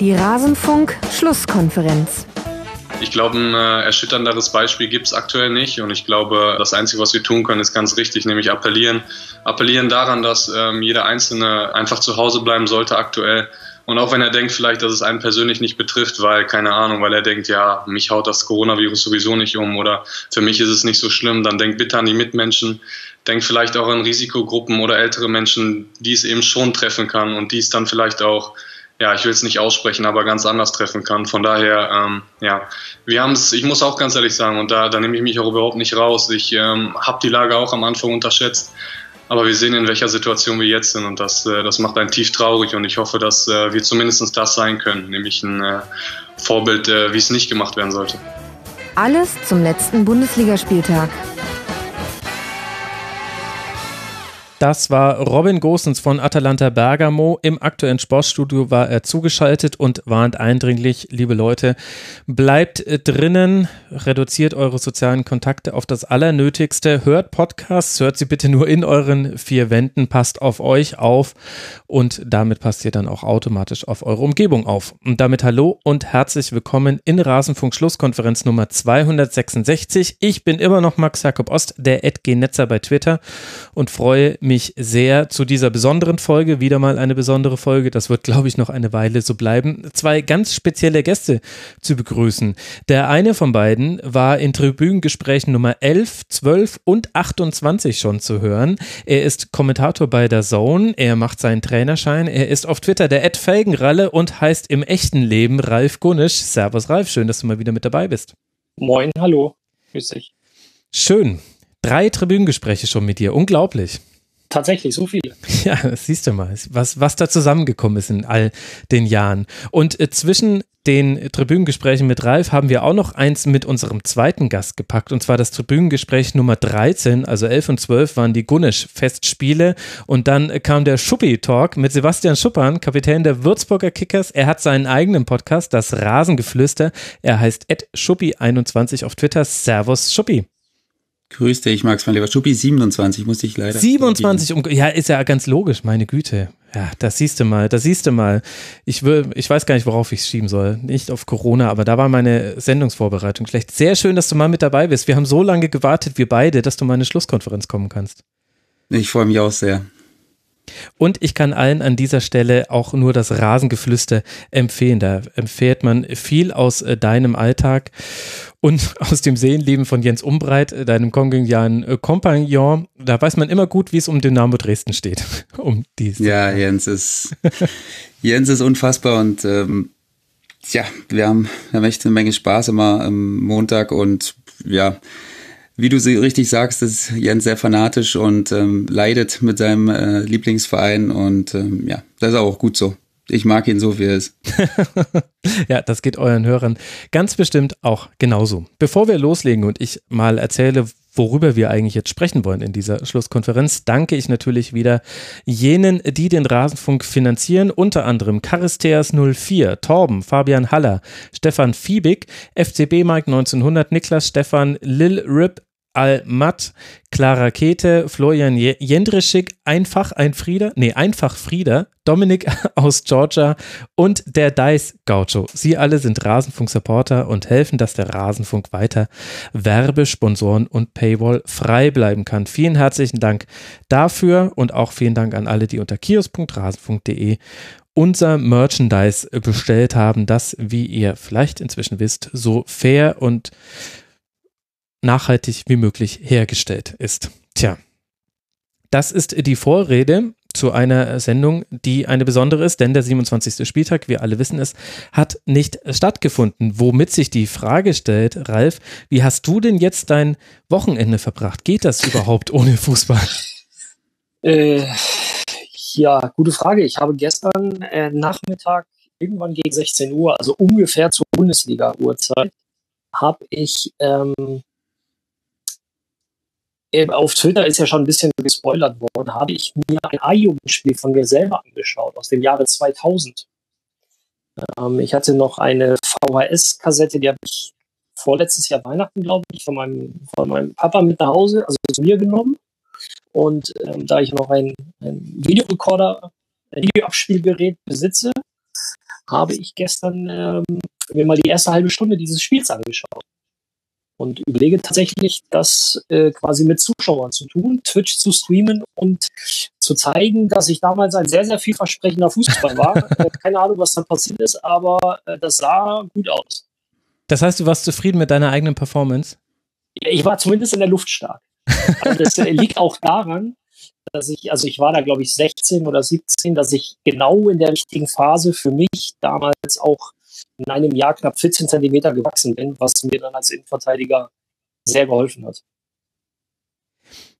Die Rasenfunk-Schlusskonferenz. Ich glaube, ein äh, erschütternderes Beispiel gibt es aktuell nicht. Und ich glaube, das Einzige, was wir tun können, ist ganz richtig, nämlich appellieren. Appellieren daran, dass ähm, jeder Einzelne einfach zu Hause bleiben sollte aktuell. Und auch wenn er denkt vielleicht, dass es einen persönlich nicht betrifft, weil, keine Ahnung, weil er denkt, ja, mich haut das Coronavirus sowieso nicht um oder für mich ist es nicht so schlimm, dann denkt bitte an die Mitmenschen, denkt vielleicht auch an Risikogruppen oder ältere Menschen, die es eben schon treffen kann und die es dann vielleicht auch ja, ich will es nicht aussprechen, aber ganz anders treffen kann. Von daher, ähm, ja, wir haben es, ich muss auch ganz ehrlich sagen, und da, da nehme ich mich auch überhaupt nicht raus. Ich ähm, habe die Lage auch am Anfang unterschätzt, aber wir sehen, in welcher Situation wir jetzt sind und das, äh, das macht einen tief traurig und ich hoffe, dass äh, wir zumindest das sein können, nämlich ein äh, Vorbild, äh, wie es nicht gemacht werden sollte. Alles zum letzten Bundesligaspieltag. Das war Robin Gosens von Atalanta Bergamo. Im aktuellen Sportstudio war er zugeschaltet und warnt eindringlich, liebe Leute, bleibt drinnen, reduziert eure sozialen Kontakte auf das Allernötigste, hört Podcasts, hört sie bitte nur in euren vier Wänden, passt auf euch auf und damit passt ihr dann auch automatisch auf eure Umgebung auf. Und damit hallo und herzlich willkommen in Rasenfunk Schlusskonferenz Nummer 266. Ich bin immer noch Max Jakob Ost, der Edg Netzer bei Twitter und freue mich mich sehr zu dieser besonderen Folge, wieder mal eine besondere Folge, das wird, glaube ich, noch eine Weile so bleiben, zwei ganz spezielle Gäste zu begrüßen. Der eine von beiden war in Tribünengesprächen Nummer 11, 12 und 28 schon zu hören. Er ist Kommentator bei der Zone, er macht seinen Trainerschein, er ist auf Twitter der Ed Felgenralle und heißt im echten Leben Ralf Gunnisch. Servus Ralf, schön, dass du mal wieder mit dabei bist. Moin, hallo, grüß dich. Schön. Drei Tribünengespräche schon mit dir, unglaublich. Tatsächlich, so viele. Ja, das siehst du mal, was, was da zusammengekommen ist in all den Jahren. Und äh, zwischen den Tribünengesprächen mit Ralf haben wir auch noch eins mit unserem zweiten Gast gepackt, und zwar das Tribünengespräch Nummer 13, also 11 und 12 waren die Gunnisch-Festspiele und dann kam der Schuppi-Talk mit Sebastian Schuppern, Kapitän der Würzburger Kickers. Er hat seinen eigenen Podcast, das Rasengeflüster. Er heißt Ed Schuppi21 auf Twitter. Servus Schuppi. Grüß dich, Max von Leverschuppi, 27 musste ich leider. 27, um, ja, ist ja ganz logisch, meine Güte. Ja, das siehst du mal, das siehst du mal. Ich will, ich weiß gar nicht, worauf ich es schieben soll. Nicht auf Corona, aber da war meine Sendungsvorbereitung schlecht. Sehr schön, dass du mal mit dabei bist. Wir haben so lange gewartet, wir beide, dass du mal in eine Schlusskonferenz kommen kannst. Ich freue mich auch sehr. Und ich kann allen an dieser Stelle auch nur das Rasengeflüster empfehlen. Da empfiehlt man viel aus äh, deinem Alltag und aus dem Seelenleben von Jens Umbreit, äh, deinem kongenialen äh, Kompagnon. Da weiß man immer gut, wie es um Dynamo Dresden steht. um dies. Ja, Jens ist, Jens ist unfassbar und ähm, ja, wir haben, wir haben echt eine Menge Spaß immer am Montag und ja, wie du sie richtig sagst, ist Jens sehr fanatisch und ähm, leidet mit seinem äh, Lieblingsverein und ähm, ja, das ist auch gut so. Ich mag ihn so, wie er ist. ja, das geht euren Hörern ganz bestimmt auch genauso. Bevor wir loslegen und ich mal erzähle, worüber wir eigentlich jetzt sprechen wollen in dieser Schlusskonferenz, danke ich natürlich wieder jenen, die den Rasenfunk finanzieren, unter anderem Charisteas 04, Torben, Fabian Haller, Stefan Fiebig, FCB Mike 1900, Niklas Stefan, Lil Rip, Al-Matt, Clara Kete, Florian Jendrischik, Einfach ein Frieder, nee, Einfach Frieder, Dominik aus Georgia und der Dice Gaucho. Sie alle sind Rasenfunk-Supporter und helfen, dass der Rasenfunk weiter Werbesponsoren und Paywall frei bleiben kann. Vielen herzlichen Dank dafür und auch vielen Dank an alle, die unter kios.rasenfunk.de unser Merchandise bestellt haben, das, wie ihr vielleicht inzwischen wisst, so fair und nachhaltig wie möglich hergestellt ist. Tja, das ist die Vorrede zu einer Sendung, die eine besondere ist, denn der 27. Spieltag, wir alle wissen es, hat nicht stattgefunden. Womit sich die Frage stellt, Ralf, wie hast du denn jetzt dein Wochenende verbracht? Geht das überhaupt ohne Fußball? Äh, ja, gute Frage. Ich habe gestern äh, Nachmittag irgendwann gegen 16 Uhr, also ungefähr zur Bundesliga-Uhrzeit, habe ich ähm, auf Twitter ist ja schon ein bisschen gespoilert worden, habe ich mir ein A-Jugendspiel von mir selber angeschaut, aus dem Jahre 2000. Ähm, ich hatte noch eine VHS-Kassette, die habe ich vorletztes Jahr Weihnachten, glaube ich, von meinem, von meinem Papa mit nach Hause, also zu mir genommen. Und ähm, da ich noch ein, ein Videorekorder, ein Videoabspielgerät besitze, habe ich gestern ähm, mir mal die erste halbe Stunde dieses Spiels angeschaut und überlege tatsächlich, das äh, quasi mit Zuschauern zu tun, Twitch zu streamen und zu zeigen, dass ich damals ein sehr, sehr vielversprechender Fußball war. äh, keine Ahnung, was da passiert ist, aber äh, das sah gut aus. Das heißt, du warst zufrieden mit deiner eigenen Performance? Ich war zumindest in der Luft stark. Aber das äh, liegt auch daran, dass ich, also ich war da, glaube ich, 16 oder 17, dass ich genau in der richtigen Phase für mich damals auch in einem Jahr knapp 14 Zentimeter gewachsen bin, was mir dann als Innenverteidiger sehr geholfen hat.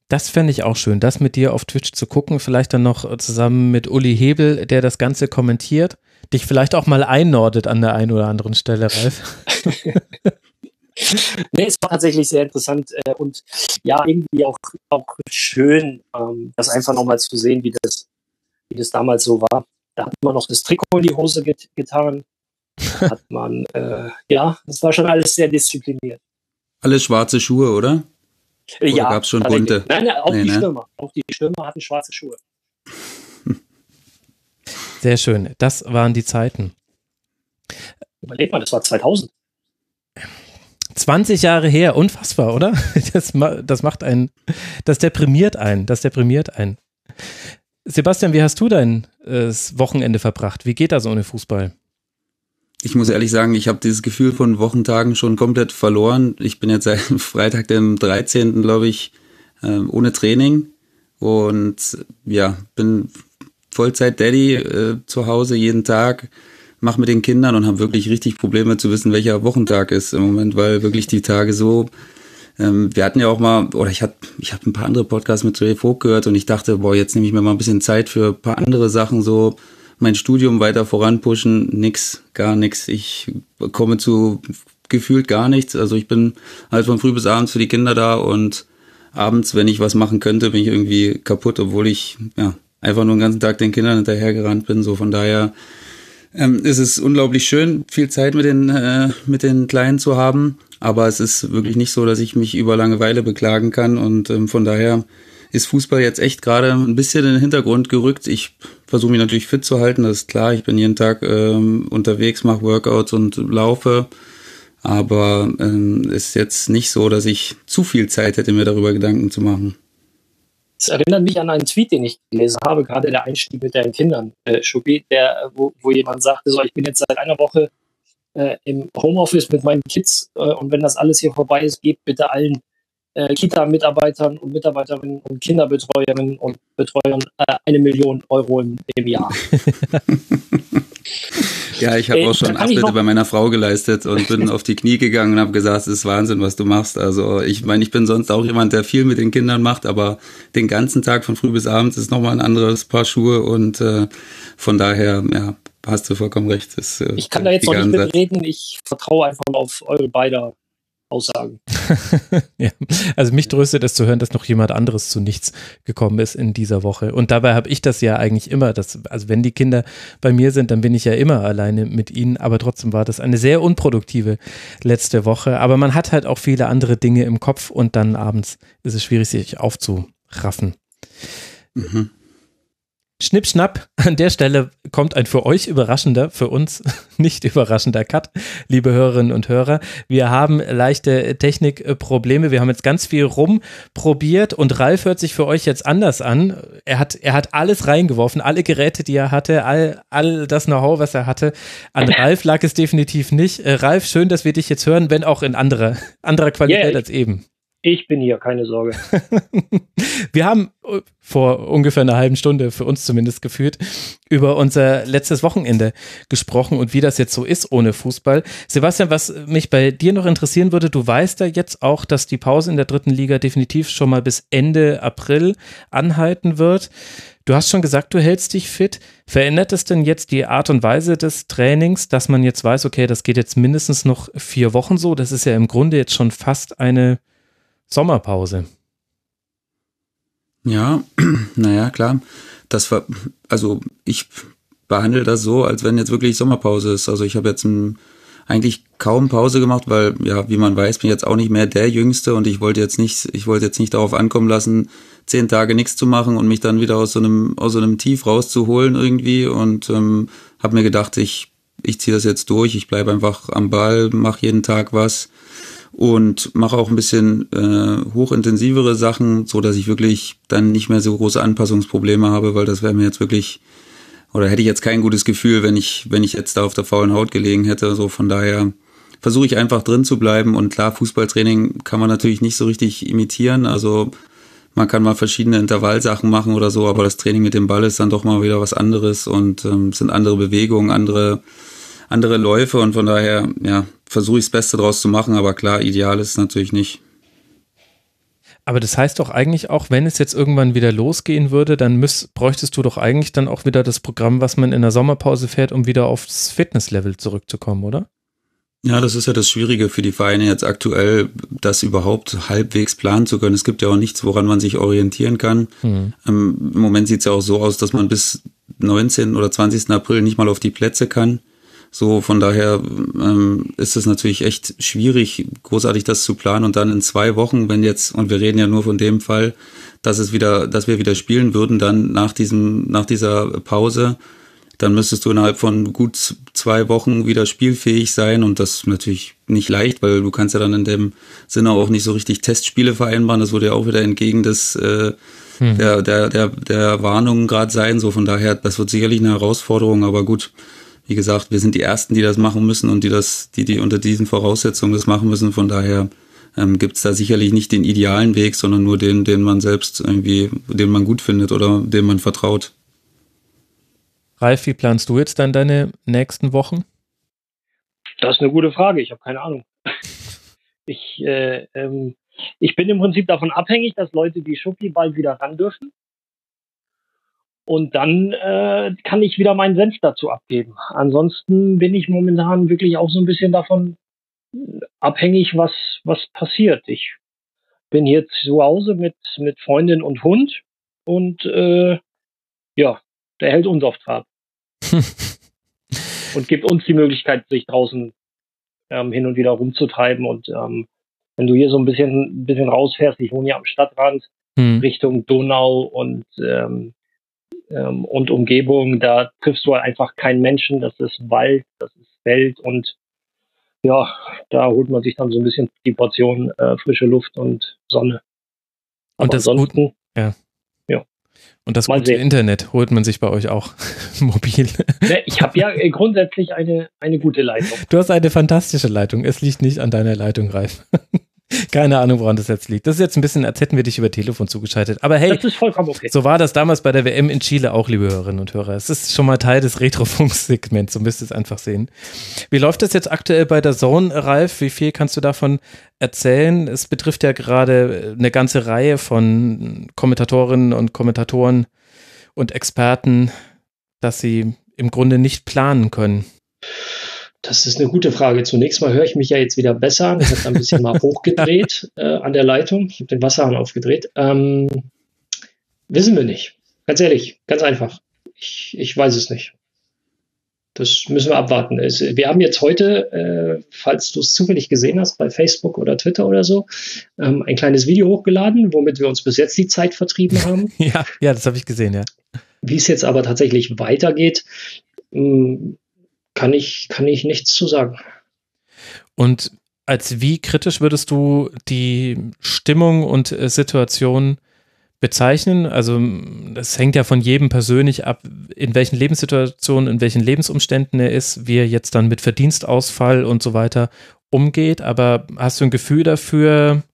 Das fände ich auch schön, das mit dir auf Twitch zu gucken, vielleicht dann noch zusammen mit Uli Hebel, der das Ganze kommentiert, dich vielleicht auch mal einnordet an der einen oder anderen Stelle, Ralf. nee, es war tatsächlich sehr interessant äh, und ja, irgendwie auch, auch schön, ähm, das einfach nochmal zu sehen, wie das, wie das damals so war. Da hat man noch das Trikot in die Hose get getan, hat man, äh, ja, das war schon alles sehr diszipliniert. Alles schwarze Schuhe, oder? Oder ja. gab es schon bunte? Nein, nein, auch nee, die ne? Stürmer. Auch die Stürmer hatten schwarze Schuhe. Sehr schön. Das waren die Zeiten. Überleg mal, das war 2000. 20 Jahre her, unfassbar, oder? Das, das macht einen, das deprimiert einen, das deprimiert einen. Sebastian, wie hast du dein äh, Wochenende verbracht? Wie geht das ohne Fußball? Ich muss ehrlich sagen, ich habe dieses Gefühl von Wochentagen schon komplett verloren. Ich bin jetzt seit Freitag, dem 13., glaube ich, äh, ohne Training und ja, bin Vollzeit-Daddy äh, zu Hause jeden Tag, mache mit den Kindern und habe wirklich richtig Probleme zu wissen, welcher Wochentag ist im Moment, weil wirklich die Tage so ähm, wir hatten ja auch mal, oder ich habe ich hab ein paar andere Podcasts mit Ray Vogt gehört und ich dachte, boah, jetzt nehme ich mir mal ein bisschen Zeit für ein paar andere Sachen, so mein Studium weiter voranpushen, nix, gar nix. Ich komme zu gefühlt gar nichts. Also ich bin halt von früh bis abends für die Kinder da und abends, wenn ich was machen könnte, bin ich irgendwie kaputt, obwohl ich ja einfach nur den ganzen Tag den Kindern hinterhergerannt bin. So von daher ähm, ist es unglaublich schön, viel Zeit mit den äh, mit den Kleinen zu haben. Aber es ist wirklich nicht so, dass ich mich über Langeweile beklagen kann und ähm, von daher ist Fußball jetzt echt gerade ein bisschen in den Hintergrund gerückt. Ich versuche mich natürlich fit zu halten, das ist klar. Ich bin jeden Tag ähm, unterwegs, mache Workouts und laufe. Aber ähm, ist jetzt nicht so, dass ich zu viel Zeit hätte, mir darüber Gedanken zu machen. Es erinnert mich an einen Tweet, den ich gelesen habe, gerade der Einstieg mit deinen Kindern, äh, Schubi, der, wo, wo jemand sagte, so, ich bin jetzt seit einer Woche äh, im Homeoffice mit meinen Kids äh, und wenn das alles hier vorbei ist, gebt bitte allen äh, Kita-Mitarbeitern und Mitarbeiterinnen und Kinderbetreuerinnen und Betreuern äh, eine Million Euro im, im Jahr. ja, ich habe auch schon Abschnitte bei meiner Frau geleistet und bin auf die Knie gegangen und habe gesagt, es ist Wahnsinn, was du machst. Also ich meine, ich bin sonst auch jemand, der viel mit den Kindern macht, aber den ganzen Tag von früh bis abends ist nochmal ein anderes Paar Schuhe und äh, von daher, ja, hast du vollkommen recht. Das, äh, ich kann da jetzt noch nicht mitreden, ich vertraue einfach auf eure beider Aussagen. ja, also mich tröstet es zu hören, dass noch jemand anderes zu nichts gekommen ist in dieser Woche. Und dabei habe ich das ja eigentlich immer, dass, also wenn die Kinder bei mir sind, dann bin ich ja immer alleine mit ihnen, aber trotzdem war das eine sehr unproduktive letzte Woche. Aber man hat halt auch viele andere Dinge im Kopf und dann abends ist es schwierig, sich aufzuraffen. Mhm. Schnipp, schnapp, an der Stelle kommt ein für euch überraschender, für uns nicht überraschender Cut, liebe Hörerinnen und Hörer. Wir haben leichte Technikprobleme. Wir haben jetzt ganz viel rumprobiert und Ralf hört sich für euch jetzt anders an. Er hat, er hat alles reingeworfen, alle Geräte, die er hatte, all, all das Know-how, was er hatte. An Ralf lag es definitiv nicht. Äh, Ralf, schön, dass wir dich jetzt hören, wenn auch in anderer, anderer Qualität yeah, als eben. Ich bin hier, keine Sorge. Wir haben äh, vor ungefähr einer halben Stunde, für uns zumindest gefühlt, über unser letztes Wochenende gesprochen und wie das jetzt so ist ohne Fußball. Sebastian, was mich bei dir noch interessieren würde, du weißt ja jetzt auch, dass die Pause in der dritten Liga definitiv schon mal bis Ende April anhalten wird. Du hast schon gesagt, du hältst dich fit. Verändert es denn jetzt die Art und Weise des Trainings, dass man jetzt weiß, okay, das geht jetzt mindestens noch vier Wochen so? Das ist ja im Grunde jetzt schon fast eine Sommerpause. Ja, naja, klar. Das war, also ich behandle das so, als wenn jetzt wirklich Sommerpause ist. Also ich habe jetzt ein, eigentlich kaum Pause gemacht, weil, ja, wie man weiß, bin ich jetzt auch nicht mehr der Jüngste und ich wollte jetzt nicht, ich wollte jetzt nicht darauf ankommen lassen, zehn Tage nichts zu machen und mich dann wieder aus so einem, aus so einem Tief rauszuholen irgendwie und ähm, habe mir gedacht, ich ich ziehe das jetzt durch, ich bleibe einfach am Ball, mache jeden Tag was und mache auch ein bisschen äh, hochintensivere Sachen, so dass ich wirklich dann nicht mehr so große Anpassungsprobleme habe, weil das wäre mir jetzt wirklich oder hätte ich jetzt kein gutes Gefühl, wenn ich wenn ich jetzt da auf der faulen Haut gelegen hätte. So von daher versuche ich einfach drin zu bleiben und klar Fußballtraining kann man natürlich nicht so richtig imitieren, also man kann mal verschiedene Intervallsachen machen oder so, aber das Training mit dem Ball ist dann doch mal wieder was anderes und ähm, sind andere Bewegungen, andere andere Läufe und von daher, ja, versuche ich das Beste draus zu machen, aber klar, ideal ist es natürlich nicht. Aber das heißt doch eigentlich auch, wenn es jetzt irgendwann wieder losgehen würde, dann müsst, bräuchtest du doch eigentlich dann auch wieder das Programm, was man in der Sommerpause fährt, um wieder aufs Fitnesslevel zurückzukommen, oder? Ja, das ist ja das Schwierige für die Vereine jetzt aktuell, das überhaupt halbwegs planen zu können. Es gibt ja auch nichts, woran man sich orientieren kann. Mhm. Ähm, Im Moment sieht es ja auch so aus, dass man bis 19. oder 20. April nicht mal auf die Plätze kann. So, von daher ähm, ist es natürlich echt schwierig, großartig das zu planen und dann in zwei Wochen, wenn jetzt, und wir reden ja nur von dem Fall, dass es wieder, dass wir wieder spielen würden, dann nach diesem, nach dieser Pause, dann müsstest du innerhalb von gut zwei Wochen wieder spielfähig sein und das ist natürlich nicht leicht, weil du kannst ja dann in dem Sinne auch nicht so richtig Testspiele vereinbaren. Das würde ja auch wieder entgegen des äh, hm. der, der, der, der Warnungen gerade sein. So von daher, das wird sicherlich eine Herausforderung, aber gut, wie gesagt, wir sind die Ersten, die das machen müssen und die das, die, die unter diesen Voraussetzungen das machen müssen. Von daher ähm, gibt es da sicherlich nicht den idealen Weg, sondern nur den, den man selbst irgendwie, den man gut findet oder dem man vertraut. Ralf, wie planst du jetzt dann deine nächsten Wochen? Das ist eine gute Frage. Ich habe keine Ahnung. Ich, äh, ähm, ich bin im Prinzip davon abhängig, dass Leute wie Schuppi bald wieder ran dürfen. Und dann äh, kann ich wieder meinen Senf dazu abgeben. Ansonsten bin ich momentan wirklich auch so ein bisschen davon abhängig, was, was passiert. Ich bin hier zu Hause mit, mit Freundin und Hund und äh, ja, der hält uns auf Trab. und gibt uns die Möglichkeit, sich draußen ähm, hin und wieder rumzutreiben. Und ähm, wenn du hier so ein bisschen, ein bisschen rausfährst, ich wohne ja am Stadtrand, hm. Richtung Donau und ähm, ähm, und Umgebung, da triffst du halt einfach keinen Menschen, das ist Wald, das ist Feld und ja, da holt man sich dann so ein bisschen die Portion äh, frische Luft und Sonne. Aber und das ansonsten, ja. ja. Und das Mal gute sehen. Internet holt man sich bei euch auch mobil. Ne, ich habe ja äh, grundsätzlich eine, eine gute Leitung. Du hast eine fantastische Leitung. Es liegt nicht an deiner Leitung, Ralf. Keine Ahnung, woran das jetzt liegt. Das ist jetzt ein bisschen, als hätten wir dich über Telefon zugeschaltet. Aber hey, okay. so war das damals bei der WM in Chile auch, liebe Hörerinnen und Hörer. Es ist schon mal Teil des Retrofunk-Segments, so müsst ihr es einfach sehen. Wie läuft das jetzt aktuell bei der Zone, Ralf? Wie viel kannst du davon erzählen? Es betrifft ja gerade eine ganze Reihe von Kommentatorinnen und Kommentatoren und Experten, dass sie im Grunde nicht planen können. Das ist eine gute Frage. Zunächst mal höre ich mich ja jetzt wieder besser Ich habe ein bisschen mal hochgedreht äh, an der Leitung. Ich habe den Wasserhahn aufgedreht. Ähm, wissen wir nicht. Ganz ehrlich, ganz einfach. Ich, ich weiß es nicht. Das müssen wir abwarten. Es, wir haben jetzt heute, äh, falls du es zufällig gesehen hast, bei Facebook oder Twitter oder so, ähm, ein kleines Video hochgeladen, womit wir uns bis jetzt die Zeit vertrieben haben. ja, ja, das habe ich gesehen, ja. Wie es jetzt aber tatsächlich weitergeht, mh, hm, kann ich, kann ich nichts zu sagen. Und als wie kritisch würdest du die Stimmung und äh, Situation bezeichnen? Also das hängt ja von jedem persönlich ab, in welchen Lebenssituationen, in welchen Lebensumständen er ist, wie er jetzt dann mit Verdienstausfall und so weiter umgeht. Aber hast du ein Gefühl dafür,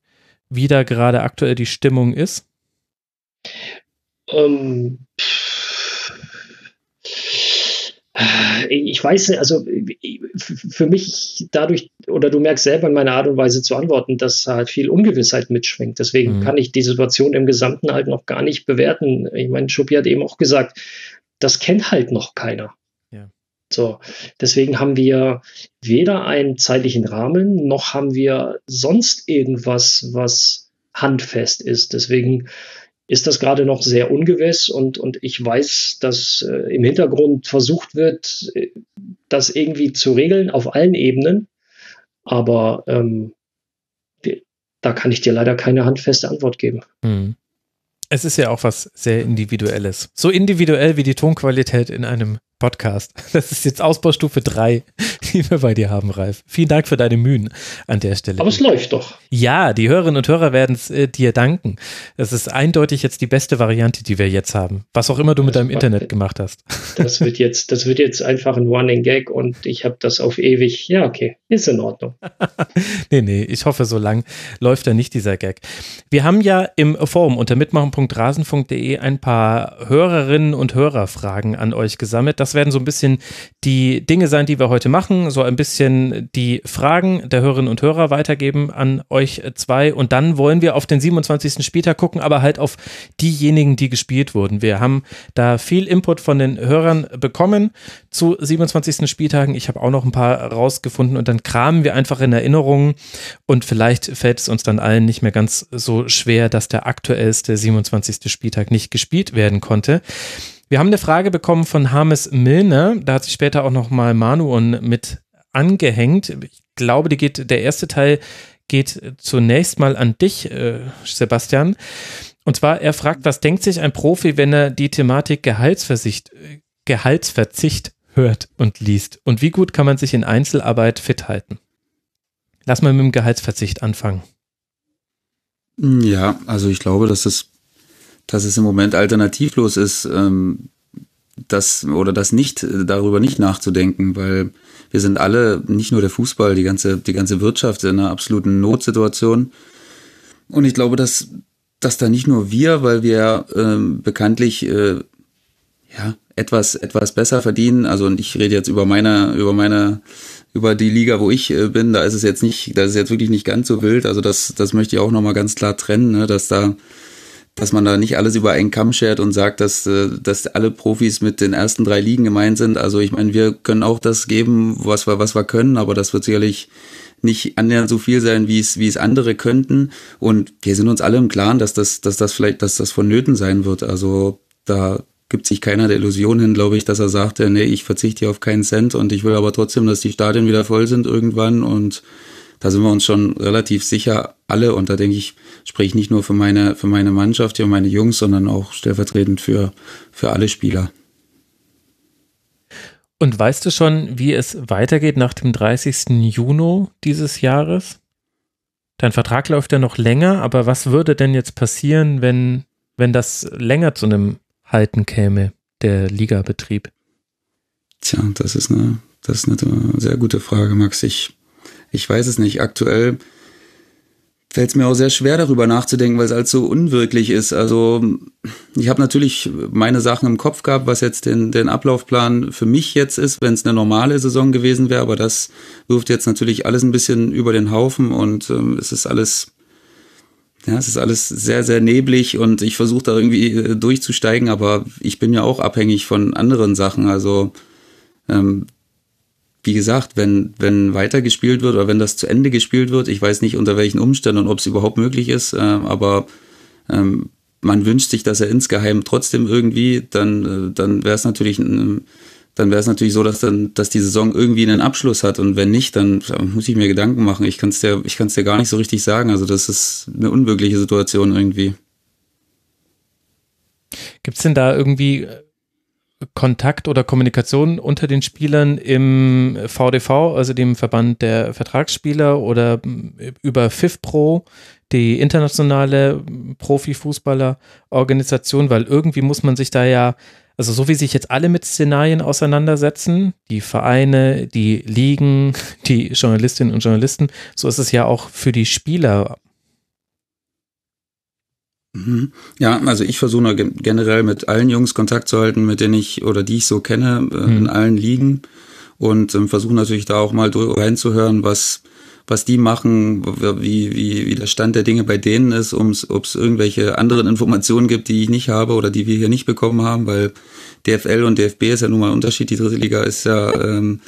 wie da gerade aktuell die Stimmung ist? Ähm, ich weiß, also für mich dadurch, oder du merkst selber in meiner Art und Weise zu antworten, dass halt viel Ungewissheit mitschwingt. Deswegen mhm. kann ich die Situation im Gesamten halt noch gar nicht bewerten. Ich meine, Schuppi hat eben auch gesagt, das kennt halt noch keiner. Ja. So, deswegen haben wir weder einen zeitlichen Rahmen, noch haben wir sonst irgendwas, was handfest ist. Deswegen ist das gerade noch sehr ungewiss und, und ich weiß, dass äh, im Hintergrund versucht wird, äh, das irgendwie zu regeln auf allen Ebenen. Aber ähm, da kann ich dir leider keine handfeste Antwort geben. Hm. Es ist ja auch was sehr Individuelles. So individuell wie die Tonqualität in einem Podcast. Das ist jetzt Ausbaustufe 3, die wir bei dir haben, Ralf. Vielen Dank für deine Mühen an der Stelle. Aber es läuft doch. Ja, die Hörerinnen und Hörer werden es äh, dir danken. Das ist eindeutig jetzt die beste Variante, die wir jetzt haben. Was auch immer du mit deinem Internet gemacht hast. Das wird jetzt, das wird jetzt einfach ein Running Gag und ich habe das auf ewig. Ja, okay, ist in Ordnung. nee, nee, ich hoffe, so lang läuft da nicht dieser Gag. Wir haben ja im Forum unter mitmachen.rasen.de ein paar Hörerinnen und Hörerfragen an euch gesammelt. Das werden so ein bisschen die Dinge sein, die wir heute machen, so ein bisschen die Fragen der Hörerinnen und Hörer weitergeben an euch zwei und dann wollen wir auf den 27. Spieltag gucken, aber halt auf diejenigen, die gespielt wurden. Wir haben da viel Input von den Hörern bekommen zu 27. Spieltagen. Ich habe auch noch ein paar rausgefunden und dann kramen wir einfach in Erinnerungen und vielleicht fällt es uns dann allen nicht mehr ganz so schwer, dass der aktuellste 27. Spieltag nicht gespielt werden konnte. Wir haben eine Frage bekommen von Hames Milner. Da hat sich später auch noch mal Manuon mit angehängt. Ich glaube, die geht, der erste Teil geht zunächst mal an dich, äh, Sebastian. Und zwar, er fragt, was denkt sich ein Profi, wenn er die Thematik Gehaltsversicht, Gehaltsverzicht hört und liest? Und wie gut kann man sich in Einzelarbeit fit halten? Lass mal mit dem Gehaltsverzicht anfangen. Ja, also ich glaube, dass es dass es im Moment alternativlos ist, ähm, das oder das nicht darüber nicht nachzudenken, weil wir sind alle, nicht nur der Fußball, die ganze, die ganze Wirtschaft in einer absoluten Notsituation. Und ich glaube, dass, dass da nicht nur wir, weil wir ähm, bekanntlich äh, ja, etwas, etwas besser verdienen. Also und ich rede jetzt über meine, über meine, über die Liga, wo ich äh, bin, da ist es jetzt nicht, da ist es jetzt wirklich nicht ganz so wild. Also das, das möchte ich auch nochmal ganz klar trennen, ne, dass da dass man da nicht alles über einen Kamm schert und sagt, dass, äh, dass alle Profis mit den ersten drei Ligen gemeint sind. Also ich meine, wir können auch das geben, was wir, was wir können, aber das wird sicherlich nicht annähernd so viel sein, wie es, wie es andere könnten. Und wir sind uns alle im Klaren, dass das, dass das vielleicht, dass das vonnöten sein wird. Also da gibt sich keiner der Illusion hin, glaube ich, dass er sagt, nee, ich verzichte hier auf keinen Cent und ich will aber trotzdem, dass die Stadien wieder voll sind irgendwann und da sind wir uns schon relativ sicher alle und da denke ich, spreche ich nicht nur für meine, für meine Mannschaft hier und meine Jungs, sondern auch stellvertretend für, für alle Spieler. Und weißt du schon, wie es weitergeht nach dem 30. Juni dieses Jahres? Dein Vertrag läuft ja noch länger, aber was würde denn jetzt passieren, wenn, wenn das länger zu einem Halten käme, der Ligabetrieb? Tja, das ist eine, das ist eine sehr gute Frage, Max. Ich ich weiß es nicht. Aktuell fällt es mir auch sehr schwer darüber nachzudenken, weil es so unwirklich ist. Also ich habe natürlich meine Sachen im Kopf gehabt, was jetzt den, den Ablaufplan für mich jetzt ist, wenn es eine normale Saison gewesen wäre, aber das wirft jetzt natürlich alles ein bisschen über den Haufen und ähm, es ist alles, ja, es ist alles sehr, sehr neblig und ich versuche da irgendwie äh, durchzusteigen, aber ich bin ja auch abhängig von anderen Sachen. Also ähm, wie gesagt, wenn, wenn weitergespielt wird oder wenn das zu Ende gespielt wird, ich weiß nicht unter welchen Umständen und ob es überhaupt möglich ist, äh, aber ähm, man wünscht sich, dass er insgeheim trotzdem irgendwie, dann, äh, dann wäre es natürlich ein, dann wäre es natürlich so, dass dann, dass die Saison irgendwie einen Abschluss hat und wenn nicht, dann muss ich mir Gedanken machen. Ich kann es dir, ich kann es dir gar nicht so richtig sagen. Also das ist eine unwirkliche Situation irgendwie. Gibt es denn da irgendwie Kontakt oder Kommunikation unter den Spielern im VDV, also dem Verband der Vertragsspieler oder über FIFPro, die internationale Profifußballerorganisation, weil irgendwie muss man sich da ja, also so wie sich jetzt alle mit Szenarien auseinandersetzen, die Vereine, die Ligen, die Journalistinnen und Journalisten, so ist es ja auch für die Spieler. Ja, also ich versuche generell mit allen Jungs Kontakt zu halten, mit denen ich oder die ich so kenne, äh, mhm. in allen Ligen und ähm, versuche natürlich da auch mal reinzuhören, was was die machen, wie, wie, wie der Stand der Dinge bei denen ist, ob es irgendwelche anderen Informationen gibt, die ich nicht habe oder die wir hier nicht bekommen haben, weil DFL und DFB ist ja nun mal ein Unterschied. Die dritte Liga ist ja ähm,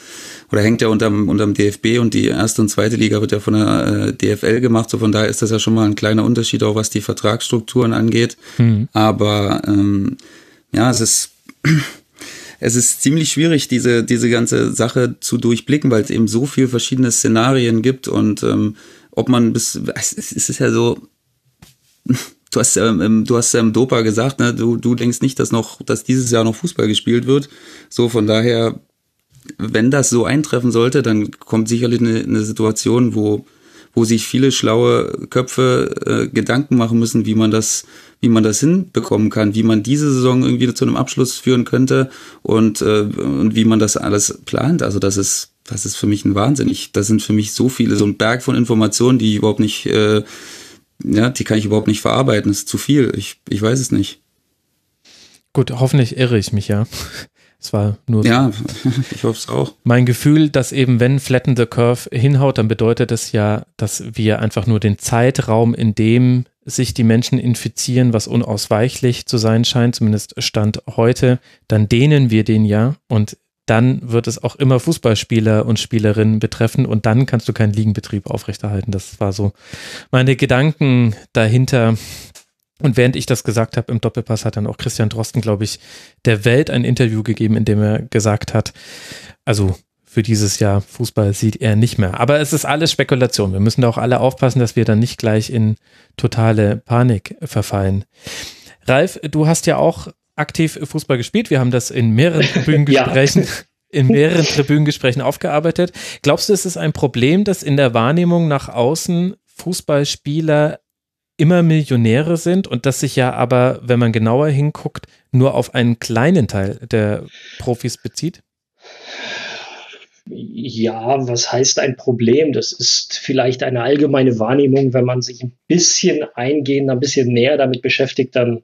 oder hängt ja unterm, unterm DFB und die erste und zweite Liga wird ja von der äh, DFL gemacht. So von daher ist das ja schon mal ein kleiner Unterschied, auch was die Vertragsstrukturen angeht. Mhm. Aber ähm, ja, es ist es ist ziemlich schwierig, diese, diese ganze Sache zu durchblicken, weil es eben so viele verschiedene Szenarien gibt und ähm, ob man bis, es ist ja so, du hast, ähm, du hast ähm, Dopa gesagt, ne? du, du denkst nicht, dass noch, dass dieses Jahr noch Fußball gespielt wird. So, von daher, wenn das so eintreffen sollte, dann kommt sicherlich eine, eine Situation, wo, wo sich viele schlaue Köpfe äh, Gedanken machen müssen, wie man das, wie man das hinbekommen kann, wie man diese Saison irgendwie zu einem Abschluss führen könnte und, äh, und wie man das alles plant. Also das ist, das ist für mich ein Wahnsinn. Ich, das sind für mich so viele, so ein Berg von Informationen, die ich überhaupt nicht, äh, ja, die kann ich überhaupt nicht verarbeiten. Das ist zu viel. Ich, ich weiß es nicht. Gut, hoffentlich irre ich mich ja. Es war nur ja, ich hoffe es auch. Mein Gefühl, dass eben wenn Flatten the Curve hinhaut, dann bedeutet das ja, dass wir einfach nur den Zeitraum, in dem sich die Menschen infizieren, was unausweichlich zu sein scheint, zumindest Stand heute, dann dehnen wir den ja und dann wird es auch immer Fußballspieler und Spielerinnen betreffen und dann kannst du keinen Liegenbetrieb aufrechterhalten. Das war so meine Gedanken dahinter. Und während ich das gesagt habe im Doppelpass, hat dann auch Christian Drosten, glaube ich, der Welt ein Interview gegeben, in dem er gesagt hat, also für dieses Jahr Fußball sieht er nicht mehr. Aber es ist alles Spekulation. Wir müssen da auch alle aufpassen, dass wir dann nicht gleich in totale Panik verfallen. Ralf, du hast ja auch aktiv Fußball gespielt. Wir haben das in mehreren Tribünengesprächen ja. in mehreren Tribünengesprächen aufgearbeitet. Glaubst du, es ist ein Problem, dass in der Wahrnehmung nach außen Fußballspieler immer Millionäre sind und das sich ja aber, wenn man genauer hinguckt, nur auf einen kleinen Teil der Profis bezieht? Ja, was heißt ein Problem? Das ist vielleicht eine allgemeine Wahrnehmung. Wenn man sich ein bisschen eingehend, ein bisschen näher damit beschäftigt, dann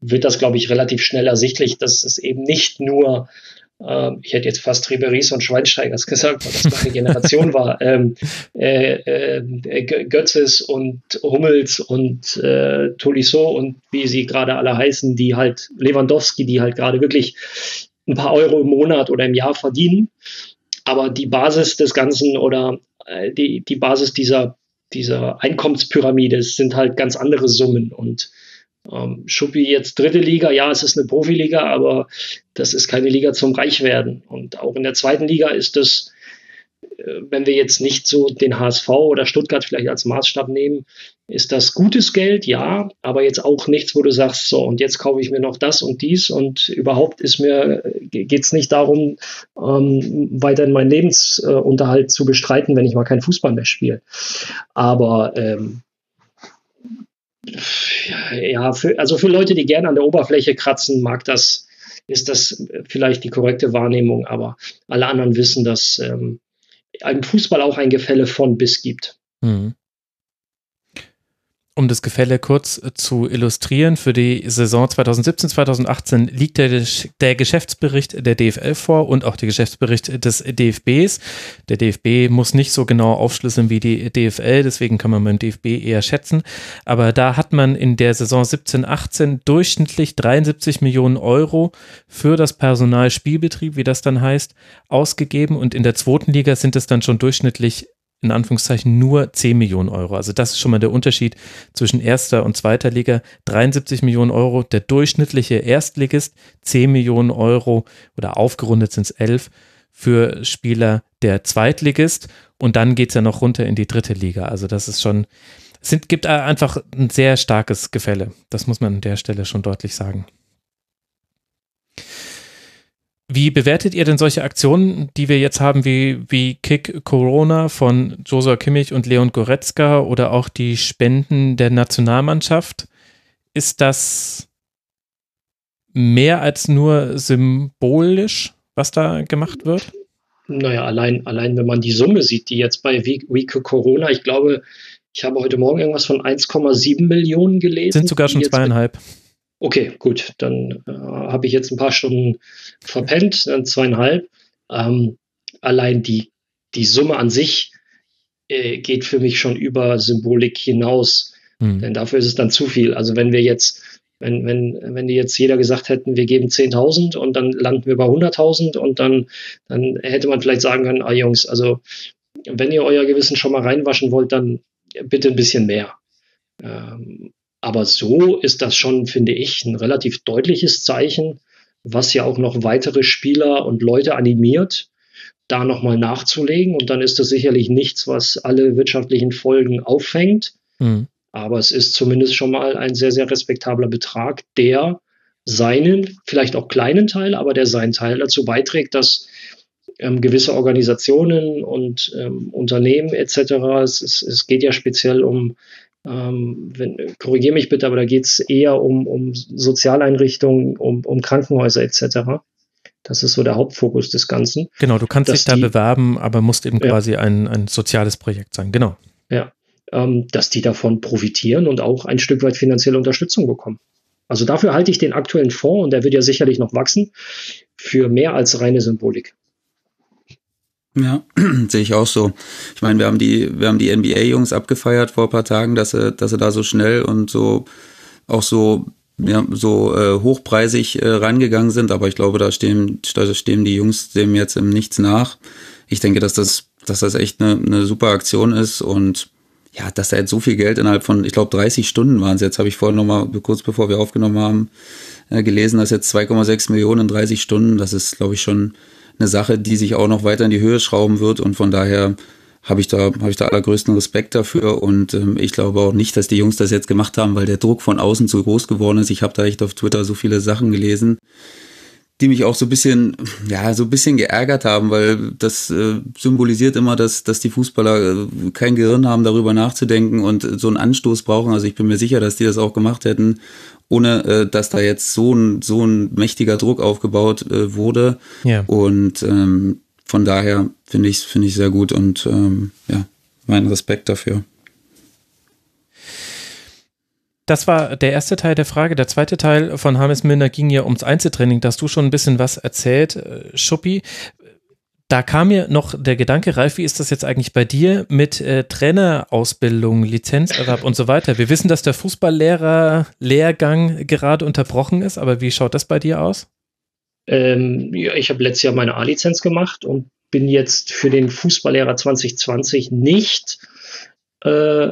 wird das, glaube ich, relativ schnell ersichtlich, dass es eben nicht nur ähm, ich hätte jetzt fast Riberis und Schweinsteigers gesagt, weil das meine Generation war, ähm, äh, äh, Götzes und Hummels und äh, Tolisso und wie sie gerade alle heißen, die halt Lewandowski, die halt gerade wirklich ein paar Euro im Monat oder im Jahr verdienen. Aber die Basis des Ganzen oder äh, die, die Basis dieser, dieser Einkommenspyramide sind halt ganz andere Summen und ähm, Schuppi jetzt dritte Liga, ja, es ist eine Profiliga, aber das ist keine Liga zum Reichwerden. Und auch in der zweiten Liga ist das, äh, wenn wir jetzt nicht so den HSV oder Stuttgart vielleicht als Maßstab nehmen, ist das gutes Geld, ja, aber jetzt auch nichts, wo du sagst, so, und jetzt kaufe ich mir noch das und dies und überhaupt ist mir, geht es nicht darum, ähm, weiterhin meinen Lebensunterhalt zu bestreiten, wenn ich mal keinen Fußball mehr spiele. Aber ähm, ja, für, also für Leute, die gerne an der Oberfläche kratzen, mag das, ist das vielleicht die korrekte Wahrnehmung, aber alle anderen wissen, dass ähm, im Fußball auch ein Gefälle von bis gibt. Mhm. Um das Gefälle kurz äh, zu illustrieren, für die Saison 2017-2018 liegt der, der, Geschäftsbericht der DFL vor und auch der Geschäftsbericht des DFBs. Der DFB muss nicht so genau aufschlüsseln wie die DFL, deswegen kann man beim DFB eher schätzen. Aber da hat man in der Saison 17-18 durchschnittlich 73 Millionen Euro für das Personalspielbetrieb, wie das dann heißt, ausgegeben und in der zweiten Liga sind es dann schon durchschnittlich in Anführungszeichen nur 10 Millionen Euro. Also das ist schon mal der Unterschied zwischen erster und zweiter Liga. 73 Millionen Euro, der durchschnittliche Erstligist, 10 Millionen Euro oder aufgerundet sind es 11 für Spieler der Zweitligist und dann geht es ja noch runter in die dritte Liga. Also das ist schon, es gibt einfach ein sehr starkes Gefälle. Das muss man an der Stelle schon deutlich sagen. Wie bewertet ihr denn solche Aktionen, die wir jetzt haben, wie, wie Kick Corona von Josua Kimmich und Leon Goretzka oder auch die Spenden der Nationalmannschaft? Ist das mehr als nur symbolisch, was da gemacht wird? Naja, allein, allein wenn man die Summe sieht, die jetzt bei Week Corona, ich glaube, ich habe heute Morgen irgendwas von 1,7 Millionen gelesen. Sind sogar schon zweieinhalb. Mit, Okay, gut, dann äh, habe ich jetzt ein paar Stunden verpennt, dann zweieinhalb. Ähm, allein die, die Summe an sich äh, geht für mich schon über Symbolik hinaus, mhm. denn dafür ist es dann zu viel. Also wenn wir jetzt, wenn, wenn, wenn die jetzt jeder gesagt hätten, wir geben 10.000 und dann landen wir bei 100.000 und dann, dann hätte man vielleicht sagen können, ah Jungs, also wenn ihr euer Gewissen schon mal reinwaschen wollt, dann bitte ein bisschen mehr. Ähm, aber so ist das schon, finde ich, ein relativ deutliches Zeichen, was ja auch noch weitere Spieler und Leute animiert, da nochmal nachzulegen. Und dann ist das sicherlich nichts, was alle wirtschaftlichen Folgen auffängt. Mhm. Aber es ist zumindest schon mal ein sehr, sehr respektabler Betrag, der seinen, vielleicht auch kleinen Teil, aber der seinen Teil dazu beiträgt, dass ähm, gewisse Organisationen und ähm, Unternehmen etc., es, es, es, geht ja speziell um, ähm, korrigiere mich bitte, aber da geht es eher um, um Sozialeinrichtungen, um, um Krankenhäuser etc., das ist so der Hauptfokus des Ganzen. Genau, du kannst dich da die, bewerben, aber musst eben ja. quasi ein, ein soziales Projekt sein. Genau. Ja, ähm, dass die davon profitieren und auch ein Stück weit finanzielle Unterstützung bekommen. Also dafür halte ich den aktuellen Fonds, und der wird ja sicherlich noch wachsen, für mehr als reine Symbolik. Ja, sehe ich auch so. Ich meine, wir haben die, wir haben die NBA-Jungs abgefeiert vor ein paar Tagen, dass sie, dass sie da so schnell und so auch so ja, so äh, hochpreisig äh, rangegangen sind, aber ich glaube, da stehen, da stehen die Jungs dem jetzt im Nichts nach. Ich denke, dass das, dass das echt eine, eine super Aktion ist und ja, dass da jetzt so viel Geld innerhalb von, ich glaube, 30 Stunden waren es. Jetzt habe ich vorhin nochmal, kurz bevor wir aufgenommen haben, äh, gelesen, dass jetzt 2,6 Millionen in 30 Stunden, das ist, glaube ich, schon eine Sache, die sich auch noch weiter in die Höhe schrauben wird und von daher habe ich da habe ich da allergrößten Respekt dafür und ähm, ich glaube auch nicht, dass die Jungs das jetzt gemacht haben, weil der Druck von außen zu groß geworden ist. Ich habe da echt auf Twitter so viele Sachen gelesen, die mich auch so ein bisschen ja so ein bisschen geärgert haben, weil das äh, symbolisiert immer, dass dass die Fußballer äh, kein Gehirn haben, darüber nachzudenken und so einen Anstoß brauchen. Also ich bin mir sicher, dass die das auch gemacht hätten, ohne äh, dass da jetzt so ein so ein mächtiger Druck aufgebaut äh, wurde. Ja. Und ähm, von daher finde ich es finde ich sehr gut und ähm, ja, meinen Respekt dafür. Das war der erste Teil der Frage. Der zweite Teil von Hames Milner ging ja ums Einzeltraining. Da hast du schon ein bisschen was erzählt, äh, Schuppi. Da kam mir noch der Gedanke, Ralf, wie ist das jetzt eigentlich bei dir mit äh, Trainerausbildung, Lizenzerwerb und so weiter? Wir wissen, dass der Fußballlehrer-Lehrgang gerade unterbrochen ist, aber wie schaut das bei dir aus? Ähm, ja, ich habe letztes Jahr meine A-Lizenz gemacht und bin jetzt für den Fußballlehrer 2020 nicht äh,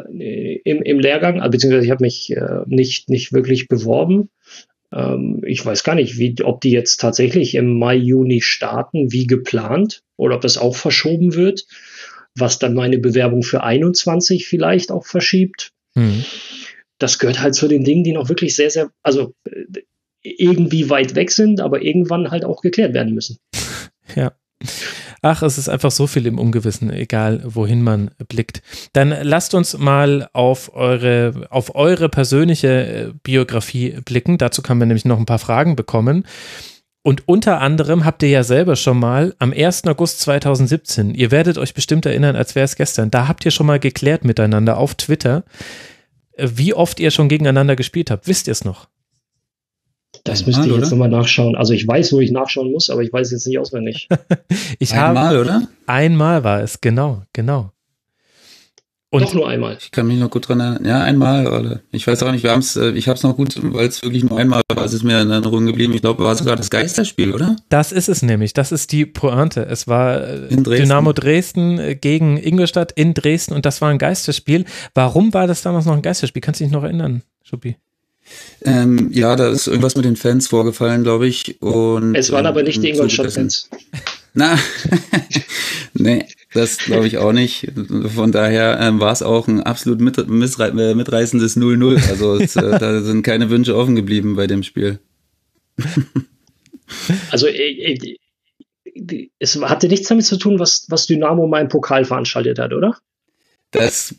im, im Lehrgang, also beziehungsweise ich habe mich äh, nicht, nicht wirklich beworben. Ähm, ich weiß gar nicht, wie, ob die jetzt tatsächlich im Mai, Juni starten, wie geplant, oder ob das auch verschoben wird, was dann meine Bewerbung für 21 vielleicht auch verschiebt. Mhm. Das gehört halt zu den Dingen, die noch wirklich sehr, sehr, also äh, irgendwie weit weg sind, aber irgendwann halt auch geklärt werden müssen. Ja. Ach, es ist einfach so viel im Ungewissen, egal wohin man blickt. Dann lasst uns mal auf eure, auf eure persönliche äh, Biografie blicken. Dazu kann man nämlich noch ein paar Fragen bekommen. Und unter anderem habt ihr ja selber schon mal am 1. August 2017, ihr werdet euch bestimmt erinnern, als wäre es gestern, da habt ihr schon mal geklärt miteinander auf Twitter, äh, wie oft ihr schon gegeneinander gespielt habt. Wisst ihr es noch? Das müsste ich jetzt nochmal nachschauen. Also ich weiß, wo ich nachschauen muss, aber ich weiß jetzt nicht auswendig. ich einmal, habe, oder? Einmal war es, genau, genau. Und Doch nur einmal. Ich kann mich noch gut dran erinnern. Ja, einmal, oder? Ich weiß auch nicht, wir haben's, äh, ich habe es noch gut, weil es wirklich nur einmal war, es ist mir in Erinnerung geblieben. Ich glaube, war sogar das Geisterspiel, oder? Das ist es nämlich. Das ist die Pointe. Es war äh, Dresden. Dynamo Dresden äh, gegen Ingolstadt in Dresden und das war ein Geisterspiel. Warum war das damals noch ein Geisterspiel? Kannst du dich noch erinnern, Schuppi? Ähm, ja, da ist irgendwas mit den Fans vorgefallen, glaube ich. Und, es waren aber nicht die Ingolstadt-Fans. Na, nee, das glaube ich auch nicht. Von daher ähm, war es auch ein absolut mit, äh, mitreißendes 0-0. Also es, äh, da sind keine Wünsche offen geblieben bei dem Spiel. also äh, äh, es hatte nichts damit zu tun, was, was Dynamo mal im Pokal veranstaltet hat, oder? Das,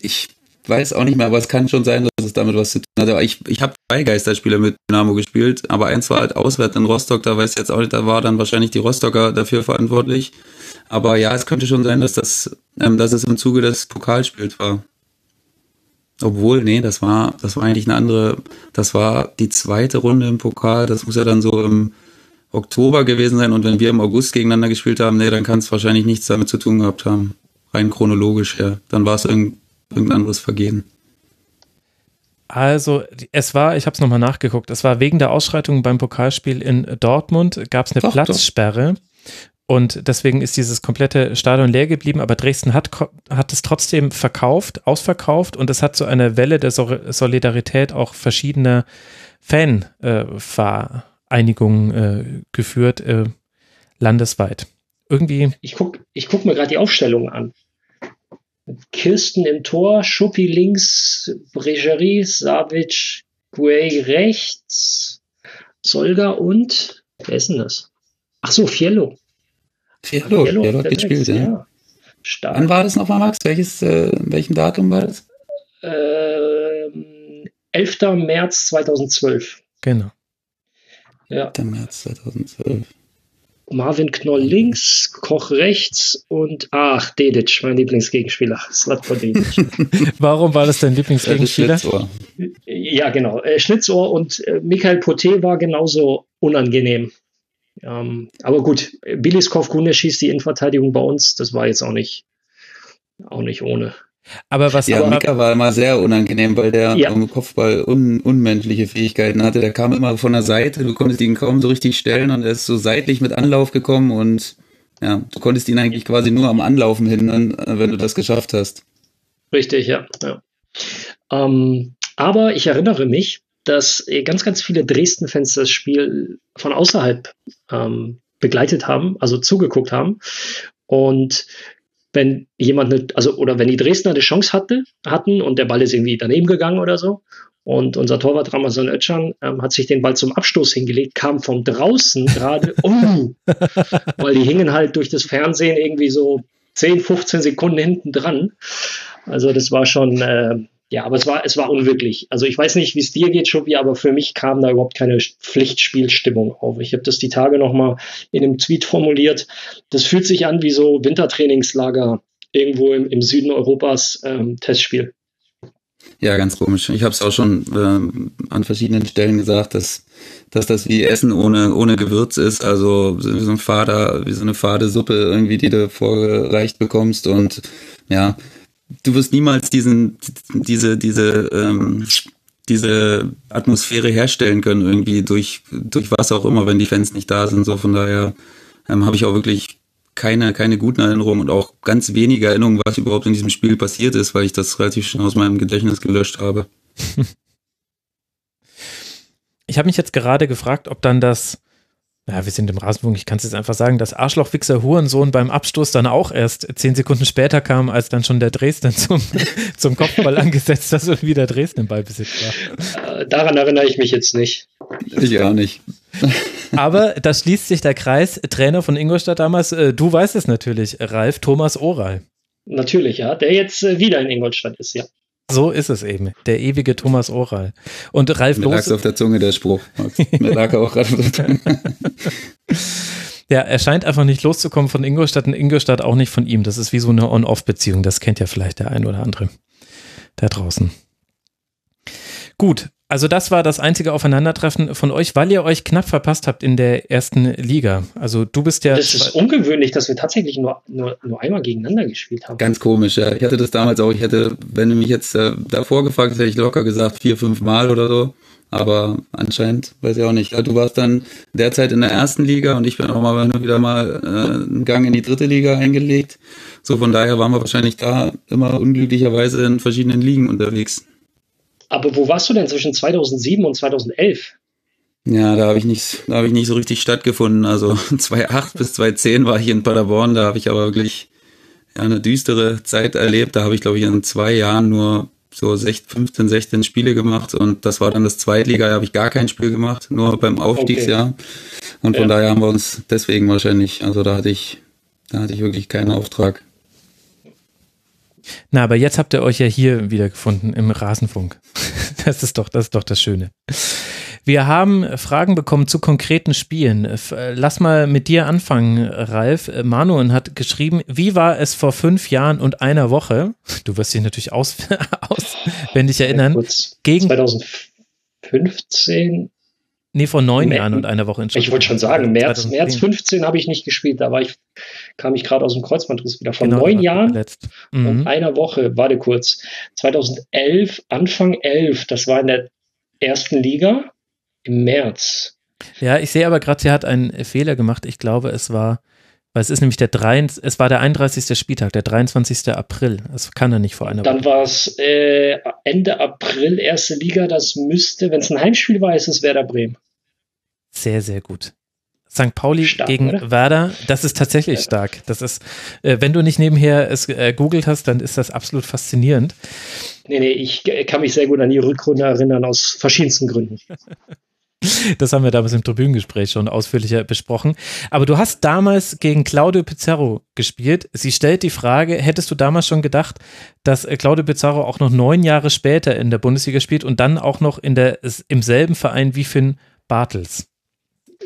ich weiß auch nicht mehr, aber es kann schon sein, dass es damit was zu tun hat. Ich, ich habe zwei Geisterspiele mit Dynamo gespielt, aber eins war halt auswärts in Rostock, da weiß ich jetzt auch nicht, da war dann wahrscheinlich die Rostocker dafür verantwortlich. Aber ja, es könnte schon sein, dass das, ähm, dass es im Zuge des Pokalspiels war. Obwohl, nee, das war, das war eigentlich eine andere, das war die zweite Runde im Pokal, das muss ja dann so im Oktober gewesen sein und wenn wir im August gegeneinander gespielt haben, nee, dann kann es wahrscheinlich nichts damit zu tun gehabt haben. Rein chronologisch her. Dann war es irgendein irgendein anderes Vergehen? Also es war, ich habe es nochmal nachgeguckt, es war wegen der Ausschreitung beim Pokalspiel in Dortmund, gab es eine doch, Platzsperre doch. und deswegen ist dieses komplette Stadion leer geblieben, aber Dresden hat, hat es trotzdem verkauft, ausverkauft und es hat zu einer Welle der Solidarität auch verschiedener Fanvereinigungen äh, geführt, äh, landesweit. Irgendwie. Ich gucke ich guck mir gerade die Aufstellung an. Kirsten im Tor, Schuppi links, Bregerie, Savic, Guay rechts, Solga und, wer ist denn das? Ach so, Fiello. Fiello, Fiello, Fiello hat gespielt, ja. ja. Stark. Wann war das nochmal, Max? Welches, äh, welchem Datum war das? Ähm, 11. März 2012. Genau. Ja. 11. März 2012. Marvin Knoll links, Koch rechts und ach, Dedic, mein Lieblingsgegenspieler. Slatko Dedic. Warum war das dein Lieblingsgegenspieler? Ja, genau. Äh, Schlitzohr und äh, Michael Poté war genauso unangenehm. Ähm, aber gut, Biliskov Kune schießt die Innenverteidigung bei uns. Das war jetzt auch nicht, auch nicht ohne. Aber was ja, Mika war immer sehr unangenehm, weil der ja. im Kopfball un, unmenschliche Fähigkeiten hatte. Der kam immer von der Seite, du konntest ihn kaum so richtig stellen und er ist so seitlich mit Anlauf gekommen und ja, du konntest ihn eigentlich quasi nur am Anlaufen hindern, wenn du das geschafft hast. Richtig, ja. ja. Ähm, aber ich erinnere mich, dass ganz, ganz viele Dresden-Fans das Spiel von außerhalb ähm, begleitet haben, also zugeguckt haben. Und wenn jemand, eine, also oder wenn die Dresdner eine Chance hatte, hatten und der Ball ist irgendwie daneben gegangen oder so und unser Torwart Ramazan Özcan ähm, hat sich den Ball zum Abstoß hingelegt, kam von draußen gerade, oh, weil die hingen halt durch das Fernsehen irgendwie so 10, 15 Sekunden hinten dran. Also das war schon, äh, ja, aber es war, es war unwirklich. Also ich weiß nicht, wie es dir geht, Schuppi, aber für mich kam da überhaupt keine Pflichtspielstimmung auf. Ich habe das die Tage nochmal in einem Tweet formuliert. Das fühlt sich an wie so Wintertrainingslager irgendwo im, im Süden Europas ähm, Testspiel. Ja, ganz komisch. Ich habe es auch schon äh, an verschiedenen Stellen gesagt, dass, dass das wie Essen ohne, ohne Gewürz ist. Also wie so ein Fader, wie so eine fade Suppe irgendwie, die du vorgereicht bekommst. Und ja, du wirst niemals diesen, diese, diese, ähm, diese Atmosphäre herstellen können, irgendwie durch, durch was auch immer, wenn die Fans nicht da sind. So von daher ähm, habe ich auch wirklich keine, keine guten Erinnerungen und auch ganz wenige Erinnerungen, was überhaupt in diesem Spiel passiert ist, weil ich das relativ schnell aus meinem Gedächtnis gelöscht habe. Ich habe mich jetzt gerade gefragt, ob dann das ja, wir sind im Rasenfunk, ich kann es jetzt einfach sagen, dass Arschlochwichser Hurensohn beim Abstoß dann auch erst zehn Sekunden später kam, als dann schon der Dresden zum, zum Kopfball angesetzt hat und wieder Dresden im Ballbesitz war. Äh, daran erinnere ich mich jetzt nicht. Ich auch nicht. Aber da schließt sich der Kreis, Trainer von Ingolstadt damals, äh, du weißt es natürlich, Ralf Thomas Oral. Natürlich, ja, der jetzt äh, wieder in Ingolstadt ist, ja. So ist es eben, der ewige Thomas Oral. Und Ralf Mir lag auf der Zunge, der Spruch. Mir lag auch gerade auf der Zunge. Ja, er scheint einfach nicht loszukommen von Ingolstadt und Ingolstadt auch nicht von ihm. Das ist wie so eine On-Off-Beziehung. Das kennt ja vielleicht der ein oder andere da draußen. Gut, also das war das einzige Aufeinandertreffen von euch, weil ihr euch knapp verpasst habt in der ersten Liga. Also du bist ja. Das ist ungewöhnlich, dass wir tatsächlich nur, nur, nur einmal gegeneinander gespielt haben. Ganz komisch, ja. Ich hatte das damals auch, ich hätte, wenn du mich jetzt äh, davor gefragt hätte ich locker gesagt, vier, fünf Mal oder so. Aber anscheinend, weiß ich auch nicht. Du warst dann derzeit in der ersten Liga und ich bin auch mal wieder mal äh, einen Gang in die dritte Liga eingelegt. So von daher waren wir wahrscheinlich da immer unglücklicherweise in verschiedenen Ligen unterwegs. Aber wo warst du denn zwischen 2007 und 2011? Ja, da habe ich nicht, da habe ich nicht so richtig stattgefunden. Also 2008 bis 2010 war ich in Paderborn, da habe ich aber wirklich eine düstere Zeit erlebt. Da habe ich, glaube ich, in zwei Jahren nur so 15, 16 Spiele gemacht und das war dann das Zweitliga, da habe ich gar kein Spiel gemacht, nur beim Aufstiegsjahr. Okay. Und von ja. daher haben wir uns deswegen wahrscheinlich, also da hatte ich, da hatte ich wirklich keinen Auftrag. Na, aber jetzt habt ihr euch ja hier wieder gefunden im Rasenfunk. Das ist doch, das ist doch das Schöne. Wir haben Fragen bekommen zu konkreten Spielen. Lass mal mit dir anfangen, Ralf. Manuel hat geschrieben, wie war es vor fünf Jahren und einer Woche? Du wirst dich natürlich aus, auswendig erinnern. Ja, gegen 2015 Nee, vor neun Jahren und einer Woche. Ich wollte schon sagen, März, März 15 habe ich nicht gespielt. Da war ich, kam ich gerade aus dem Kreuzbandriss wieder. Vor genau, neun Jahren mhm. und einer Woche, warte kurz. 2011, Anfang 11, das war in der ersten Liga im März. Ja, ich sehe aber gerade, sie hat einen Fehler gemacht. Ich glaube, es war, weil es ist nämlich der 3, es war der 31. Spieltag, der 23. April. Das kann er nicht vor einer Woche. Dann war es äh, Ende April, erste Liga. Das müsste, wenn es ein Heimspiel war, ist es Werder Bremen. Sehr, sehr gut. St. Pauli stark, gegen oder? Werder, das ist tatsächlich ja. stark. Das ist, äh, wenn du nicht nebenher es äh, googelt hast, dann ist das absolut faszinierend. Nee, nee, ich kann mich sehr gut an die Rückrunde erinnern, aus verschiedensten Gründen. Das haben wir damals im Tribünengespräch schon ausführlicher besprochen. Aber du hast damals gegen Claudio Pizarro gespielt. Sie stellt die Frage, hättest du damals schon gedacht, dass äh, Claudio Pizarro auch noch neun Jahre später in der Bundesliga spielt und dann auch noch in der, im selben Verein wie Finn Bartels?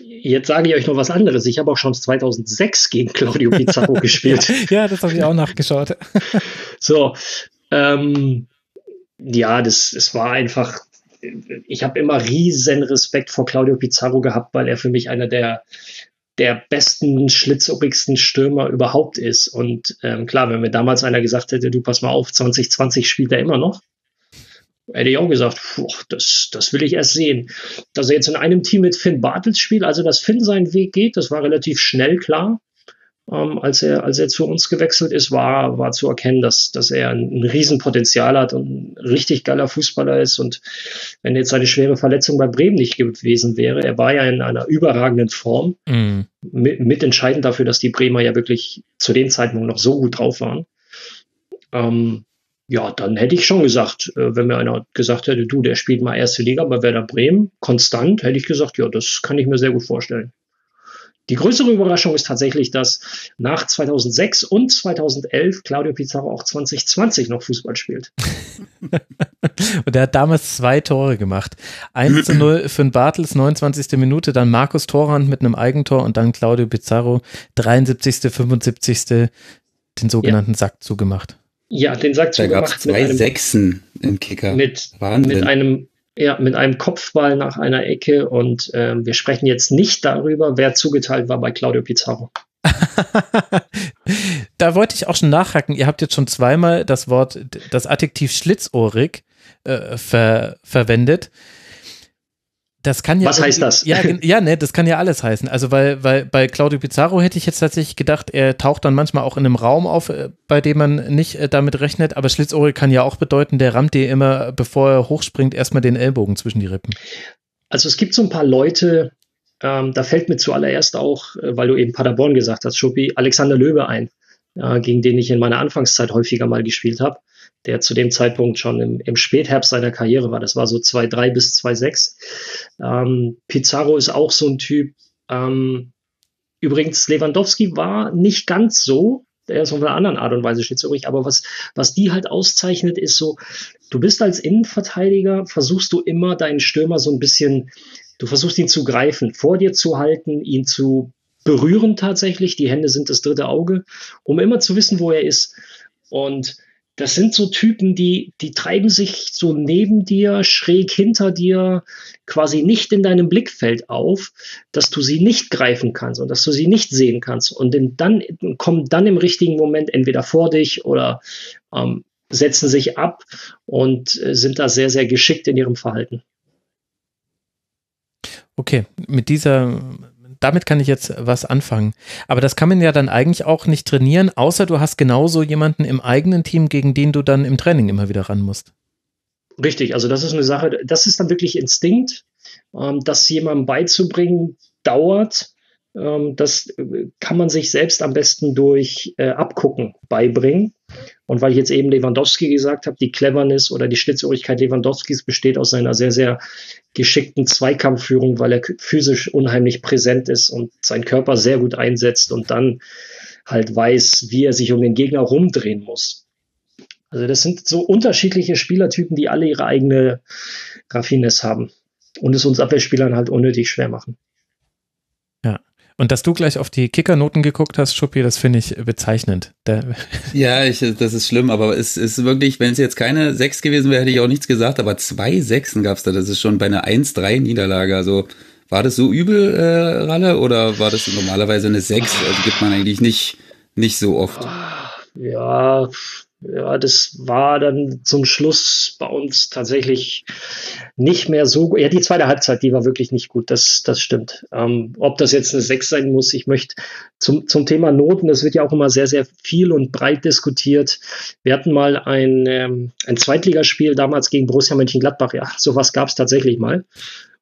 Jetzt sage ich euch noch was anderes. Ich habe auch schon 2006 gegen Claudio Pizarro gespielt. ja, das habe ich auch nachgeschaut. so, ähm, ja, das, das war einfach ich habe immer riesen Respekt vor Claudio Pizarro gehabt, weil er für mich einer der, der besten, schlitzohrigsten Stürmer überhaupt ist. Und ähm, klar, wenn mir damals einer gesagt hätte, du pass mal auf, 2020 spielt er immer noch, hätte ich auch gesagt, puh, das, das will ich erst sehen. Dass er jetzt in einem Team mit Finn Bartels spielt, also dass Finn seinen Weg geht, das war relativ schnell klar ähm, als, er, als er zu uns gewechselt ist, war, war zu erkennen, dass, dass er ein, ein Riesenpotenzial hat und ein richtig geiler Fußballer ist. Und wenn jetzt seine schwere Verletzung bei Bremen nicht gewesen wäre, er war ja in einer überragenden Form, mhm. mit, mitentscheidend dafür, dass die Bremer ja wirklich zu dem Zeitpunkt noch so gut drauf waren. Ähm, ja, dann hätte ich schon gesagt, äh, wenn mir einer gesagt hätte, du, der spielt mal erste Liga bei Werder Bremen, konstant, hätte ich gesagt, ja, das kann ich mir sehr gut vorstellen. Die größere Überraschung ist tatsächlich, dass nach 2006 und 2011 Claudio Pizarro auch 2020 noch Fußball spielt. und er hat damals zwei Tore gemacht. 1 zu 0 für den Bartels, 29. Minute, dann Markus Torrand mit einem Eigentor und dann Claudio Pizarro, 73., 75. den sogenannten ja. Sack zugemacht. Ja, den Sack zugemacht. Da gab es zwei Sechsen im Kicker. Mit, Wahnsinn. mit einem ja, mit einem Kopfball nach einer Ecke und äh, wir sprechen jetzt nicht darüber, wer zugeteilt war bei Claudio Pizarro. da wollte ich auch schon nachhaken. Ihr habt jetzt schon zweimal das Wort, das Adjektiv schlitzohrig äh, ver verwendet. Das kann ja. Was heißt das? Ja, ja, ne, das kann ja alles heißen. Also, weil, weil bei Claudio Pizarro hätte ich jetzt tatsächlich gedacht, er taucht dann manchmal auch in einem Raum auf, äh, bei dem man nicht äh, damit rechnet. Aber Schlitzohrig kann ja auch bedeuten, der rammt dir immer, bevor er hochspringt, erstmal den Ellbogen zwischen die Rippen. Also, es gibt so ein paar Leute, ähm, da fällt mir zuallererst auch, äh, weil du eben Paderborn gesagt hast, Schuppi, Alexander Löwe ein, äh, gegen den ich in meiner Anfangszeit häufiger mal gespielt habe der zu dem Zeitpunkt schon im, im Spätherbst seiner Karriere war. Das war so 2,3 bis 2,6. Ähm, Pizarro ist auch so ein Typ. Ähm, übrigens, Lewandowski war nicht ganz so. Der ist auf einer anderen Art und Weise schizophrenisch. Aber was, was die halt auszeichnet, ist so, du bist als Innenverteidiger, versuchst du immer deinen Stürmer so ein bisschen, du versuchst ihn zu greifen, vor dir zu halten, ihn zu berühren tatsächlich. Die Hände sind das dritte Auge, um immer zu wissen, wo er ist. Und das sind so Typen, die, die treiben sich so neben dir, schräg hinter dir, quasi nicht in deinem Blickfeld auf, dass du sie nicht greifen kannst und dass du sie nicht sehen kannst. Und dann kommen dann im richtigen Moment entweder vor dich oder ähm, setzen sich ab und äh, sind da sehr, sehr geschickt in ihrem Verhalten. Okay, mit dieser damit kann ich jetzt was anfangen. Aber das kann man ja dann eigentlich auch nicht trainieren, außer du hast genauso jemanden im eigenen Team, gegen den du dann im Training immer wieder ran musst. Richtig, also das ist eine Sache, das ist dann wirklich Instinkt, ähm, das jemandem beizubringen, dauert. Ähm, das äh, kann man sich selbst am besten durch äh, Abgucken beibringen. Und weil ich jetzt eben Lewandowski gesagt habe, die Cleverness oder die Schlitzohrigkeit Lewandowskis besteht aus seiner sehr, sehr geschickten Zweikampfführung, weil er physisch unheimlich präsent ist und seinen Körper sehr gut einsetzt und dann halt weiß, wie er sich um den Gegner rumdrehen muss. Also das sind so unterschiedliche Spielertypen, die alle ihre eigene Raffinesse haben und es uns Abwehrspielern halt unnötig schwer machen. Und dass du gleich auf die Kickernoten geguckt hast, Schuppi, das finde ich bezeichnend. Da ja, ich, das ist schlimm, aber es ist wirklich, wenn es jetzt keine sechs gewesen wäre, hätte ich auch nichts gesagt, aber zwei Sechsen gab es da. Das ist schon bei einer 1-3-Niederlage. Also war das so übel, äh, Ralle, oder war das normalerweise eine Sechs? Also gibt man eigentlich nicht, nicht so oft. Ja, ja, das war dann zum Schluss bei uns tatsächlich nicht mehr so gut. Ja, die zweite Halbzeit, die war wirklich nicht gut, das, das stimmt. Ähm, ob das jetzt eine 6 sein muss, ich möchte zum, zum Thema Noten, das wird ja auch immer sehr, sehr viel und breit diskutiert. Wir hatten mal ein, ähm, ein Zweitligaspiel damals gegen Borussia Mönchengladbach, ja, sowas gab es tatsächlich mal.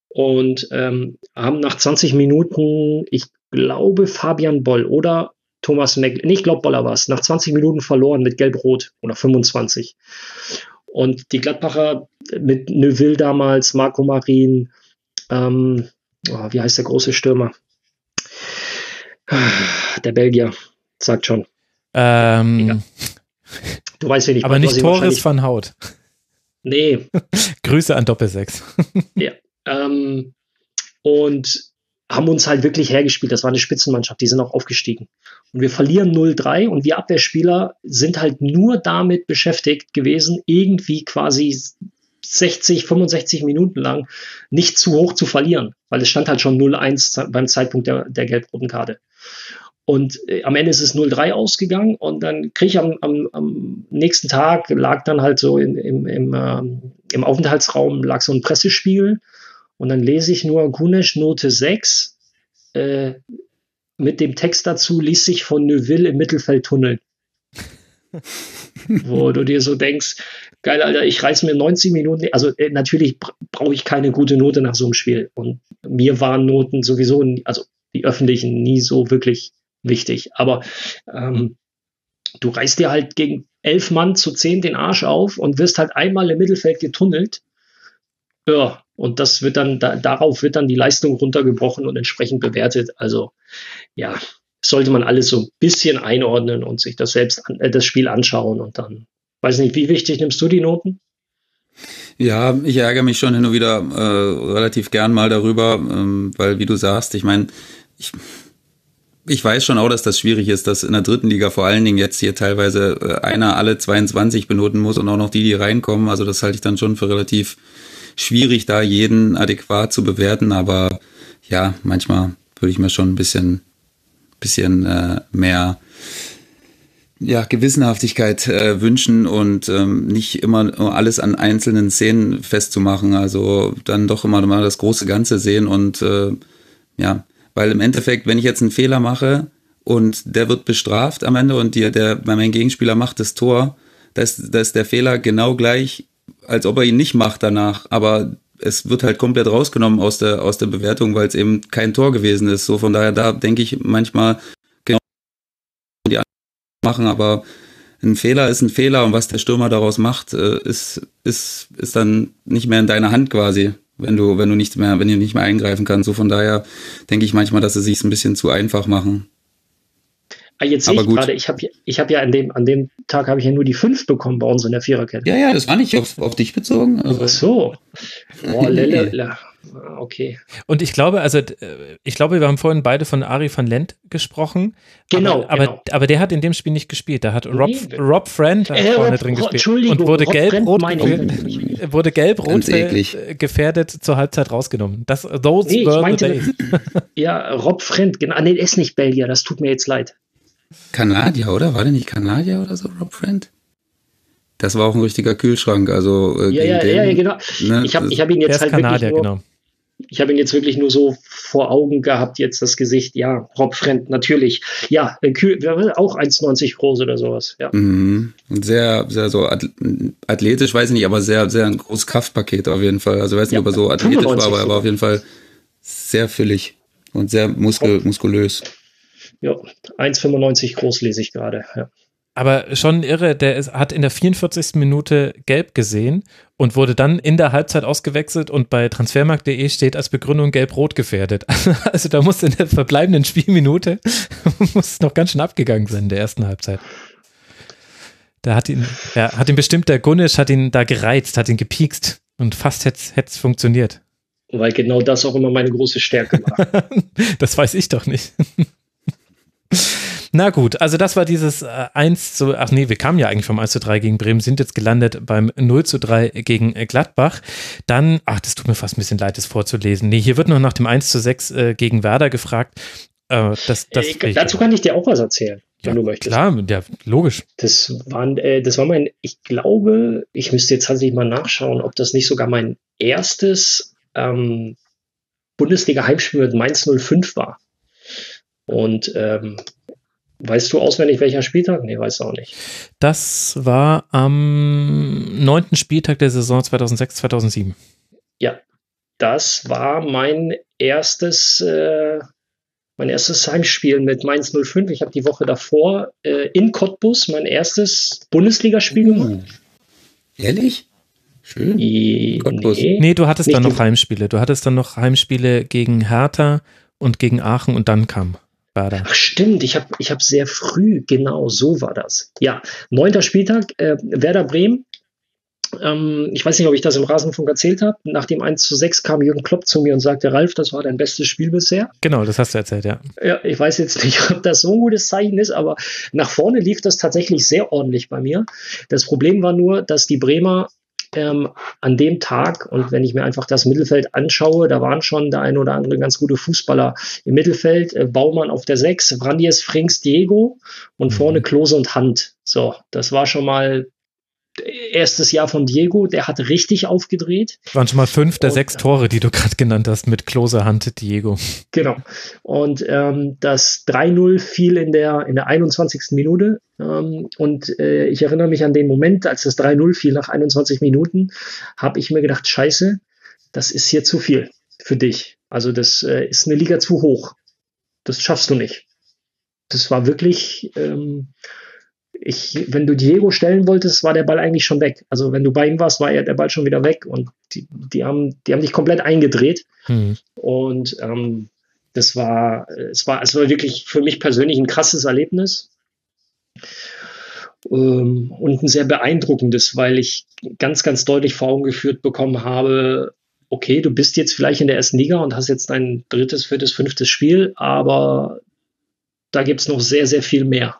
und ähm, haben nach 20 Minuten, ich glaube, Fabian Boll oder Thomas Meck, nee, ich glaube, Boller war es, nach 20 Minuten verloren mit Gelb-Rot oder 25. Und die Gladbacher mit Neuville damals, Marco Marin, ähm, oh, wie heißt der große Stürmer? Der Belgier, sagt schon. Ähm, du weißt, wen ich Aber nicht Torres van Hout. Nee. Grüße an Doppelsechs. ja. Ähm, und haben uns halt wirklich hergespielt. Das war eine Spitzenmannschaft, die sind auch aufgestiegen. Und wir verlieren 0-3 und wir Abwehrspieler sind halt nur damit beschäftigt gewesen, irgendwie quasi 60, 65 Minuten lang nicht zu hoch zu verlieren, weil es stand halt schon 0-1 beim Zeitpunkt der, der gelb-roten Karte. Und äh, am Ende ist es 0-3 ausgegangen und dann kriege ich am, am, am, nächsten Tag, lag dann halt so in, im, im, äh, im Aufenthaltsraum, lag so ein Pressespiegel und dann lese ich nur Gunesch Note 6 äh, mit dem Text dazu, ließ sich von Neuville im Mittelfeld tunneln. Wo du dir so denkst, geil, Alter, ich reiß mir 90 Minuten, also äh, natürlich brauche ich keine gute Note nach so einem Spiel. Und mir waren Noten sowieso, also die öffentlichen, nie so wirklich wichtig. Aber ähm, du reißt dir halt gegen elf Mann zu zehn den Arsch auf und wirst halt einmal im Mittelfeld getunnelt. Ja, und das wird dann, da, darauf wird dann die Leistung runtergebrochen und entsprechend bewertet. Also ja, sollte man alles so ein bisschen einordnen und sich das selbst an, äh, das Spiel anschauen und dann, weiß nicht, wie wichtig nimmst du die Noten? Ja, ich ärgere mich schon hin und wieder äh, relativ gern mal darüber, ähm, weil wie du sagst, ich meine, ich, ich weiß schon auch, dass das schwierig ist, dass in der dritten Liga vor allen Dingen jetzt hier teilweise äh, einer alle 22 benoten muss und auch noch die, die reinkommen. Also das halte ich dann schon für relativ schwierig, da jeden adäquat zu bewerten. Aber ja, manchmal würde ich mir schon ein bisschen, bisschen äh, mehr ja, Gewissenhaftigkeit äh, wünschen und ähm, nicht immer alles an einzelnen Szenen festzumachen. Also dann doch immer mal das große Ganze sehen und äh, ja, weil im Endeffekt, wenn ich jetzt einen Fehler mache und der wird bestraft am Ende und die, der, mein Gegenspieler macht das Tor, da ist, da ist der Fehler genau gleich, als ob er ihn nicht macht danach. Aber es wird halt komplett rausgenommen aus der, aus der Bewertung, weil es eben kein Tor gewesen ist. So von daher, da denke ich manchmal, genau, die machen, aber ein Fehler ist ein Fehler und was der Stürmer daraus macht, äh, ist, ist, ist dann nicht mehr in deiner Hand quasi wenn du, wenn du nicht mehr, wenn du nicht mehr eingreifen kannst. So von daher denke ich manchmal, dass sie sich ein bisschen zu einfach machen. Ah, jetzt sehe ich gerade, ich habe ich hab ja an dem, an dem Tag habe ich ja nur die fünf bekommen bei uns in der Viererkette. Ja, ja, das war nicht auf, auf dich bezogen. Also. Ach so. Boah, Lelle, Ah, okay. Und ich glaube, also äh, ich glaube, wir haben vorhin beide von Ari van Lent gesprochen. Genau aber, genau. aber, der hat in dem Spiel nicht gespielt. Da hat Rob, Nee. Rob Friend Äh, vorne Rob- drin gespielt. Entschuldigung, und wurde gelb-rot wurde gelb-rot äh, gefährdet zur Halbzeit rausgenommen. Das, those Nee, ich were the meinte- days. Ja, Rob Friend, genau. Nee, er ist nicht Belgier, das tut mir jetzt leid. Kanadier, oder? War der nicht Kanadier oder so, Rob Friend? Das war auch ein richtiger Kühlschrank, also äh, Ja, ja, den, ja, ja, genau. ne, Ich habe ich hab ihn jetzt halt Kanadier, wirklich nur, genau. ich habe ihn jetzt wirklich nur so vor Augen gehabt, jetzt das Gesicht. Ja, Rob Friend, natürlich. Ja, äh, Kühl, wer will auch 1,90 groß oder sowas. Ja. Mhm. Und Sehr, sehr so athl- athletisch, weiß ich nicht, aber sehr, sehr ein großes Kraftpaket auf jeden Fall. Also ich weiß nicht, Ja, ob er so athletisch war, 95 aber er war auf jeden Fall sehr füllig und sehr muskel, muskulös. Ja 1,95 groß lese ich gerade. Ja. Aber schon irre, der ist, hat in der 44. Minute gelb gesehen und wurde dann in der Halbzeit ausgewechselt und bei transfermarkt.de steht als Begründung gelb-rot gefährdet. Also da muss in der verbleibenden Spielminute muss noch ganz schön abgegangen sein in der ersten Halbzeit. Da hat ihn, ja, hat ihn bestimmt der Gunnisch, hat ihn da gereizt, hat ihn gepiekst und fast hätte es funktioniert. Weil genau das auch immer meine große Stärke war. das weiß ich doch nicht. Na gut, also das war dieses äh, 1 zu, ach nee, wir kamen ja eigentlich vom 1 zu 3 gegen Bremen, sind jetzt gelandet beim 0 zu 3 gegen äh, Gladbach. Dann, ach, das tut mir fast ein bisschen leid, das vorzulesen. Nee, hier wird noch nach dem 1 zu 6 äh, gegen Werder gefragt. Äh, das, das, äh, dazu kann ich dir auch was erzählen, wenn ja, du möchtest. Klar, ja, logisch. Das, waren, äh, das war mein, ich glaube, ich müsste jetzt tatsächlich mal nachschauen, ob das nicht sogar mein erstes ähm, Bundesliga-Heimspiel mit Mainz 05 war. Und ähm, weißt du auswendig, welcher Spieltag? Nee, weißt du auch nicht. Das war am neunten Spieltag der Saison 2006, 2007. Ja, das war mein erstes, äh, mein erstes Heimspiel mit Mainz 05. Ich habe die Woche davor äh, in Cottbus mein erstes Bundesligaspiel uh, gemacht. Ehrlich? Schön. I, nee, nee, du hattest dann noch Heimspiele. Du hattest dann noch Heimspiele gegen Hertha und gegen Aachen und dann kam Werder. Ach stimmt, ich habe ich hab sehr früh, genau, so war das. Ja, neunter Spieltag, äh, Werder Bremen. Ähm, ich weiß nicht, ob ich das im Rasenfunk erzählt habe. Nach dem 1 zu 6 kam Jürgen Klopp zu mir und sagte, Ralf, das war dein bestes Spiel bisher. Genau, das hast du erzählt, ja. Ja, ich weiß jetzt nicht, ob das so ein gutes Zeichen ist, aber nach vorne lief das tatsächlich sehr ordentlich bei mir. Das Problem war nur, dass die Bremer ähm, an dem Tag, und wenn ich mir einfach das Mittelfeld anschaue, da waren schon der ein oder andere ganz gute Fußballer im Mittelfeld. Äh, Baumann auf der 6, Brandies, Frings, Diego und mhm. vorne Klose und Hand. So, das war schon mal erstes Jahr von Diego, der hat richtig aufgedreht. Waren schon mal fünf der und, sechs Tore, die du gerade genannt hast, mit Klose, Hand, Diego. Genau. Und ähm, das 3-0 fiel in der, in der 21. Minute. Ähm, und äh, ich erinnere mich an den Moment, als das 3-0 fiel nach 21 Minuten, habe ich mir gedacht, scheiße, das ist hier zu viel für dich. Also das äh, ist eine Liga zu hoch. Das schaffst du nicht. Das war wirklich... Ähm, ich, wenn du Diego stellen wolltest, war der Ball eigentlich schon weg. Also wenn du bei ihm warst, war er der Ball schon wieder weg und die, die haben, die haben dich komplett eingedreht. Mhm. Und ähm, das war, es war, es war wirklich für mich persönlich ein krasses Erlebnis. Ähm, und ein sehr beeindruckendes, weil ich ganz, ganz deutlich vor Augen geführt bekommen habe, okay, du bist jetzt vielleicht in der ersten Liga und hast jetzt dein drittes, viertes, fünftes Spiel, aber da gibt es noch sehr, sehr viel mehr.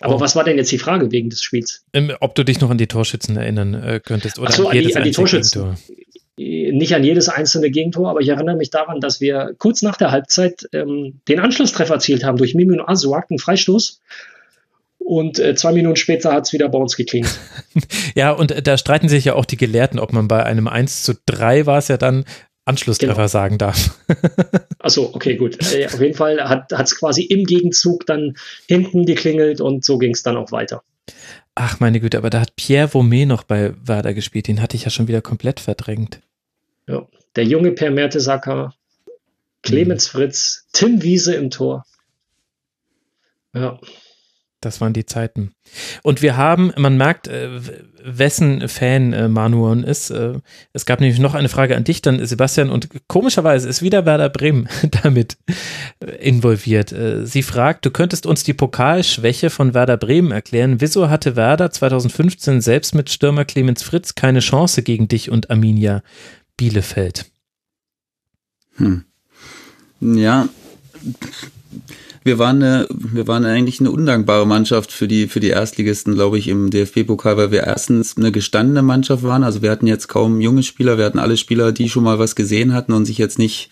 Aber oh. was war denn jetzt die Frage wegen des Spiels? Ähm, ob du dich noch an die Torschützen erinnern äh, könntest oder Ach so, an, an, die, an die Torschützen. Gegentor. Nicht an jedes einzelne Gegentor, aber ich erinnere mich daran, dass wir kurz nach der Halbzeit ähm, den Anschlusstreffer erzielt haben durch Mimino Asuak, einen Freistoß. Und äh, zwei Minuten später hat es wieder bei uns geklingelt. ja, und äh, da streiten sich ja auch die Gelehrten, ob man bei einem 1 zu 3 war es ja dann, Anschlusstreffer genau. sagen darf. Achso, okay, gut. Äh, auf jeden Fall hat es quasi im Gegenzug dann hinten geklingelt und so ging es dann auch weiter. Ach, meine Güte, aber da hat Pierre Vaumet noch bei Werder gespielt. Den hatte ich ja schon wieder komplett verdrängt. Ja, der junge Per Mertesacker, Clemens. Fritz, Tim Wiese im Tor. Ja. Das waren die Zeiten. Und wir haben, man merkt, äh, wessen Fan äh, Manuon ist. Äh, es gab nämlich noch eine Frage an dich dann, Sebastian, und komischerweise ist wieder Werder Bremen damit involviert. Sie fragt, du könntest uns die Pokalschwäche von Werder Bremen erklären. Wieso hatte Werder 2015 selbst mit Stürmer Clemens Fritz keine Chance gegen dich und Arminia Bielefeld? Hm. Ja, wir waren, eine, wir waren eigentlich eine undankbare Mannschaft für die, für die Erstligisten, glaube ich, im DFB-Pokal, weil wir erstens eine gestandene Mannschaft waren. Also wir hatten jetzt kaum junge Spieler, wir hatten alle Spieler, die schon mal was gesehen hatten und sich jetzt nicht,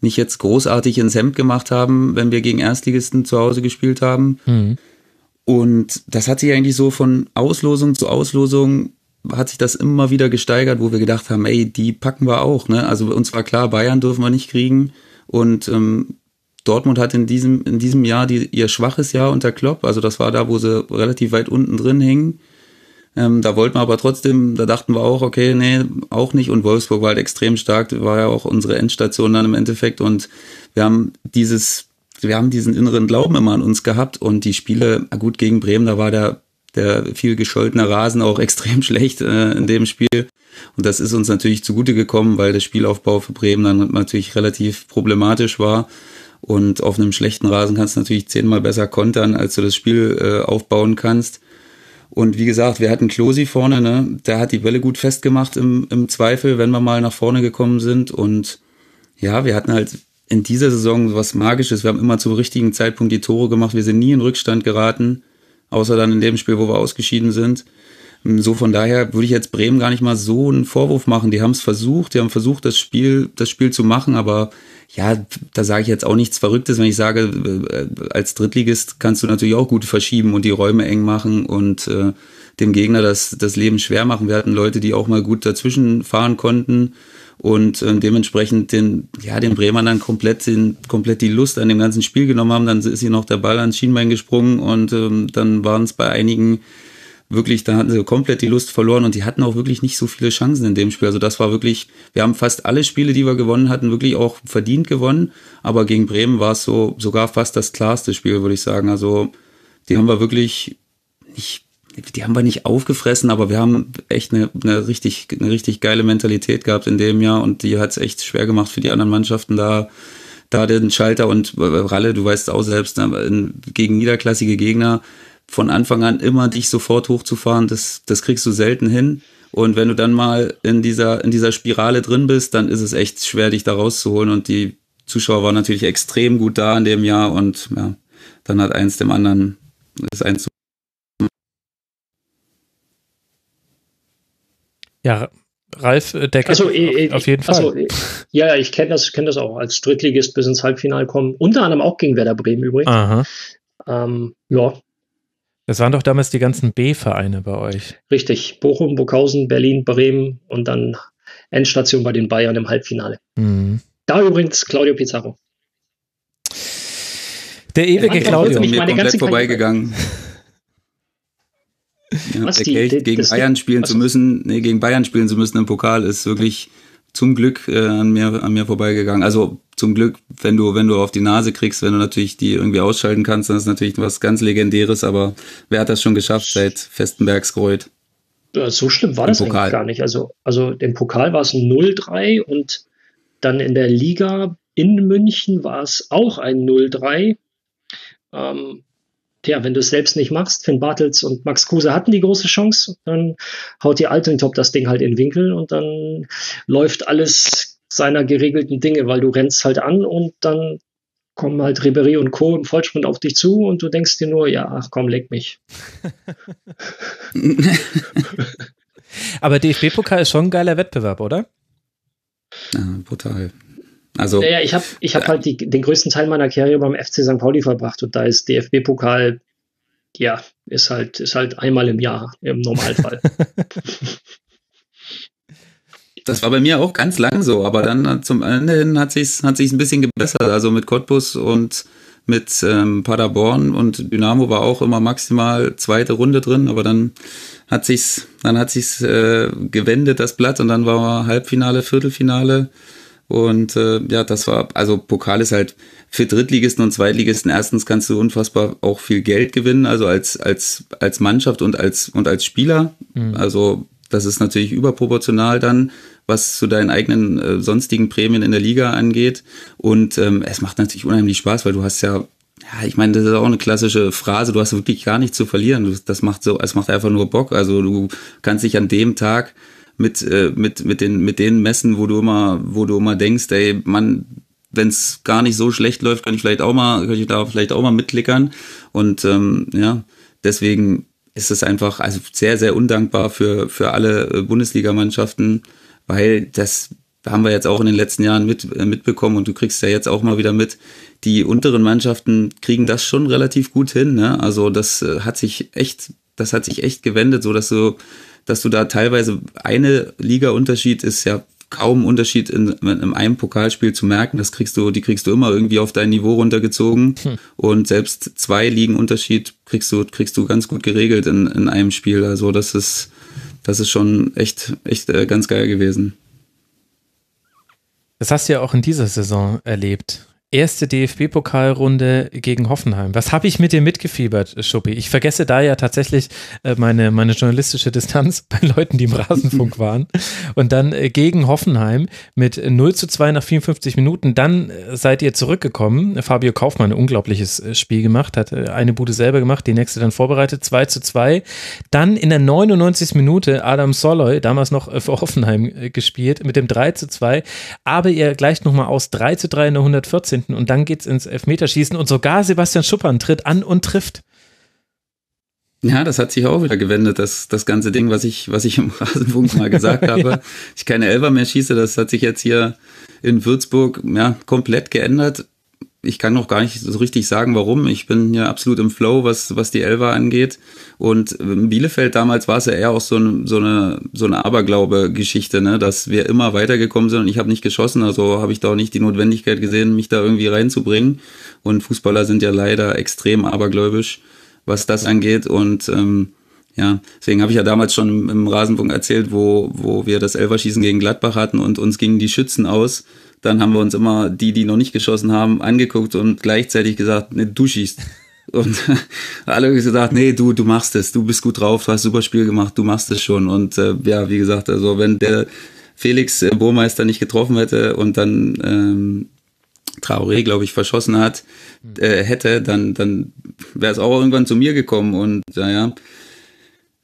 nicht jetzt großartig ins Hemd gemacht haben, wenn wir gegen Erstligisten zu Hause gespielt haben. Mhm. Und das hat sich eigentlich so von Auslosung zu Auslosung hat sich das immer wieder gesteigert, wo wir gedacht haben, ey, die packen wir auch. Ne? Also uns war klar, Bayern dürfen wir nicht kriegen. Und ähm, Dortmund hat in diesem, in diesem Jahr die, ihr schwaches Jahr unter Klopp. Also das war da, wo sie relativ weit unten drin hingen. Ähm, da wollten wir aber trotzdem, da dachten wir auch, okay, nee, auch nicht. Und Wolfsburg war halt extrem stark, war ja auch unsere Endstation dann im Endeffekt. Und wir haben dieses, wir haben diesen inneren Glauben immer an uns gehabt. Und die Spiele, gut, gegen Bremen, da war der, der viel gescholtene Rasen auch extrem schlecht äh, in dem Spiel. Und das ist uns natürlich zugute gekommen, weil der Spielaufbau für Bremen dann natürlich relativ problematisch war. Und auf einem schlechten Rasen kannst du natürlich zehnmal besser kontern, als du das Spiel äh, aufbauen kannst. Und wie gesagt, wir hatten Klosi vorne, ne? Der hat die Bälle gut festgemacht im, im Zweifel, wenn wir mal nach vorne gekommen sind. Und ja, wir hatten halt in dieser Saison was Magisches. Wir haben immer zum richtigen Zeitpunkt die Tore gemacht. Wir sind nie in Rückstand geraten, außer dann in dem Spiel, wo wir ausgeschieden sind. So von daher würde ich jetzt Bremen gar nicht mal so einen Vorwurf machen. Die haben es versucht, die haben versucht, das Spiel, das Spiel zu machen, aber ja, da sage ich jetzt auch nichts Verrücktes, wenn ich sage, äh, als Drittligist kannst du natürlich auch gut verschieben und die Räume eng machen und äh, dem Gegner das, das Leben schwer machen. Wir hatten Leute, die auch mal gut dazwischen fahren konnten und äh, dementsprechend den, ja, den Bremern dann komplett, den, komplett die Lust an dem ganzen Spiel genommen haben. Dann ist hier noch der Ball ans Schienbein gesprungen und ähm, dann waren es bei einigen wirklich, da hatten sie komplett die Lust verloren und die hatten auch wirklich nicht so viele Chancen in dem Spiel. Also das war wirklich, wir haben fast alle Spiele, die wir gewonnen hatten, wirklich auch verdient gewonnen. Aber gegen Bremen war es so sogar fast das klarste Spiel, würde ich sagen. Also die haben wir wirklich nicht, die haben wir nicht aufgefressen, aber wir haben echt eine, eine richtig, eine richtig geile Mentalität gehabt in dem Jahr und die hat es echt schwer gemacht für die anderen Mannschaften da da den Schalter und äh, Ralle, du weißt auch selbst, ne, gegen niederklassige Gegner von Anfang an immer dich sofort hochzufahren, das, das kriegst du selten hin. Und wenn du dann mal in dieser, in dieser Spirale drin bist, dann ist es echt schwer, dich da rauszuholen. Und die Zuschauer waren natürlich extrem gut da in dem Jahr und ja, dann hat eins dem anderen ist eins zu. Ja, Ralf äh, Decker also, äh, auf jeden Fall. Also, ja, ich kenne das, kenn das auch als Drittligist bis ins Halbfinale kommen. Unter anderem auch gegen Werder Bremen übrigens. Aha. Ähm, ja. Das waren doch damals die ganzen B-Vereine bei euch. Richtig. Bochum, Burghausen, Berlin, Bremen und dann Endstation bei den Bayern im Halbfinale. Mhm. Da übrigens Claudio Pizarro. Der ewige Claudio. Mir komplett vorbeigegangen. Ja, Was die, Kelch, gegen Bayern spielen zu müssen, nee, gegen Bayern spielen zu müssen im Pokal ist wirklich zum Glück äh, an mir an mir vorbeigegangen. Also zum Glück, wenn du wenn du auf die Nase kriegst, wenn du natürlich die irgendwie ausschalten kannst, dann ist natürlich was ganz legendäres, aber wer hat das schon geschafft seit Festenbergskreuth? So schlimm war das Pokal. eigentlich gar nicht. Also also im Pokal war es 0-3 und dann in der Liga in München war es auch ein 0-3. Ähm, ja, wenn du es selbst nicht machst, Finn Bartels und Max Kruse hatten die große Chance, dann haut die Altentop das Ding halt in den Winkel und dann läuft alles seiner geregelten Dinge, weil du rennst halt an und dann kommen halt Ribery und Co. im Vollsprint auf dich zu und du denkst dir nur, ja, ach komm, leg mich. Aber DFB-Pokal ist schon ein geiler Wettbewerb, oder? Ja, brutal. Also, naja, ich habe ich hab halt die, den größten Teil meiner Karriere beim FC St. Pauli verbracht und da ist DFB-Pokal, ja, ist halt, ist halt einmal im Jahr im Normalfall. das war bei mir auch ganz lang so, aber dann zum Ende hin hat sich's hat sich's ein bisschen gebessert. Also mit Cottbus und mit ähm, Paderborn und Dynamo war auch immer maximal zweite Runde drin, aber dann hat sich's dann hat sich's äh, gewendet das Blatt und dann war Halbfinale, Viertelfinale und äh, ja, das war, also Pokal ist halt für Drittligisten und Zweitligisten erstens kannst du unfassbar auch viel Geld gewinnen, also als, als, als Mannschaft und als, und als Spieler. Mhm. Also das ist natürlich überproportional dann, was zu deinen eigenen äh, sonstigen Prämien in der Liga angeht. Und ähm, es macht natürlich unheimlich Spaß, weil du hast ja ja, ich meine, das ist auch eine klassische Phrase. Du hast wirklich gar nichts zu verlieren. Das macht so, es macht einfach nur Bock. Also du kannst dich an dem Tag mit, äh, mit, mit, den, mit den Messen, wo du immer, wo du immer denkst, ey, man, wenn es gar nicht so schlecht läuft, kann ich vielleicht auch mal, kann ich da vielleicht auch mal mitklickern. Und ähm, ja, deswegen ist es einfach also sehr, sehr undankbar für, für alle äh, Bundesligamannschaften, weil das haben wir jetzt auch in den letzten Jahren mit, äh, mitbekommen und du kriegst ja jetzt auch mal wieder mit, die unteren Mannschaften kriegen das schon relativ gut hin. Ne? Also das äh, hat sich echt, das hat sich echt gewendet, so dass du dass du da teilweise eine Liga-Unterschied ist ja kaum Unterschied in, in einem Pokalspiel zu merken. Das kriegst du, die kriegst du immer irgendwie auf dein Niveau runtergezogen. Hm. Und selbst zwei Ligen Unterschied kriegst du, kriegst du ganz gut geregelt in, in einem Spiel. Also das ist, das ist schon echt, echt äh, ganz geil gewesen. Das hast du ja auch in dieser Saison erlebt erste DFB-Pokalrunde gegen Hoffenheim. Was habe ich mit dir mitgefiebert, Schuppi? Ich vergesse da ja tatsächlich äh, meine, meine journalistische Distanz bei Leuten, die im Rasenfunk waren. Und dann äh, gegen Hoffenheim mit 0 zu 2 nach 54 Minuten. Dann äh, seid ihr zurückgekommen. Fabio Kaufmann ein unglaubliches Spiel gemacht, hat eine Bude selber gemacht, die nächste dann vorbereitet, 2 zu 2. Dann in der 99. Minute Adam Soloy, damals noch für Hoffenheim gespielt, mit dem 3 zu 2. Aber ihr gleicht nochmal aus 3 zu 3 in der 114 finden und dann geht es ins Elfmeterschießen und sogar Sebastian Schuppern tritt an und trifft. Ja, das hat sich auch wieder gewendet, das, das ganze Ding, was ich, was ich im Rasenfunk mal gesagt habe. ja. Ich keine Elfer mehr schieße, das hat sich jetzt hier in Würzburg ja, komplett geändert ich kann noch gar nicht so richtig sagen, warum. Ich bin ja absolut im Flow, was, was die Elva angeht. Und in Bielefeld damals war es ja eher auch so, eine so eine, so eine Aberglaube-Geschichte, ne? dass wir immer weitergekommen sind und ich habe nicht geschossen, also habe ich da auch nicht die Notwendigkeit gesehen, mich da irgendwie reinzubringen. Und Fußballer sind ja leider extrem abergläubisch, was das angeht. Und ähm, Ja, deswegen habe ich ja damals schon im, Rasenfunk erzählt, wo, wo wir das Elferschießen gegen Gladbach hatten und uns gingen die Schützen aus. Dann haben wir uns immer die, die noch nicht geschossen haben, angeguckt und gleichzeitig gesagt, nee, du schießt. Und alle gesagt, nee, du, du machst es, du bist gut drauf, du hast super Spiel gemacht, du machst es schon. Und äh, ja, wie gesagt, also wenn der Felix äh, Burmeister nicht getroffen hätte und dann ähm, Traoré, glaube ich, verschossen hat, äh, hätte, dann, dann wäre es auch irgendwann zu mir gekommen. Und naja,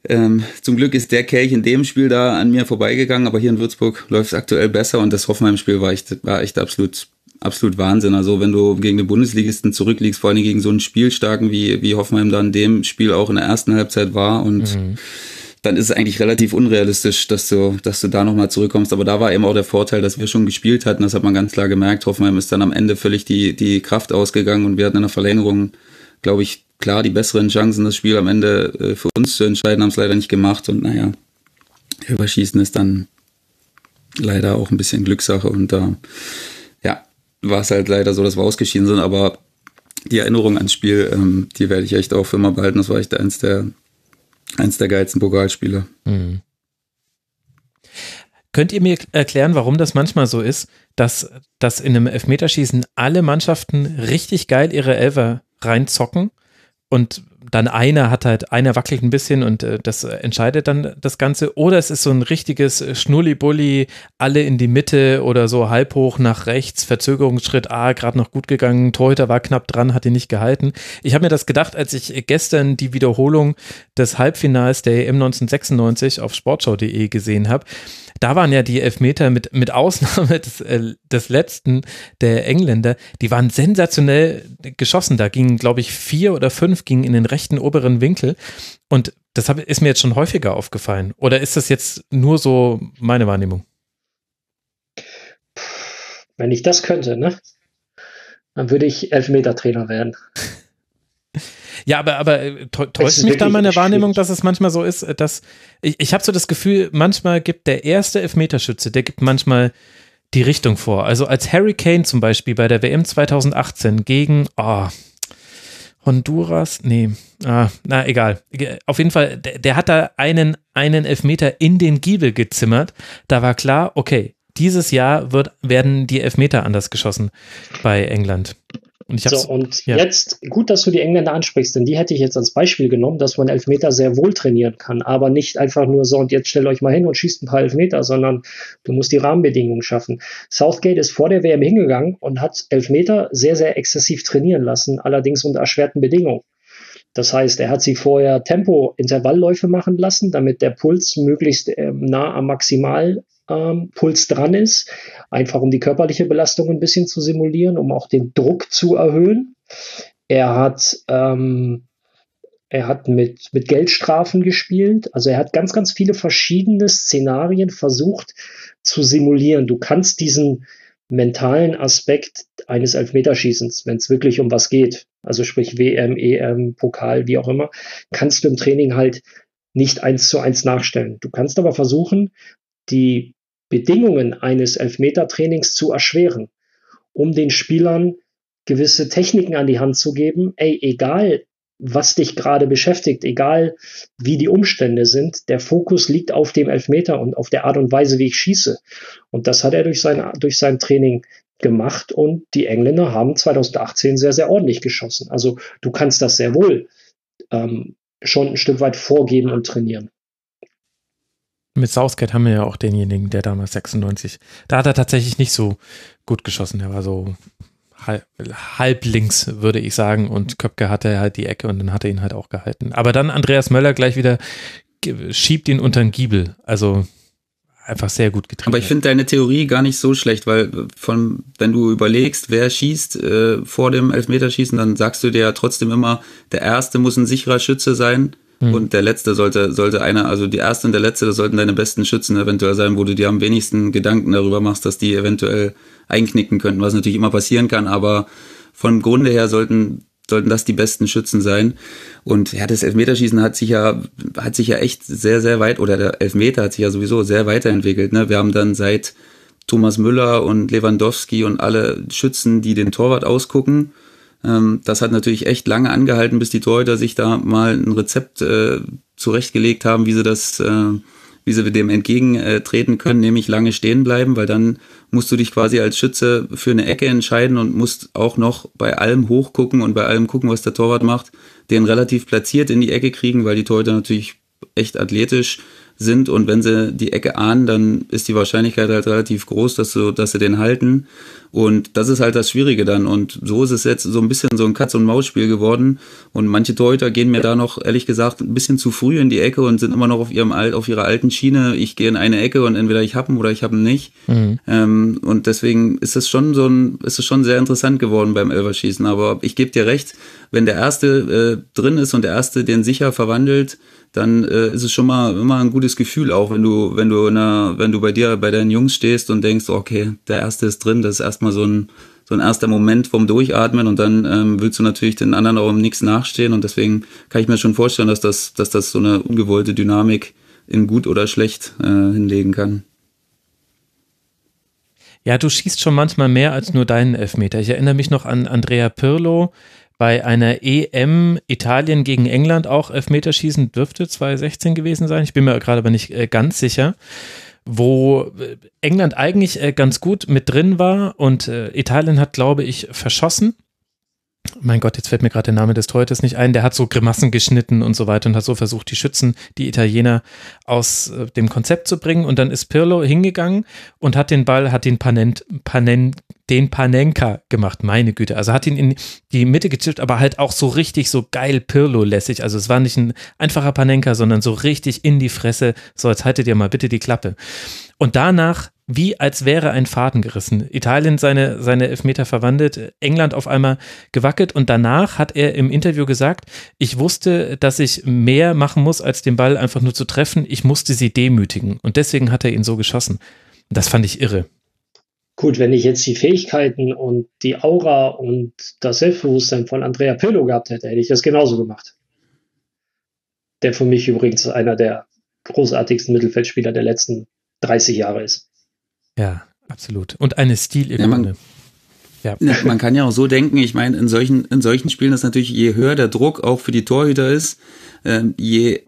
ähm, zum Glück ist der Kelch in dem Spiel da an mir vorbeigegangen, aber hier in Würzburg läuft es aktuell besser und das Hoffenheim-Spiel war echt, war echt absolut, absolut Wahnsinn. Also wenn du gegen den Bundesligisten zurückliegst, vor allem gegen so einen Spielstarken wie, wie Hoffenheim da in dem Spiel auch in der ersten Halbzeit war und mhm. dann ist es eigentlich relativ unrealistisch, dass du, dass du da nochmal zurückkommst. Aber da war eben auch der Vorteil, dass wir schon gespielt hatten. Das hat man ganz klar gemerkt. Hoffenheim ist dann am Ende völlig die, die Kraft ausgegangen und wir hatten in der Verlängerung, glaube ich, klar die besseren Chancen, das Spiel am Ende äh, für uns zu entscheiden, haben es leider nicht gemacht. Und naja, Überschießen ist dann leider auch ein bisschen Glückssache. Und da, ja, war es halt leider so, dass wir ausgeschieden sind. Aber die Erinnerung ans Spiel, ähm, die werde ich echt auch für immer behalten. Das war echt eins der, eins der geilsten Pokalspiele. Mhm. Könnt ihr mir erklären, warum das manchmal so ist, dass, dass in einem Elfmeterschießen alle Mannschaften richtig geil ihre Elfer reinzocken und dann einer hat halt, einer wackelt ein bisschen und äh, das entscheidet dann das Ganze. Oder es ist so ein richtiges Schnulli-Bulli, alle in die Mitte oder so halb hoch nach rechts, Verzögerungsschritt A, gerade noch gut gegangen, Torhüter war knapp dran, hat ihn nicht gehalten. Ich habe mir das gedacht, als ich gestern die Wiederholung des Halbfinals der EM 1996 auf sportschau.de gesehen habe da waren ja die Elfmeter mit, mit Ausnahme des, äh, des letzten der Engländer, die waren sensationell geschossen. Da gingen, glaube ich, vier oder fünf gingen in den rechten oberen Winkel. Und das hab, ist mir jetzt schon häufiger aufgefallen. Oder ist das jetzt nur so meine Wahrnehmung? Wenn ich das könnte, ne? Dann würde ich Elfmeter-Trainer werden. Ja, aber, aber äh, täuscht mich da meine Wahrnehmung, dass es manchmal so ist, äh, dass ich, ich habe so das Gefühl, manchmal gibt der erste Elfmeterschütze, der gibt manchmal die Richtung vor. Also als Harry Kane zum Beispiel bei der WM 2018 gegen oh, Honduras, nee, ah, na egal. Auf jeden Fall, der, der hat da einen, einen Elfmeter in den Giebel gezimmert. Da war klar, okay, dieses Jahr wird, werden die Elfmeter anders geschossen bei England. Und so, und ja. jetzt, gut, dass du die Engländer ansprichst, denn die hätte ich jetzt als Beispiel genommen, dass man Elfmeter sehr wohl trainieren kann, aber nicht einfach nur so und jetzt stellt euch mal hin und schießt ein paar Elfmeter, sondern du musst die Rahmenbedingungen schaffen. Southgate ist vor der WM hingegangen und hat Elfmeter sehr, sehr exzessiv trainieren lassen, allerdings unter erschwerten Bedingungen. Das heißt, er hat sie vorher Tempo-Intervallläufe machen lassen, damit der Puls möglichst äh, nah am Maximal ähm, dran ist, einfach um die körperliche Belastung ein bisschen zu simulieren, um auch den Druck zu erhöhen. Er hat, ähm, er hat mit, mit Geldstrafen gespielt. Also er hat ganz, ganz viele verschiedene Szenarien versucht zu simulieren. Du kannst diesen mentalen Aspekt eines Elfmeterschießens, wenn es wirklich um was geht, also sprich WM, EM, Pokal, wie auch immer, kannst du im Training halt nicht eins zu eins nachstellen. Du kannst aber versuchen, die Bedingungen eines Elfmetertrainings zu erschweren, um den Spielern gewisse Techniken an die Hand zu geben. Ey, egal, was dich gerade beschäftigt, egal wie die Umstände sind, der Fokus liegt auf dem Elfmeter und auf der Art und Weise, wie ich schieße. Und das hat er durch sein, durch sein Training gemacht und die Engländer haben 2018 sehr, sehr ordentlich geschossen. Also du kannst das sehr wohl ähm, schon ein Stück weit vorgeben und trainieren. Mit Southgate haben wir ja auch denjenigen, der damals 96, da hat er tatsächlich nicht so gut geschossen. Er war so halb, halb links, würde ich sagen. Und Köpke hatte halt die Ecke und dann hat er ihn halt auch gehalten. Aber dann Andreas Möller gleich wieder schiebt ihn unter den Giebel. Also einfach sehr gut getrieben. Aber ich finde deine Theorie gar nicht so schlecht, weil von, wenn du überlegst, wer schießt äh, vor dem Elfmeterschießen, dann sagst du dir ja trotzdem immer, der Erste muss ein sicherer Schütze sein Mhm. Und der letzte sollte, sollte einer, also die erste und der letzte, das sollten deine besten Schützen eventuell sein, wo du dir am wenigsten Gedanken darüber machst, dass die eventuell einknicken könnten, was natürlich immer passieren kann, aber vom Grunde her sollten sollten das die besten Schützen sein. Und ja, das Elfmeterschießen hat sich ja, hat sich ja echt sehr, sehr weit, oder der Elfmeter hat sich ja sowieso sehr weiterentwickelt. Ne? Wir haben dann seit Thomas Müller und Lewandowski und alle Schützen, die den Torwart ausgucken, ähm, das hat natürlich echt lange angehalten, bis die Torhüter sich da mal ein Rezept äh, zurechtgelegt haben, wie sie das, äh, wie sie dem entgegentreten können, nämlich lange stehen bleiben, weil dann musst du dich quasi als Schütze für eine Ecke entscheiden und musst auch noch bei allem hochgucken und bei allem gucken, was der Torwart macht, den relativ platziert in die Ecke kriegen, weil die Torhüter natürlich echt athletisch sind und wenn sie die Ecke ahnen, dann ist die Wahrscheinlichkeit halt relativ groß, dass, du, dass sie den halten. Und das ist halt das Schwierige dann. Und so ist es jetzt so ein bisschen so ein Katz- und Maus-Spiel geworden. Und manche Torhüter gehen mir da noch, ehrlich gesagt, ein bisschen zu früh in die Ecke und sind immer noch auf ihrem auf ihrer alten Schiene. Ich gehe in eine Ecke und entweder ich hab ihn oder ich hab ihn nicht. Mhm. Ähm, und deswegen ist es schon so ein, ist es schon sehr interessant geworden beim Elverschießen. Aber ich gebe dir recht, wenn der erste äh, drin ist und der erste den sicher verwandelt, dann äh, ist es schon mal immer ein gutes Gefühl, auch wenn du, wenn du in einer, wenn du bei dir, bei deinen Jungs stehst und denkst, okay, der erste ist drin, das ist erstmal so ein, so ein erster Moment vom Durchatmen und dann ähm, willst du natürlich den anderen auch um nichts nachstehen und deswegen kann ich mir schon vorstellen, dass das, dass das so eine ungewollte Dynamik in gut oder schlecht äh, hinlegen kann. Ja, du schießt schon manchmal mehr als nur deinen Elfmeter. Ich erinnere mich noch an Andrea Pirlo, bei einer EM Italien gegen England auch Elfmeterschießen dürfte 2016 gewesen sein. Ich bin mir gerade aber nicht äh, ganz sicher wo äh, England eigentlich äh, ganz gut mit drin war und Italien hat, glaube ich, verschossen mein Gott, jetzt fällt mir gerade der Name des Torhüters nicht ein, der hat so Grimassen geschnitten und so weiter und hat so versucht, die Schützen, die Italiener aus äh, dem Konzept zu bringen. Und dann ist Pirlo hingegangen und hat den Ball, hat den Panent, Panen, den Panenka gemacht, meine Güte. Also hat ihn in die Mitte gechippt, aber halt auch so richtig so geil Pirlo-lässig. Also es war nicht ein einfacher Panenka, sondern so richtig in die Fresse. So, jetzt haltet ihr mal bitte die Klappe. Und danach wie als wäre ein Faden gerissen. Italien seine, seine Elfmeter verwandelt, England auf einmal gewackelt und danach hat er im Interview gesagt, ich wusste, dass ich mehr machen muss, als den Ball einfach nur zu treffen. Ich musste sie demütigen und deswegen hat er ihn so geschossen. Das fand ich irre. Gut, wenn ich jetzt die Fähigkeiten und die Aura und das Selbstbewusstsein von Andrea Pirlo gehabt hätte, hätte ich das genauso gemacht. Der für mich übrigens einer der großartigsten Mittelfeldspieler der letzten 30 Jahre ist. Ja, absolut. Und eine Stilikone. Ja, man, ja. man kann ja auch so denken, ich meine, in solchen, in solchen Spielen ist natürlich, je höher der Druck auch für die Torhüter ist, äh, je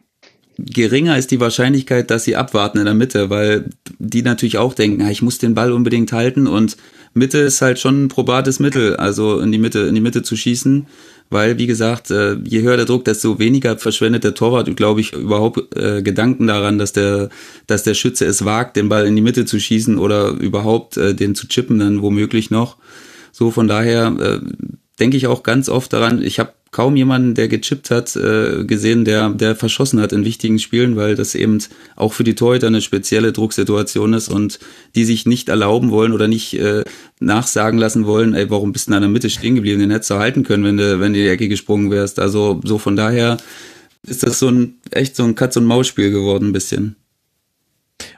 geringer ist die Wahrscheinlichkeit, dass sie abwarten in der Mitte, weil die natürlich auch denken, ja, ich muss den Ball unbedingt halten und Mitte ist halt schon ein probates Mittel, also in die Mitte, in die Mitte zu schießen weil, wie gesagt, äh, je höher der Druck, desto weniger verschwendet der Torwart, glaube ich, überhaupt äh, Gedanken daran, dass der, dass der Schütze es wagt, den Ball in die Mitte zu schießen oder überhaupt äh, den zu chippen, dann womöglich noch. So, von daher äh, denke ich auch ganz oft daran, ich habe kaum jemanden, der gechippt hat, äh, gesehen, der, der verschossen hat in wichtigen Spielen, weil das eben auch für die Torhüter eine spezielle Drucksituation ist und die sich nicht erlauben wollen oder nicht äh, nachsagen lassen wollen, ey, warum bist du in der Mitte stehen geblieben? Den hättest du halten können, wenn du, wenn du in die Ecke gesprungen wärst. Also so von daher ist das so ein echt so ein Katz-und-Maus-Spiel geworden, ein bisschen.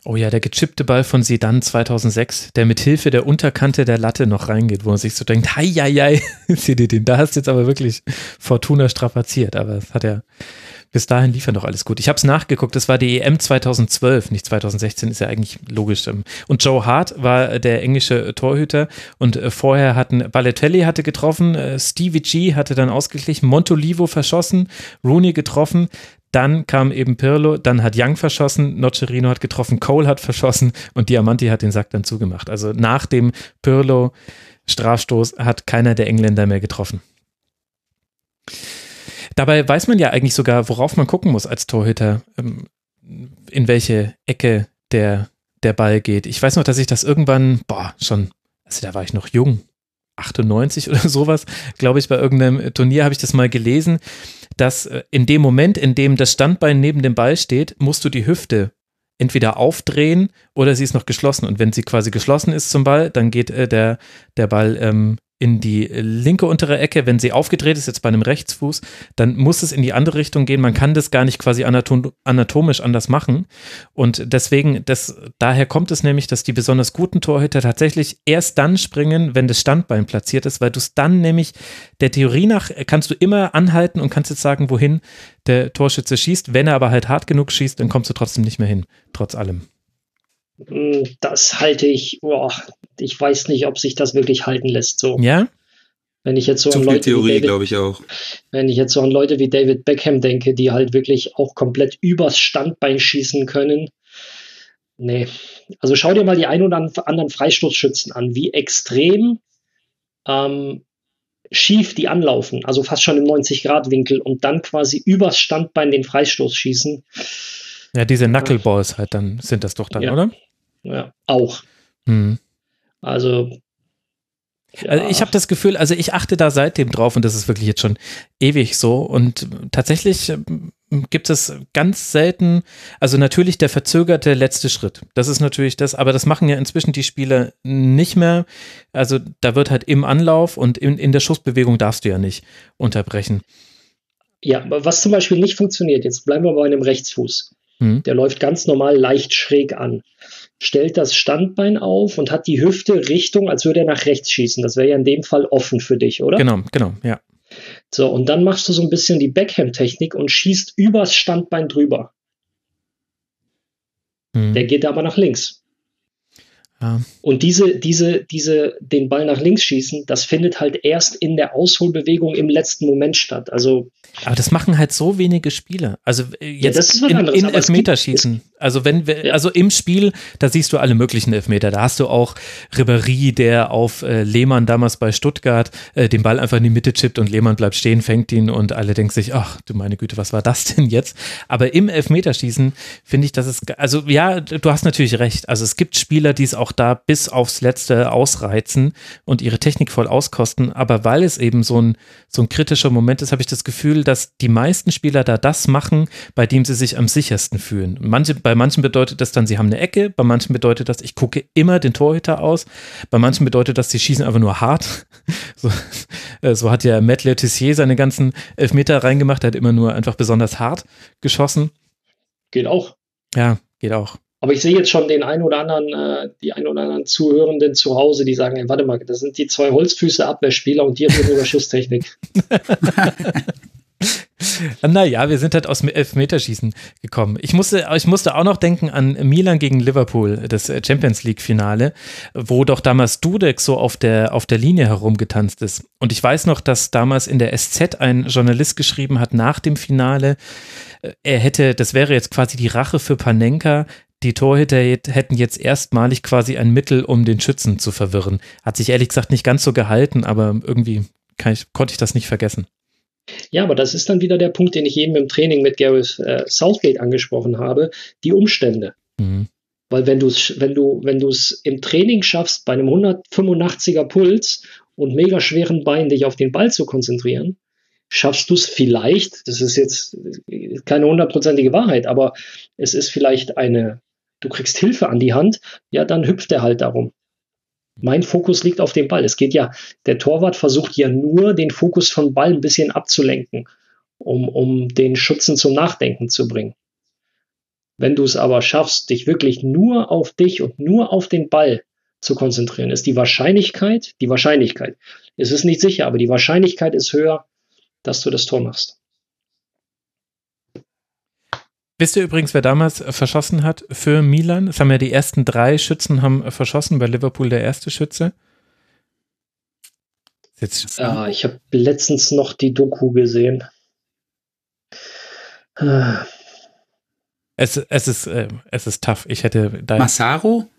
Oh ja, der gechippte Ball von Sidan 2006, der mit Hilfe der Unterkante der Latte noch reingeht, wo man sich so denkt, hei, hei, hei, sieh dir den, da hast du jetzt aber wirklich Fortuna strapaziert, aber es hat ja, bis dahin lief ja noch alles gut. Ich habe es nachgeguckt, das war die EM 2012, nicht 2016, ist ja eigentlich logisch. Ähm. Und Joe Hart war der englische Torhüter und äh, vorher hatten Balotelli hatte getroffen, äh, Stevie G hatte dann ausgeglichen, Montolivo verschossen, Rooney getroffen, dann kam eben Pirlo, dann hat Young verschossen, Nocerino hat getroffen, Cole hat verschossen und Diamanti hat den Sack dann zugemacht. Also nach dem Pirlo Strafstoß hat keiner der Engländer mehr getroffen. Dabei weiß man ja eigentlich sogar, worauf man gucken muss als Torhüter, ähm, in welche Ecke der, der Ball geht. Ich weiß noch, dass ich das irgendwann, boah, schon, also da war ich noch jung, 98 oder sowas, glaube ich, bei irgendeinem Turnier habe ich das mal gelesen dass äh, in dem Moment, in dem das Standbein neben dem Ball steht, musst du die Hüfte entweder aufdrehen oder sie ist noch geschlossen. Und wenn sie quasi geschlossen ist zum Ball, dann geht äh, der, der Ball ähm, in die linke untere Ecke, wenn sie aufgedreht ist, jetzt bei einem Rechtsfuß, dann muss es in die andere Richtung gehen. Man kann das gar nicht quasi anatomisch anders machen. Und deswegen, das, daher kommt es nämlich, dass die besonders guten Torhüter tatsächlich erst dann springen, wenn das Standbein platziert ist, weil du es dann nämlich der Theorie nach kannst du immer anhalten und kannst jetzt sagen, wohin der Torschütze schießt. Wenn er aber halt hart genug schießt, dann kommst du trotzdem nicht mehr hin, trotz allem. Hm, das halte ich, boah, ich weiß nicht, ob sich das wirklich halten lässt so. Ja? Wenn ich jetzt so Zu an Leute Theorie, glaube ich auch. Wenn ich jetzt so an Leute wie David Beckham denke, die halt wirklich auch komplett übers Standbein schießen können. Nee. Also schau dir mal die ein oder anderen Freistoßschützen an, wie extrem ähm, schief die anlaufen, also fast schon im 90-Grad-Winkel und dann quasi übers Standbein den Freistoß schießen. Ja, diese Knuckleballs halt dann sind das doch dann, ja. oder? Ja, auch. Hm. Also ja. Also ich habe das Gefühl, also ich achte da seitdem drauf und das ist wirklich jetzt schon ewig so. Und tatsächlich ähm, gibt es ganz selten, also natürlich der verzögerte letzte Schritt. Das ist natürlich das, aber das machen ja inzwischen die Spieler nicht mehr. Also da wird halt im Anlauf und in, in der Schussbewegung darfst du ja nicht unterbrechen. Ja, was zum Beispiel nicht funktioniert, jetzt bleiben wir bei einem Rechtsfuß. Hm. Der läuft ganz normal leicht schräg an stellt das Standbein auf und hat die Hüfte Richtung, als würde er nach rechts schießen. Das wäre ja in dem Fall offen für dich, oder? Genau, genau, ja. So, und dann machst du so ein bisschen die Backhand-Technik und schießt übers Standbein drüber. Hm. Der geht aber nach links. Ja. Und diese, diese, diese, den Ball nach links schießen, das findet halt erst in der Ausholbewegung im letzten Moment statt. Also. Aber das machen halt so wenige Spieler. Also äh, jetzt ja, in, in Elfmeterschießen. Also wenn wir, ja. also im Spiel, da siehst du alle möglichen Elfmeter. Da hast du auch Ribéry, der auf äh, Lehmann damals bei Stuttgart äh, den Ball einfach in die Mitte chippt und Lehmann bleibt stehen, fängt ihn und alle denken sich, ach du meine Güte, was war das denn jetzt? Aber im Elfmeterschießen finde ich, dass es, also ja, du hast natürlich recht. Also es gibt Spieler, die es auch da bis aufs Letzte ausreizen und ihre Technik voll auskosten. Aber weil es eben so ein, so ein kritischer Moment ist, habe ich das Gefühl, dass die meisten Spieler da das machen, bei dem sie sich am sichersten fühlen. Manche, bei manchen bedeutet das dann, sie haben eine Ecke, bei manchen bedeutet das, ich gucke immer den Torhüter aus, bei manchen bedeutet das, sie schießen einfach nur hart. So, äh, so hat ja Matt Letizier seine ganzen Elfmeter reingemacht, er hat immer nur einfach besonders hart geschossen. Geht auch. Ja, geht auch. Aber ich sehe jetzt schon den einen oder anderen, äh, die einen oder anderen Zuhörenden zu Hause, die sagen, ey, warte mal, das sind die zwei Holzfüße Abwehrspieler und die reden über Schusstechnik. Naja, wir sind halt aus dem Elfmeterschießen gekommen. Ich musste, ich musste auch noch denken an Milan gegen Liverpool, das Champions League-Finale, wo doch damals Dudek so auf der, auf der Linie herumgetanzt ist. Und ich weiß noch, dass damals in der SZ ein Journalist geschrieben hat nach dem Finale, äh, er hätte, das wäre jetzt quasi die Rache für Panenka, die Torhüter hätten jetzt erstmalig quasi ein Mittel, um den Schützen zu verwirren. Hat sich ehrlich gesagt nicht ganz so gehalten, aber irgendwie ich, konnte ich das nicht vergessen. Ja, aber das ist dann wieder der Punkt, den ich eben im Training mit Gareth äh, Southgate angesprochen habe, die Umstände. Mhm. Weil wenn du es wenn du, wenn du es im Training schaffst, bei einem 185er Puls und mega schweren Beinen dich auf den Ball zu konzentrieren, schaffst du es vielleicht, das ist jetzt keine hundertprozentige Wahrheit, aber es ist vielleicht eine, du kriegst Hilfe an die Hand, ja, dann hüpft er halt darum. Mein Fokus liegt auf dem Ball. Es geht ja, der Torwart versucht ja nur, den Fokus vom Ball ein bisschen abzulenken, um, um den Schützen zum Nachdenken zu bringen. Wenn du es aber schaffst, dich wirklich nur auf dich und nur auf den Ball zu konzentrieren, ist die Wahrscheinlichkeit, die Wahrscheinlichkeit, es ist nicht sicher, aber die Wahrscheinlichkeit ist höher, dass du das Tor machst. Wisst ihr übrigens, wer damals verschossen hat für Milan? Es haben ja die ersten drei Schützen haben verschossen, bei Liverpool der erste Schütze. Jetzt ja, ich habe letztens noch die Doku gesehen. Es, es, ist, äh, es ist tough. Ich hätte da. Massaro?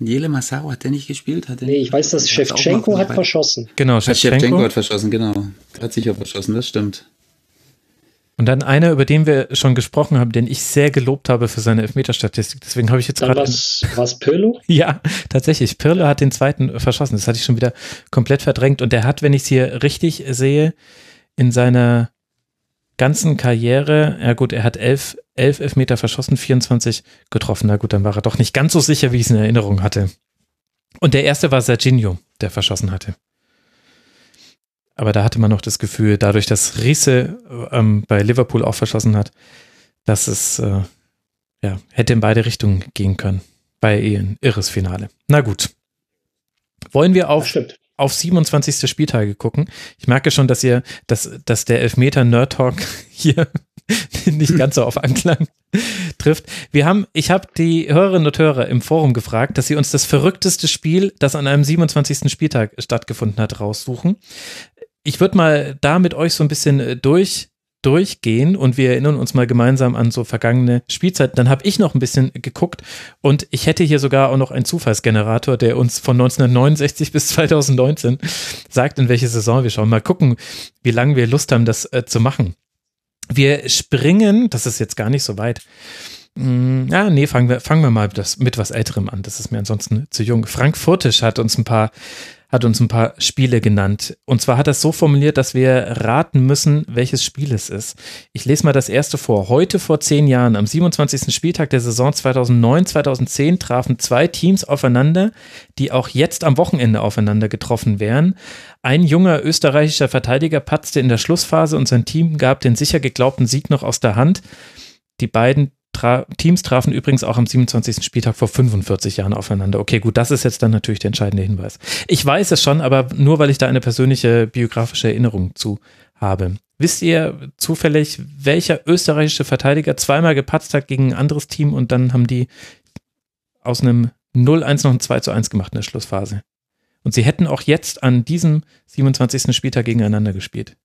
Jele Massaro hat der nicht gespielt? Hat der nee, ich weiß, dass Shevchenko hat verschossen. Genau, Shevchenko hat verschossen, genau. Hat sicher verschossen, das stimmt. Und dann einer, über den wir schon gesprochen haben, den ich sehr gelobt habe für seine Elfmeterstatistik. Deswegen habe ich jetzt gerade. Was, was Pirlo? Ja, tatsächlich. Pirlo hat den zweiten verschossen. Das hatte ich schon wieder komplett verdrängt. Und der hat, wenn ich es hier richtig sehe, in seiner ganzen Karriere, ja gut, er hat elf, elf Elfmeter verschossen, 24 getroffen. Na gut, dann war er doch nicht ganz so sicher, wie ich es in Erinnerung hatte. Und der erste war Serginho, der verschossen hatte. Aber da hatte man noch das Gefühl, dadurch, dass Riese ähm, bei Liverpool auch verschossen hat, dass es äh, ja, hätte in beide Richtungen gehen können. Bei ein irres Finale. Na gut. Wollen wir auf, auf 27. Spieltage gucken? Ich merke schon, dass ihr, dass, dass der Elfmeter Nerd Talk hier nicht ganz so auf Anklang trifft. Wir haben, ich habe die Hörerinnen und Hörer im Forum gefragt, dass sie uns das verrückteste Spiel, das an einem 27. Spieltag stattgefunden hat, raussuchen ich würde mal da mit euch so ein bisschen äh, durch durchgehen und wir erinnern uns mal gemeinsam an so vergangene Spielzeiten. Dann habe ich noch ein bisschen geguckt und ich hätte hier sogar auch noch einen Zufallsgenerator, der uns von 1969 bis 2019 sagt, in welche Saison wir schauen. Mal gucken, wie lange wir Lust haben, das äh, zu machen. Wir springen, das ist jetzt gar nicht so weit. Mm, ja, nee, fangen wir, fangen wir mal das, mit was Älterem an. Das ist mir ansonsten zu jung. Frank Furtisch hat uns ein paar hat uns ein paar Spiele genannt. Und zwar hat er es so formuliert, dass wir raten müssen, welches Spiel es ist. Ich lese mal das erste vor. Heute vor zehn Jahren, am 27. Spieltag der Saison 2009-2010, trafen zwei Teams aufeinander, die auch jetzt am Wochenende aufeinander getroffen wären. Ein junger österreichischer Verteidiger patzte in der Schlussphase und sein Team gab den sicher geglaubten Sieg noch aus der Hand. Die beiden Tra Teams trafen übrigens auch am 27. Spieltag vor 45 Jahren aufeinander. Okay, gut, das ist jetzt dann natürlich der entscheidende Hinweis. Ich weiß es schon, aber nur weil ich da eine persönliche biografische Erinnerung zu habe. Wisst ihr zufällig, welcher österreichische Verteidiger zweimal gepatzt hat gegen ein anderes Team und dann haben die aus einem 0-1 noch ein 2-1 gemacht in der Schlussphase? Und sie hätten auch jetzt an diesem 27. Spieltag gegeneinander gespielt.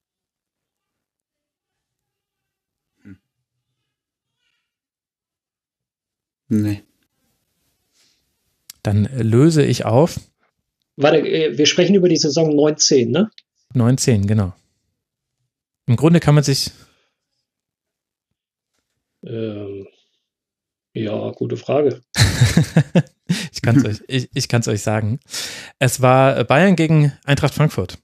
Nee. Dann löse ich auf. Warte, äh, wir sprechen über die Saison 19, ne? 19, genau. Im Grunde kann man sich. Ähm, ja, gute Frage. ich kann es euch, ich, ich euch sagen. Es war Bayern gegen Eintracht Frankfurt.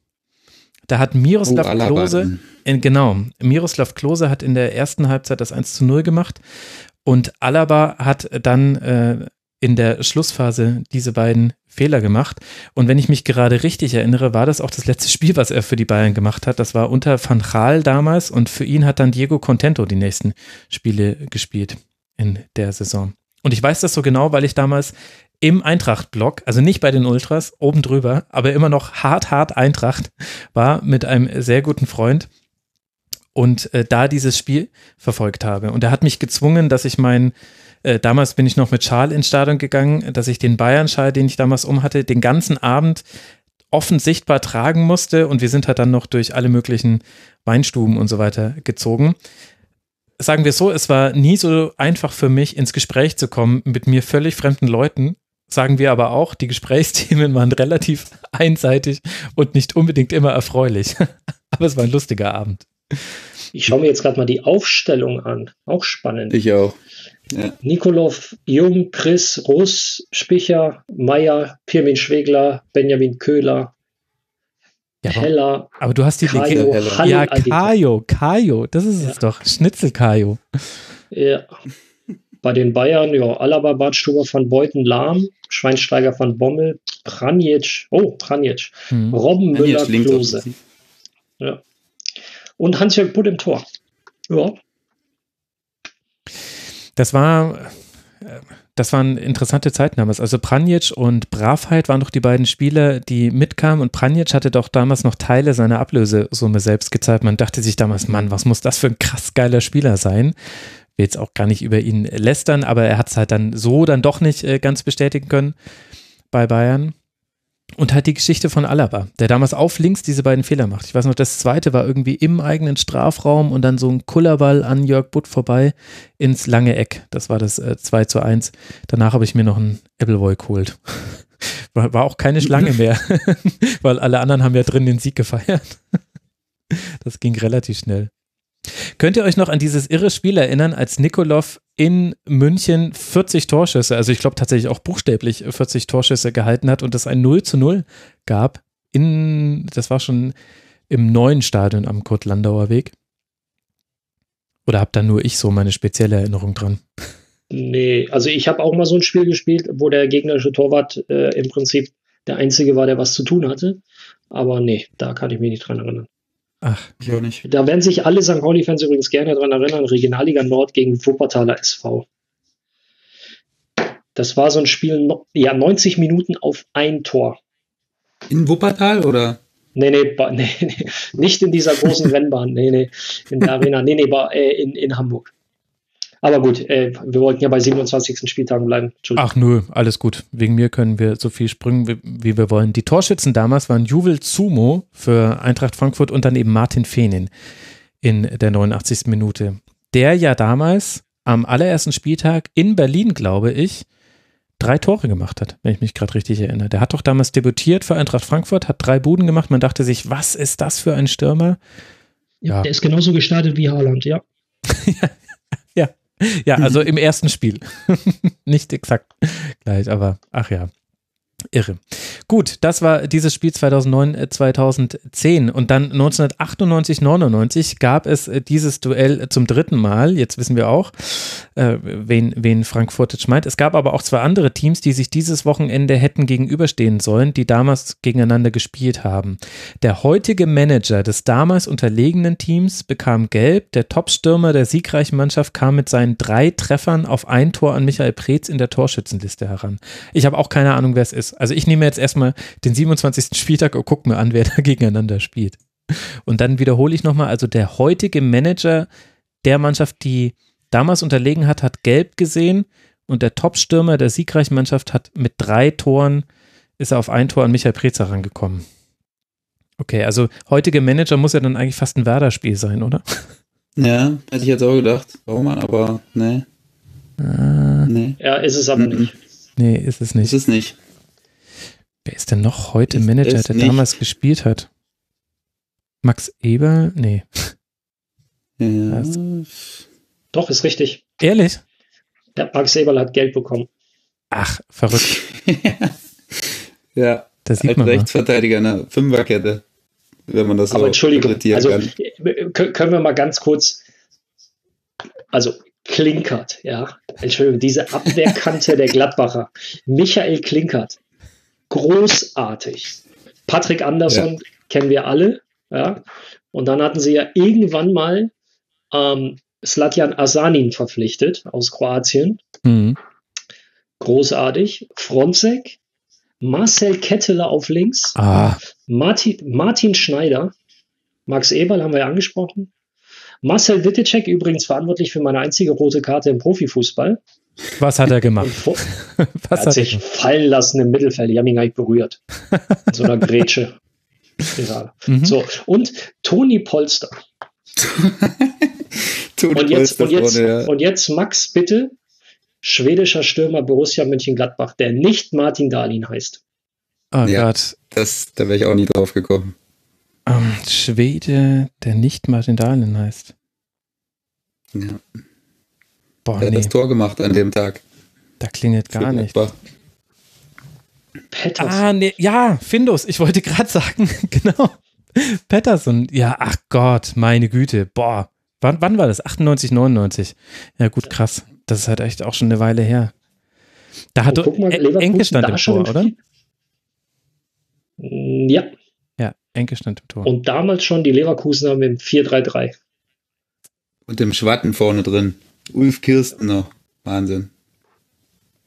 Da hat Miroslav oh, Klose, in, genau, Miroslav Klose hat in der ersten Halbzeit das 1 zu 0 gemacht und Alaba hat dann äh, in der Schlussphase diese beiden Fehler gemacht. Und wenn ich mich gerade richtig erinnere, war das auch das letzte Spiel, was er für die Bayern gemacht hat. Das war unter Van Gaal damals und für ihn hat dann Diego Contento die nächsten Spiele gespielt in der Saison. Und ich weiß das so genau, weil ich damals im Eintracht-Block, also nicht bei den Ultras, oben drüber, aber immer noch hart, hart Eintracht war mit einem sehr guten Freund und äh, da dieses Spiel verfolgt habe. Und er hat mich gezwungen, dass ich mein, äh, damals bin ich noch mit Schal ins Stadion gegangen, dass ich den Bayern-Schal, den ich damals umhatte, den ganzen Abend offen sichtbar tragen musste und wir sind halt dann noch durch alle möglichen Weinstuben und so weiter gezogen. Sagen wir so, es war nie so einfach für mich, ins Gespräch zu kommen mit mir völlig fremden Leuten. Sagen wir aber auch, die Gesprächsthemen waren relativ einseitig und nicht unbedingt immer erfreulich. aber es war ein lustiger Abend. Ich schaue mir jetzt gerade mal die Aufstellung an. Auch spannend. Ich auch. Ja. Nikolov, Jung, Chris, Russ, Spicher, Meier, Pirmin Schwegler, Benjamin Köhler, ja, Heller. Aber du hast die Kajo, Halle, Ja, Kajo, Kajo, das ist ja. es doch. Schnitzel Kajo. Ja. Bei den Bayern, ja, Alaba, Badstuber van Beuten, Lahm, Schweinsteiger van Bommel, Pranjic, oh, Pranjic, hm. Robben, Müller, Klose. Ja und Hans-Jörg Butt im Tor. Ja. Das war, das waren interessante Zeiten damals. Also Pranjic und Bravheit waren doch die beiden Spieler, die mitkamen und Pranjic hatte doch damals noch Teile seiner Ablösesumme selbst gezahlt. Man dachte sich damals, Mann, was muss das für ein krass geiler Spieler sein? Will jetzt auch gar nicht über ihn lästern, aber er hat es halt dann so dann doch nicht äh, ganz bestätigen können bei Bayern. Und halt die Geschichte von Alaba, der damals auf links diese beiden Fehler macht. Ich weiß noch, das zweite war irgendwie im eigenen Strafraum und dann so ein Kullerball an Jörg Butt vorbei ins lange Eck. Das war das äh, 2 zu 1. Danach habe ich mir noch einen Appleboy geholt. War, war auch keine Schlange mehr, weil alle anderen haben ja drin den Sieg gefeiert. Das ging relativ schnell. Könnt ihr euch noch an dieses irre Spiel erinnern, als Nikolov in München 40 Torschüsse, also ich glaube tatsächlich auch buchstäblich 40 Torschüsse gehalten hat und es ein 0 zu 0 gab? In, das war schon im neuen Stadion am Kurt-Landauer Weg. Oder habt da nur ich so meine spezielle Erinnerung dran? Nee, also ich habe auch mal so ein Spiel gespielt, wo der gegnerische Torwart äh, im Prinzip der Einzige war, der was zu tun hatte. Aber nee, da kann ich mich nicht dran erinnern. Ach, ich auch nicht. Da werden sich alle St. Pauli-Fans übrigens gerne daran erinnern, Regionalliga Nord gegen Wuppertaler SV. Das war so ein Spiel, ja, 90 Minuten auf ein Tor. In Wuppertal oder? Nee, nee, nee, nee nicht in dieser großen Rennbahn, nee, nee, in der Arena, nee, nee, äh, in, in Hamburg. Aber gut, äh, wir wollten ja bei 27. Spieltagen bleiben. Ach nö, alles gut. Wegen mir können wir so viel springen, wie, wie wir wollen. Die Torschützen damals waren Juvel Zumo für Eintracht Frankfurt und dann eben Martin Fehnin in der 89. Minute. Der ja damals am allerersten Spieltag in Berlin, glaube ich, drei Tore gemacht hat, wenn ich mich gerade richtig erinnere. Der hat doch damals debütiert für Eintracht Frankfurt, hat drei Buden gemacht. Man dachte sich, was ist das für ein Stürmer? Ja. Der ist genauso gestartet wie Haaland, ja. ja. Ja, also im ersten Spiel. Nicht exakt gleich, aber ach ja. Irre. Gut, das war dieses Spiel 2009, 2010 äh, und dann 1998, 99 gab es äh, dieses Duell zum dritten Mal. Jetzt wissen wir auch, äh, wen, wen Frankfurt meint. Es gab aber auch zwei andere Teams, die sich dieses Wochenende hätten gegenüberstehen sollen, die damals gegeneinander gespielt haben. Der heutige Manager des damals unterlegenen Teams bekam gelb. Der Topstürmer der siegreichen Mannschaft kam mit seinen drei Treffern auf ein Tor an Michael Preetz in der Torschützenliste heran. Ich habe auch keine Ahnung, wer es ist. Also ich nehme jetzt erstmal den 27. Spieltag und gucke mir an, wer da gegeneinander spielt. Und dann wiederhole ich nochmal, also der heutige Manager der Mannschaft, die damals unterlegen hat, hat gelb gesehen und der Topstürmer der siegreichen Mannschaft hat mit drei Toren, ist er auf ein Tor an Michael Prezer rangekommen. Okay, also heutige Manager muss ja dann eigentlich fast ein Werder-Spiel sein, oder? Ja, hätte ich jetzt auch gedacht. Warum, aber nee. Ah. nee. Ja, ist es aber nicht. Nee, ist es nicht. Ist es nicht. Wer ist denn noch heute ist Manager, der nicht. damals gespielt hat? Max Eber? Nee. Ja. Doch, ist richtig. Ehrlich? Ja, Max Eberl hat Geld bekommen. Ach, verrückt. ja, das sieht man Rechtsverteidiger, ne? Fünferkette, wenn man das Aber so Entschuldigung, also kann. können wir mal ganz kurz, also Klinkert, ja, Entschuldigung, diese Abwehrkante der Gladbacher, Michael Klinkert, großartig. Patrick Andersson ja. kennen wir alle. Ja? Und dann hatten sie ja irgendwann mal ähm, Slatjan Asanin verpflichtet aus Kroatien. Mhm. Großartig. Fronzek, Marcel Ketteler auf links, ah. Martin, Martin Schneider, Max Eberl haben wir ja angesprochen. Marcel Wittecek übrigens verantwortlich für meine einzige rote Karte im Profifußball. Was hat er gemacht? Was er hat, hat sich fallen lassen im Mittelfeld. Die haben ihn gar nicht berührt. In so einer Grätsche. Mhm. So, und Toni Polster. Toni und, jetzt, Polster und, jetzt, vorne, ja. und jetzt Max, bitte. Schwedischer Stürmer Borussia Mönchengladbach, der nicht Martin Dahlin heißt. Oh ja, Gott. Das, da wäre ich auch nie drauf gekommen. Um, ähm, Schwede, der nicht Martin Dahlin heißt. Ja. Boah, der nee. hat das Tor gemacht an dem Tag. Da klingelt gar nicht. Patterson. Ah, nee, ja, Findus, ich wollte gerade sagen, genau. Patterson, ja, ach Gott, meine Güte, boah. Wann, wann war das? 98, 99. Ja, gut, krass. Das ist halt echt auch schon eine Weile her. Da hat oh, mal, Enke stand im Tor, oder? Mm, ja. Ja, Enke stand im Tor. Und damals schon die Leverkusener mit dem 4-3-3. Und dem Schwatten vorne drin. Ulf Kirsten noch. Wahnsinn.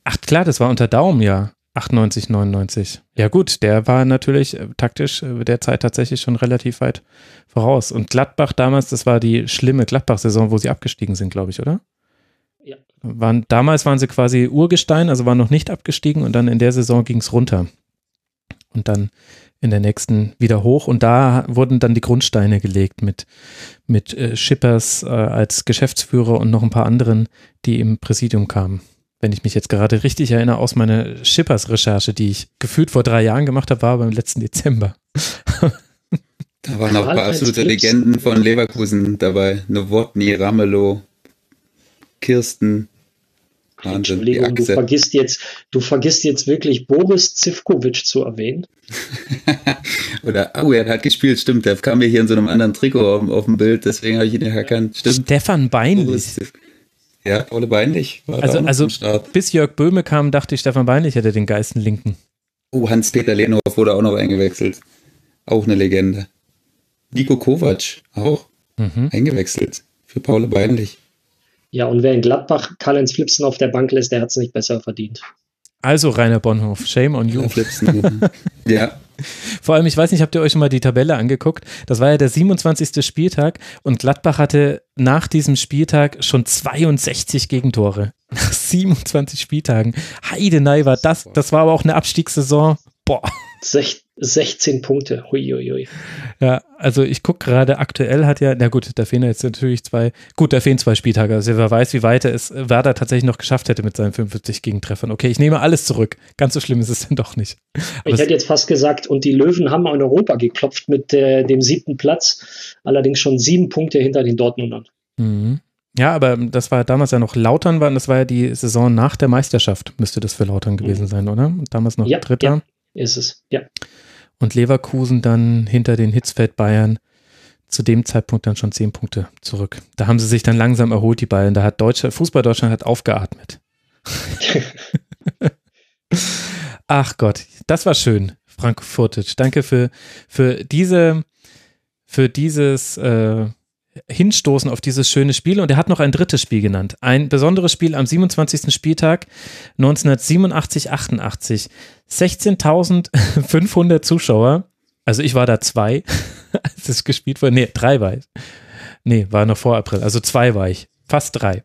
Ach klar, das war unter Daumen, ja. 98, 99. Ja gut, der war natürlich äh, taktisch äh, der Zeit tatsächlich schon relativ weit voraus. Und Gladbach damals, das war die schlimme Gladbach-Saison, wo sie abgestiegen sind, glaube ich, oder? Ja. Waren, damals waren sie quasi Urgestein, also waren noch nicht abgestiegen und dann in der Saison ging es runter. Und dann in der nächsten wieder hoch und da wurden dann die Grundsteine gelegt mit, mit äh, Schippers äh, als Geschäftsführer und noch ein paar anderen, die im Präsidium kamen. Wenn ich mich jetzt gerade richtig erinnere aus meiner Schippers-Recherche, die ich gefühlt vor drei Jahren gemacht habe, war beim letzten Dezember. da waren auch ein paar absolute Legenden von Leverkusen dabei. Novotny, Ramelow, Kirsten, Wahnsinn, Entschuldigung, du vergisst jetzt, du vergisst jetzt wirklich Boris Zivkovic zu erwähnen. Oder, oh, er hat gespielt, stimmt, der kam mir hier in so einem anderen Trikot auf, auf dem Bild, deswegen habe ich ihn nicht erkannt. Stimmt. Stefan Beinlich. Ja, Paul Beinlich war Also, also bis Jörg Böhme kam, dachte ich, Stefan Beinlich hätte den Geisten linken. Oh, Hans-Peter Lehnhoff wurde auch noch eingewechselt. Auch eine Legende. Nico Kovac auch mhm. eingewechselt für Paul Beinlich. Ja, und wer in Gladbach Karl-Heinz Flipsen auf der Bank lässt, der hat es nicht besser verdient. Also Rainer Bonhoff, shame on you. Flipsen, ja. Vor allem, ich weiß nicht, habt ihr euch schon mal die Tabelle angeguckt? Das war ja der 27. Spieltag und Gladbach hatte nach diesem Spieltag schon 62 Gegentore. Nach 27 Spieltagen. Heidenei war das. Das war aber auch eine Abstiegssaison. Boah. 16 Punkte. Huiuiui. Ja, also ich gucke gerade, aktuell hat ja, na gut, da fehlen jetzt natürlich zwei, gut, da fehlen zwei Spieltage. Also wer weiß, wie weit er es Werder tatsächlich noch geschafft hätte mit seinen 45 Gegentreffern. Okay, ich nehme alles zurück. Ganz so schlimm ist es denn doch nicht. Aber ich hätte jetzt fast gesagt, und die Löwen haben in Europa geklopft mit äh, dem siebten Platz, allerdings schon sieben Punkte hinter den Dortmundern. Mhm. Ja, aber das war damals ja noch Lautern, war, das war ja die Saison nach der Meisterschaft, müsste das für Lautern gewesen mhm. sein, oder? Damals noch ja, Dritter. Ja, ist es, ja und Leverkusen dann hinter den Hitzfeld Bayern zu dem Zeitpunkt dann schon zehn Punkte zurück. Da haben sie sich dann langsam erholt, die Bayern. Da hat Deutschland, Fußball Deutschland hat aufgeatmet. Ach Gott, das war schön, Frank Furtic. Danke für, für diese, für dieses äh, hinstoßen auf dieses schöne Spiel und er hat noch ein drittes Spiel genannt. Ein besonderes Spiel am 27. Spieltag 1987-88. 16.500 Zuschauer. Also ich war da zwei, als es gespielt wurde. Nee, drei war ich. Nee, war noch vor April. Also zwei war ich fast drei.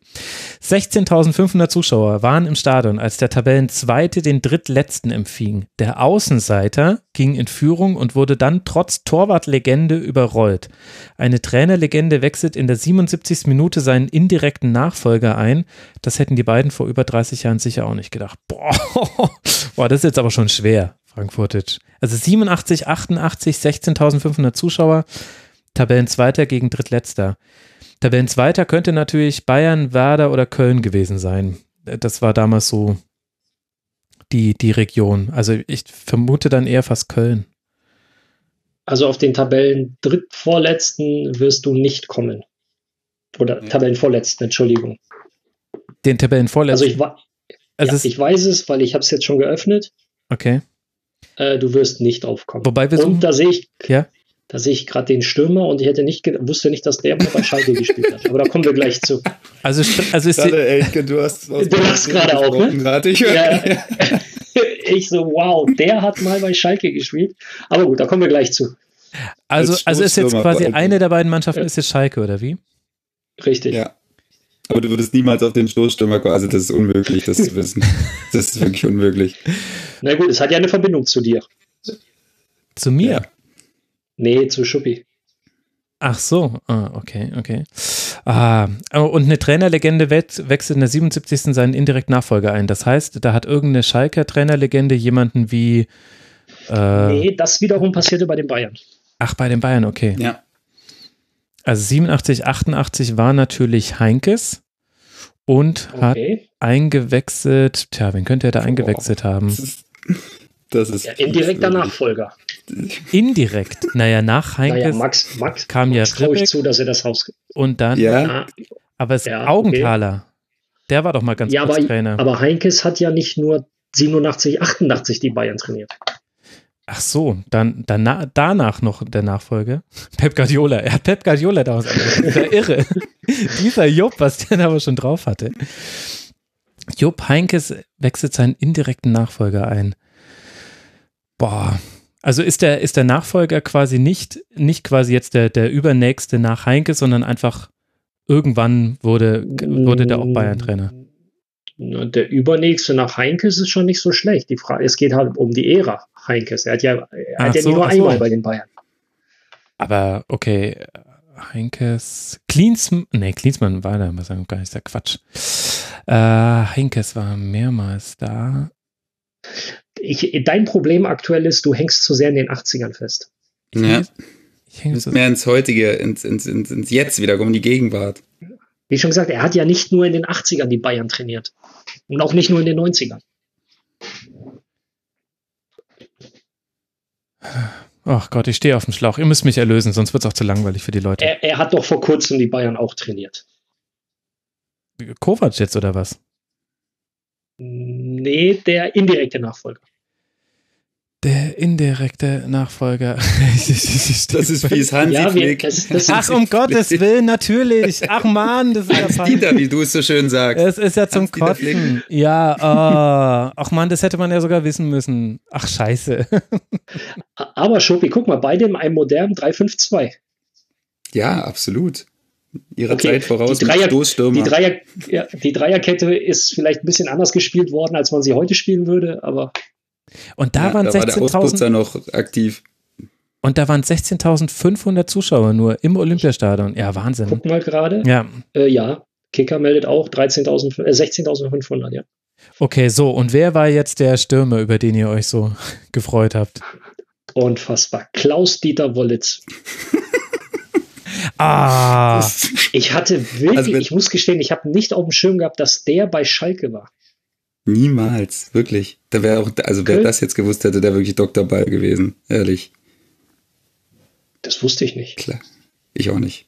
16.500 Zuschauer waren im Stadion, als der Tabellenzweite den Drittletzten empfing. Der Außenseiter ging in Führung und wurde dann trotz Torwartlegende überrollt. Eine Trainerlegende wechselt in der 77. Minute seinen indirekten Nachfolger ein. Das hätten die beiden vor über 30 Jahren sicher auch nicht gedacht. Boah, Boah das ist jetzt aber schon schwer, Frankfurtisch. Also 87, 88, 16.500 Zuschauer, Tabellenzweiter gegen Drittletzter. Tabellenzweiter könnte natürlich Bayern, Werder oder Köln gewesen sein. Das war damals so die, die Region. Also ich vermute dann eher fast Köln. Also auf den Tabellen drittvorletzten wirst du nicht kommen. Oder ja. Tabellenvorletzten, Entschuldigung. Den Tabellenvorletzten? Also ich, also ja, ich weiß es, weil ich habe es jetzt schon geöffnet. Okay. Äh, du wirst nicht draufkommen. Wobei wir Und da sehe ich, ja? Da sehe ich gerade den Stürmer und ich hätte nicht wusste nicht, dass der mal bei Schalke gespielt hat. Aber da kommen wir gleich zu. Also, also ist gerade, Elke, du hast du hast gerade auch, ne? Ich, ja. ich so, wow, der hat mal bei Schalke gespielt. Aber gut, da kommen wir gleich zu. Also, also ist jetzt quasi eine der beiden Mannschaften ja. ist jetzt Schalke, oder wie? Richtig. Ja. Aber du würdest niemals auf den Stoßstürmer kommen. Also, das ist unmöglich, das zu wissen. Das ist wirklich unmöglich. Na gut, es hat ja eine Verbindung zu dir. Zu mir? Ja. Nee, zu Schuppi. Ach so, ah, okay, okay. Ah, oh, und eine Trainerlegende wechselt in der 77. seinen indirekten Nachfolger ein. Das heißt, da hat irgendeine Schalker Trainerlegende jemanden wie. Äh, nee, das wiederum passierte bei den Bayern. Ach, bei den Bayern, okay. Ja. Also 87, 88 war natürlich Heinkes und okay. hat eingewechselt. Tja, wen könnte er da eingewechselt haben? Das ist, das ist ja, indirekter Nachfolger. Indirekt. Naja, nach Heinkes naja, Max, Max, kam ja Max traue ich zu, dass er das raus. Und dann. Ja. Aber es ja, Augenthaler. Okay. Der war doch mal ganz ja, kurz aber, Trainer. Aber Heinkes hat ja nicht nur 87, 88 die Bayern trainiert. Ach so, dann, dann danach noch der Nachfolger. Pep Guardiola. Er hat Pep Guardiola daraus Dieser irre. Dieser Jupp, was der da aber schon drauf hatte. Jupp Heinkes wechselt seinen indirekten Nachfolger ein. Boah, also ist der, ist der Nachfolger quasi nicht, nicht quasi jetzt der, der übernächste nach Heinke, sondern einfach irgendwann wurde, wurde der auch Bayern-Trainer. Der übernächste nach Heinkes ist schon nicht so schlecht. Die Frage, es geht halt um die Ära Heinkes. Er hat ja, er hat ja so, nur einmal so. bei den Bayern. Aber okay, Heinkes, Klinsmann, nee, Klinsmann war da, was sagen gar nicht, der Quatsch. Äh, Heinkes war mehrmals da ich, dein Problem aktuell ist, du hängst zu sehr in den 80ern fest. Ja. Ich hänge mehr ins Heutige, ins, ins, ins, ins Jetzt wieder, um die Gegenwart. Wie schon gesagt, er hat ja nicht nur in den 80ern die Bayern trainiert. Und auch nicht nur in den 90ern. Ach Gott, ich stehe auf dem Schlauch. Ihr müsst mich erlösen, sonst wird es auch zu langweilig für die Leute. Er, er, hat doch vor kurzem die Bayern auch trainiert. Kovac jetzt oder was? Nee, der indirekte Nachfolger. Der indirekte Nachfolger. das ist wie es Hansi ja, wir, das, das Ach, um Gottes Willen, natürlich. Ach man, das ist Hans ja Dieter, wie du es so schön sagst. Es ist ja zum Kotzen. Ja, oh. ach man, das hätte man ja sogar wissen müssen. Ach, scheiße. Aber Schopi, guck mal, beide in einem modernen 352. Ja, absolut. Ihre okay. Zeit voraus die Dreier, Die, Dreier, ja, die Dreierkette ist vielleicht ein bisschen anders gespielt worden, als man sie heute spielen würde, aber und da ja, waren 16.000 war noch aktiv. Und da waren 16.500 Zuschauer nur im Olympiastadion. Ja, Wahnsinn. Gucken wir gerade. Ja. Äh, ja, Kicker meldet auch 13.000, äh, 16.500, ja. Okay, so. Und wer war jetzt der Stürmer, über den ihr euch so gefreut habt? Unfassbar. Klaus-Dieter Wollitz. ah. Ich hatte wirklich, also ich muss gestehen, ich habe nicht auf dem Schirm gehabt, dass der bei Schalke war. Niemals, wirklich. Da wäre auch, also wer das jetzt gewusst hätte, der wirklich Dr. Ball gewesen, ehrlich. Das wusste ich nicht. Klar, ich auch nicht.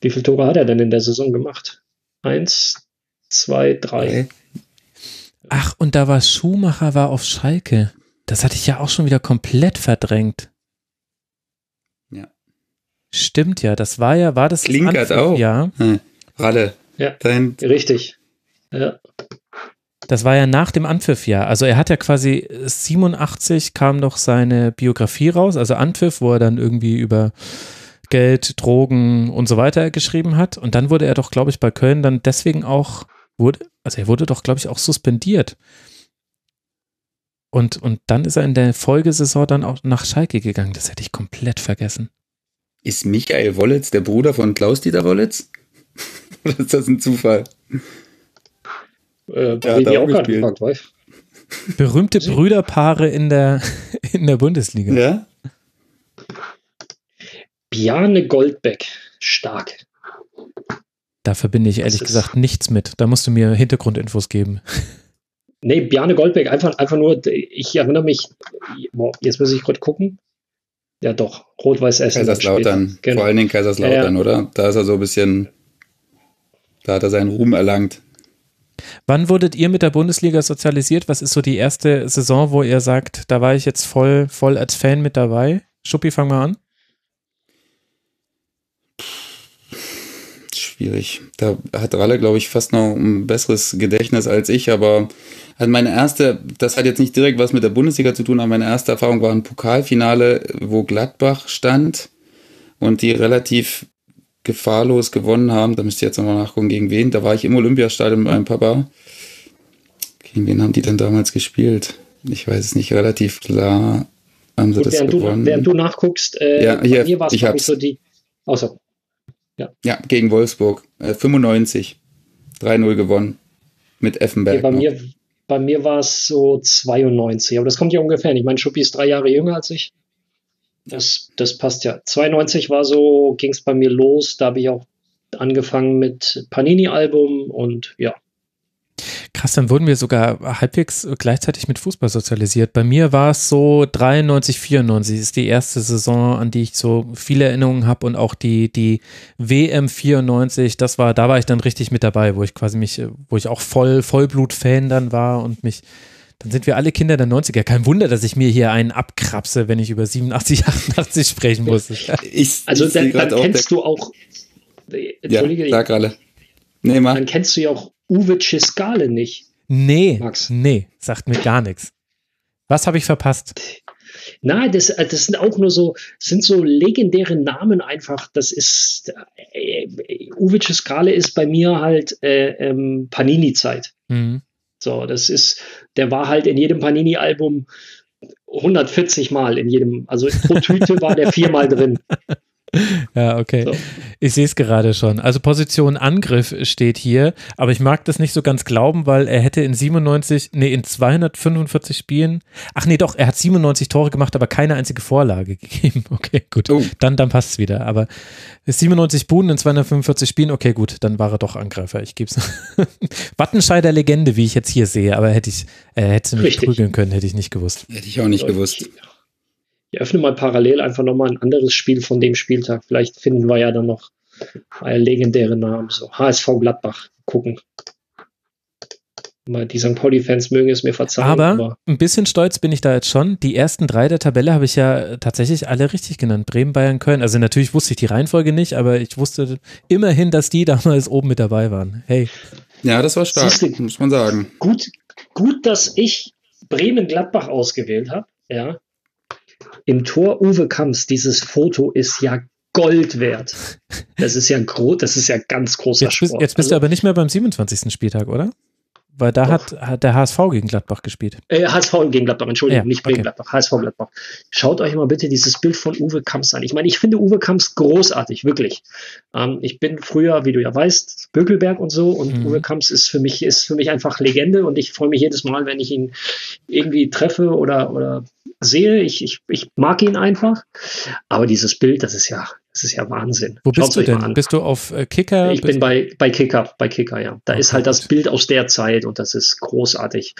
Wie viele Tore hat er denn in der Saison gemacht? Eins, zwei, drei. drei. Ach, und da war Schumacher war auf Schalke. Das hatte ich ja auch schon wieder komplett verdrängt. Ja. Stimmt ja, das war ja, war das Klinkert auch. Ja. Hm. Ralle. Ja. Dein Richtig. Ja. Das war ja nach dem Anpfiff-Jahr. Also er hat ja quasi 87 kam noch seine Biografie raus, also Anpfiff, wo er dann irgendwie über Geld, Drogen und so weiter geschrieben hat. Und dann wurde er doch, glaube ich, bei Köln dann deswegen auch, wurde, also er wurde doch, glaube ich, auch suspendiert. Und, und dann ist er in der Folgesaison dann auch nach Schalke gegangen. Das hätte ich komplett vergessen. Ist Michael Wollitz der Bruder von Klaus-Dieter Wollitz? Oder ist das ein Zufall? Äh, ja, ich auch gerade gefragt, weißt Berühmte Brüderpaare in der, in der Bundesliga. Ja. Bjarne Goldbeck, stark. Da verbinde ich ehrlich gesagt nichts mit. Da musst du mir Hintergrundinfos geben. Nee, Bjarne Goldbeck, einfach, einfach nur, ich erinnere mich, boah, jetzt muss ich gerade gucken. Ja, doch, Rot-Weiß Essen. Kaiserslautern, genau. vor allen Dingen Kaiserslautern, ja. oder? Da ist er so ein bisschen, da hat er seinen Ruhm erlangt. Wann wurdet ihr mit der Bundesliga sozialisiert? Was ist so die erste Saison, wo ihr sagt, da war ich jetzt voll, voll als Fan mit dabei? Schuppi, fang mal an. Schwierig. Da hat Ralle, glaube ich, fast noch ein besseres Gedächtnis als ich, aber also meine erste, das hat jetzt nicht direkt was mit der Bundesliga zu tun, aber meine erste Erfahrung war ein Pokalfinale, wo Gladbach stand und die relativ gefahrlos gewonnen haben. Da müsst ihr jetzt nochmal nachgucken, gegen wen. Da war ich im Olympiastadion mit meinem Papa. Gegen wen haben die denn damals gespielt? Ich weiß es nicht, relativ klar haben sie Gut, das während gewonnen. Du, während du nachguckst, äh, ja, hier, hier war es, ich, so die. Außer. Ja. ja, gegen Wolfsburg. Äh, 95. 3-0 gewonnen. Mit Effenberg. Ja, bei, mir, bei mir war es so 92. Aber das kommt ja ungefähr. Ich meine, Schuppi ist drei Jahre jünger als ich. Das, das passt ja. 92 war so, ging es bei mir los. Da habe ich auch angefangen mit Panini-Album und ja. Krass, dann wurden wir sogar halbwegs gleichzeitig mit Fußball sozialisiert. Bei mir war es so 93, 94 ist die erste Saison, an die ich so viele Erinnerungen habe und auch die, die WM 94, das war, da war ich dann richtig mit dabei, wo ich quasi mich, wo ich auch voll, Vollblut-Fan dann war und mich dann sind wir alle Kinder der 90er. Kein Wunder, dass ich mir hier einen abkrapse, wenn ich über 87, 88 sprechen muss. Ich, also ich dann, dann kennst du auch. Entschuldige. Ja, sag alle. Nee, mach. Dann kennst du ja auch Uwe Ciskale nicht. Nee, Max. nee, sagt mir gar nichts. Was habe ich verpasst? Nein, das, das sind auch nur so, sind so legendäre Namen einfach. Das ist, äh, Uwe Ciskale ist bei mir halt äh, ähm, Panini-Zeit. Mhm. So, das ist, der war halt in jedem Panini-Album 140 Mal in jedem, also pro Tüte war der viermal drin. Ja, okay. So. Ich sehe es gerade schon. Also Position Angriff steht hier, aber ich mag das nicht so ganz glauben, weil er hätte in 97, nee, in 245 Spielen, ach nee, doch, er hat 97 Tore gemacht, aber keine einzige Vorlage gegeben. Okay, gut. Oh. Dann, dann passt es wieder. Aber 97 Buden in 245 Spielen, okay, gut, dann war er doch Angreifer. Ich gebe es. Wattenscheider Legende, wie ich jetzt hier sehe, aber hätte ich, äh, hätte mich Richtig. prügeln können, hätte ich nicht gewusst. Hätte ich auch nicht gewusst. Ich öffne mal parallel einfach nochmal ein anderes Spiel von dem Spieltag. Vielleicht finden wir ja dann noch legendäre Namen. So HSV Gladbach gucken. Die St. Pauli-Fans mögen es mir verzeihen. Aber, aber, ein bisschen stolz bin ich da jetzt schon. Die ersten drei der Tabelle habe ich ja tatsächlich alle richtig genannt. Bremen, Bayern, Köln. Also natürlich wusste ich die Reihenfolge nicht, aber ich wusste immerhin, dass die damals oben mit dabei waren. Hey. Ja, das war stark, Siehste, muss man sagen. Gut, gut, dass ich Bremen-Gladbach ausgewählt habe. Ja. Im Tor Uwe Kamps. Dieses Foto ist ja Gold wert. Das ist ja groß, das ist ja ganz großer jetzt bist, Sport. Jetzt bist also, du aber nicht mehr beim 27. Spieltag, oder? Weil da hat, hat, der HSV gegen Gladbach gespielt. Äh, HSV gegen Gladbach, Entschuldigung, ja, nicht okay. Gladbach, HSV Gladbach. Schaut euch mal bitte dieses Bild von Uwe Kamps an. Ich meine, ich finde Uwe Kamps großartig, wirklich. Ähm, ich bin früher, wie du ja weißt, Bökelberg und so und mhm. Uwe Kamps ist für mich, ist für mich einfach Legende und ich freue mich jedes Mal, wenn ich ihn irgendwie treffe oder, oder sehe. Ich, ich, ich mag ihn einfach. Aber dieses Bild, das ist ja, das ist ja Wahnsinn. Wo bist Schaut's du denn? Bist du auf äh, Kicker? Ich bin bei, bei Kicker, bei Kicker, ja. Da okay, ist halt das Bild aus der Zeit und das ist großartig.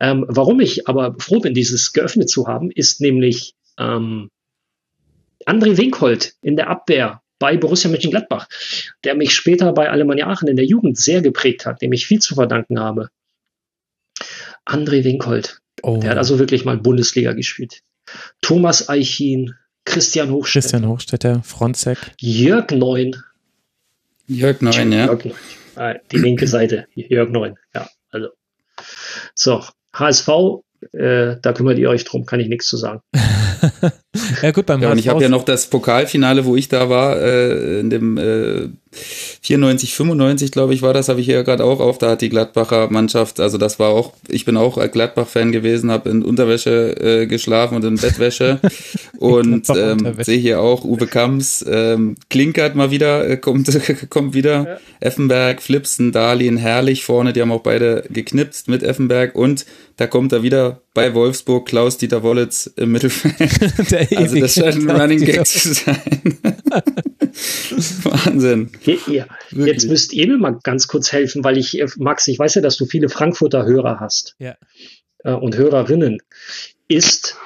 Ähm, warum ich aber froh bin, dieses geöffnet zu haben, ist nämlich ähm, André Winkhold in der Abwehr bei Borussia Mönchengladbach, der mich später bei Alemannia Aachen in der Jugend sehr geprägt hat, dem ich viel zu verdanken habe. André Winkhold. Oh. Der hat also wirklich mal Bundesliga gespielt. Thomas Eichin, Christian Hochstetter. Christian Hochstetter, Fronzek. Jörg Neun. Jörg Neun, ja. Jörg Neun. Ah, die linke Seite, Jörg Neun, ja. Also. So, HSV, äh, da kümmert ihr euch drum, kann ich nichts zu sagen. ja, gut, beim ja, Und ich habe ja noch das Pokalfinale, wo ich da war, äh, in dem äh, 94, 95, glaube ich, war das, habe ich ja gerade auch auf. Da hat die Gladbacher Mannschaft, also das war auch, ich bin auch Gladbach-Fan gewesen, habe in Unterwäsche äh, geschlafen und in Bettwäsche. und ähm, sehe hier auch Uwe Kamps, ähm, Klinkert mal wieder, äh, kommt, kommt wieder. Ja. Effenberg, Flipsen, Darlin, Herrlich vorne, die haben auch beide geknipst mit Effenberg und da kommt er wieder bei Wolfsburg, Klaus-Dieter Wollitz im Mittelfeld. also das scheint ein Running Gag zu sein. Wahnsinn. Ja, jetzt müsst ihr mir mal ganz kurz helfen, weil ich, äh, Max, ich weiß ja, dass du viele Frankfurter Hörer hast ja. Äh, und Hörerinnen. Ist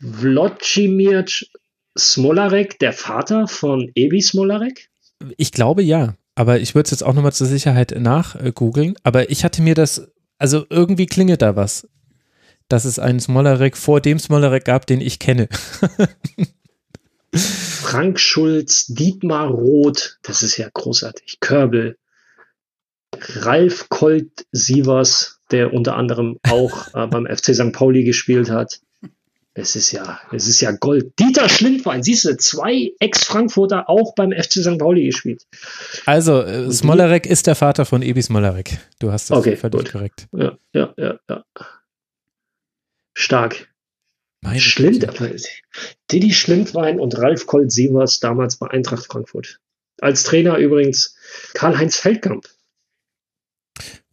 Wlodzimir Smolarek der Vater von Ebi Smolarek? Ich glaube ja, aber ich würde es jetzt auch nochmal zur Sicherheit nachgoogeln. Aber ich hatte mir das, also irgendwie klingelt da was, dass es einen Smolarek vor dem Smolarek gab, den ich kenne. Frank Schulz, Dietmar Roth, das ist ja großartig, Körbel, Ralf Colt Sievers, der unter anderem auch äh, beim FC St. Pauli gespielt hat. Es ist ja, es ist ja Gold. Dieter Schlindwein, siehst du, zwei Ex-Frankfurter auch beim FC St. Pauli gespielt. Also, äh, Smolarek ist der Vater von Ebi Smolarek. Du hast das okay, völlig gut. korrekt. Ja, ja, ja, ja. Stark. Meine Schlind, Didi Schlindwein und Ralf Kolt-Sievers damals bei Eintracht Frankfurt. Als Trainer übrigens Karl-Heinz Feldkamp.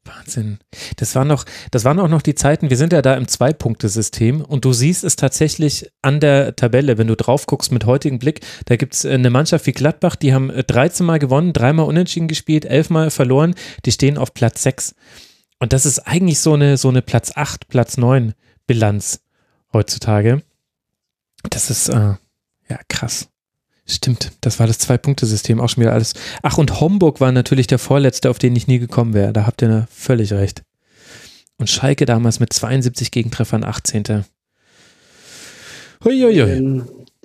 Wahnsinn. Das waren noch, das waren auch noch die Zeiten, wir sind ja da im Zwei-Punkte-System und du siehst es tatsächlich an der Tabelle, wenn du drauf guckst mit heutigem Blick, da gibt es eine Mannschaft wie Gladbach, die haben 13 Mal gewonnen, dreimal unentschieden gespielt, 11 Mal verloren, die stehen auf Platz 6. Und das ist eigentlich so eine, so eine Platz 8, Platz 9 Bilanz heutzutage. Das ist, äh, ja, krass. Stimmt, das war das Zwei-Punkte-System auch schon wieder alles. Ach, und Homburg war natürlich der Vorletzte, auf den ich nie gekommen wäre. Da habt ihr völlig recht. Und Schalke damals mit 72 Gegentreffern 18. Huiuiui. Ähm,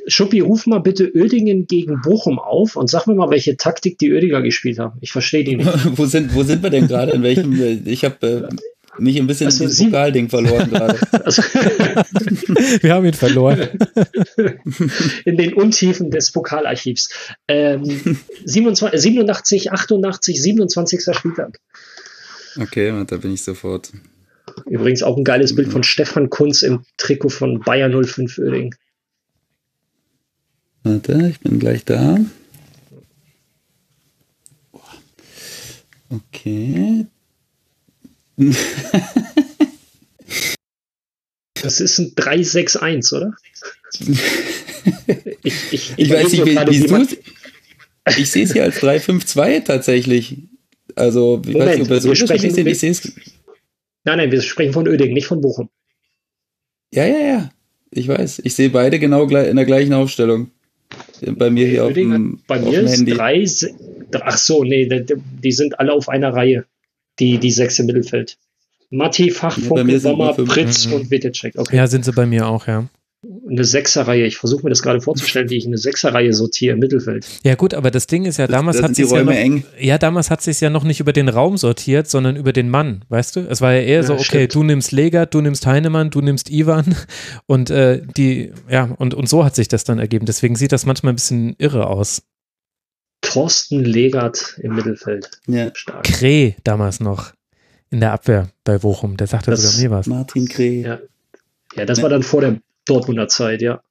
Schuppi, ruf mal bitte Oerdingen gegen Bochum auf und sag mir mal, welche Taktik die Oedinger gespielt haben. Ich verstehe die nicht. wo, sind, wo sind wir denn gerade? In welchem? Ich habe äh, nicht ein bisschen also das Pokalding verloren gerade. Also Wir haben ihn verloren. In den Untiefen des Pokalarchivs. Ähm, 27, 87, 88, 27. Spieltag. Okay, da bin ich sofort. Übrigens auch ein geiles Bild von Stefan Kunz im Trikot von Bayer 05 Öding. Warte, ich bin gleich da. Okay, das ist ein 361, oder? ich, ich, ich, weiß nicht, wie, wie Ich sehe es hier als 352 tatsächlich. Also, ich Moment, weiß nicht, ob so wir sprechen, sehen. Ich sehe es. Nein, nein, wir sprechen von Öding, nicht von Bochum. Ja, ja, ja. Ich weiß. Ich sehe beide genau in der gleichen Aufstellung. Bei mir hier Öding auf dem, bei mir auf dem Handy. Drei, ach so, nee, die sind alle auf einer Reihe die, die sechs im Mittelfeld. Matti, Fachfunk, Ja, Bommer, fünf. Pritz Mhm. und Wittecek. Okay. Ja, sind sie bei mir auch, ja. Eine Sechserreihe. Ich versuche mir das gerade vorzustellen, wie ich eine Sechserreihe sortiere im Mittelfeld. Ja gut, aber das Ding ist ja, damals da hat sind die sich ja Räume noch, eng. ja damals hat sich ja noch nicht über den Raum sortiert, sondern über den Mann, weißt du? Es war ja eher Ja, so, okay, stimmt. du nimmst Legert, du nimmst Heinemann, du nimmst Ivan und äh, die, ja und und so hat sich das dann ergeben. Deswegen sieht das manchmal ein bisschen irre aus. Thorsten Legert im Mittelfeld. Ja. Stark. Kreh damals noch in der Abwehr bei Bochum, der sagte Das- sogar mir was. Martin Kreh. Ja. Ja, das war dann vor der Dortmunder Zeit, ja.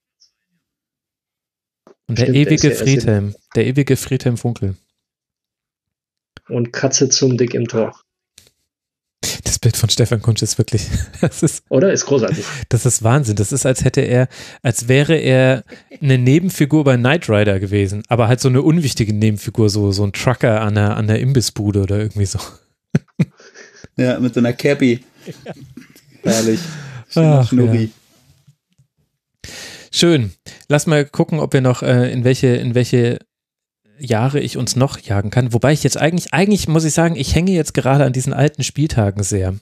Und der stimmt, der ewige ja Friedhelm, der ewige Friedhelm Funkel. Und Katze zum Dick im Tor. Das Bild von Stefan Kunsch ist wirklich, das ist Oder? Ist großartig. Das ist Wahnsinn. Das ist, als hätte er, als wäre er eine Nebenfigur bei Knight Rider gewesen, aber halt so eine unwichtige Nebenfigur, so, so ein Trucker an der, an der Imbissbude oder irgendwie so. Ja, mit so einer Cappy. Herrlich. Ach, Schnurri. Schön. Lass mal gucken, ob wir noch, äh, in welche, in welche Jahre ich uns noch jagen kann. Wobei ich jetzt eigentlich, eigentlich muss ich sagen, ich hänge jetzt gerade an diesen alten Spieltagen sehr.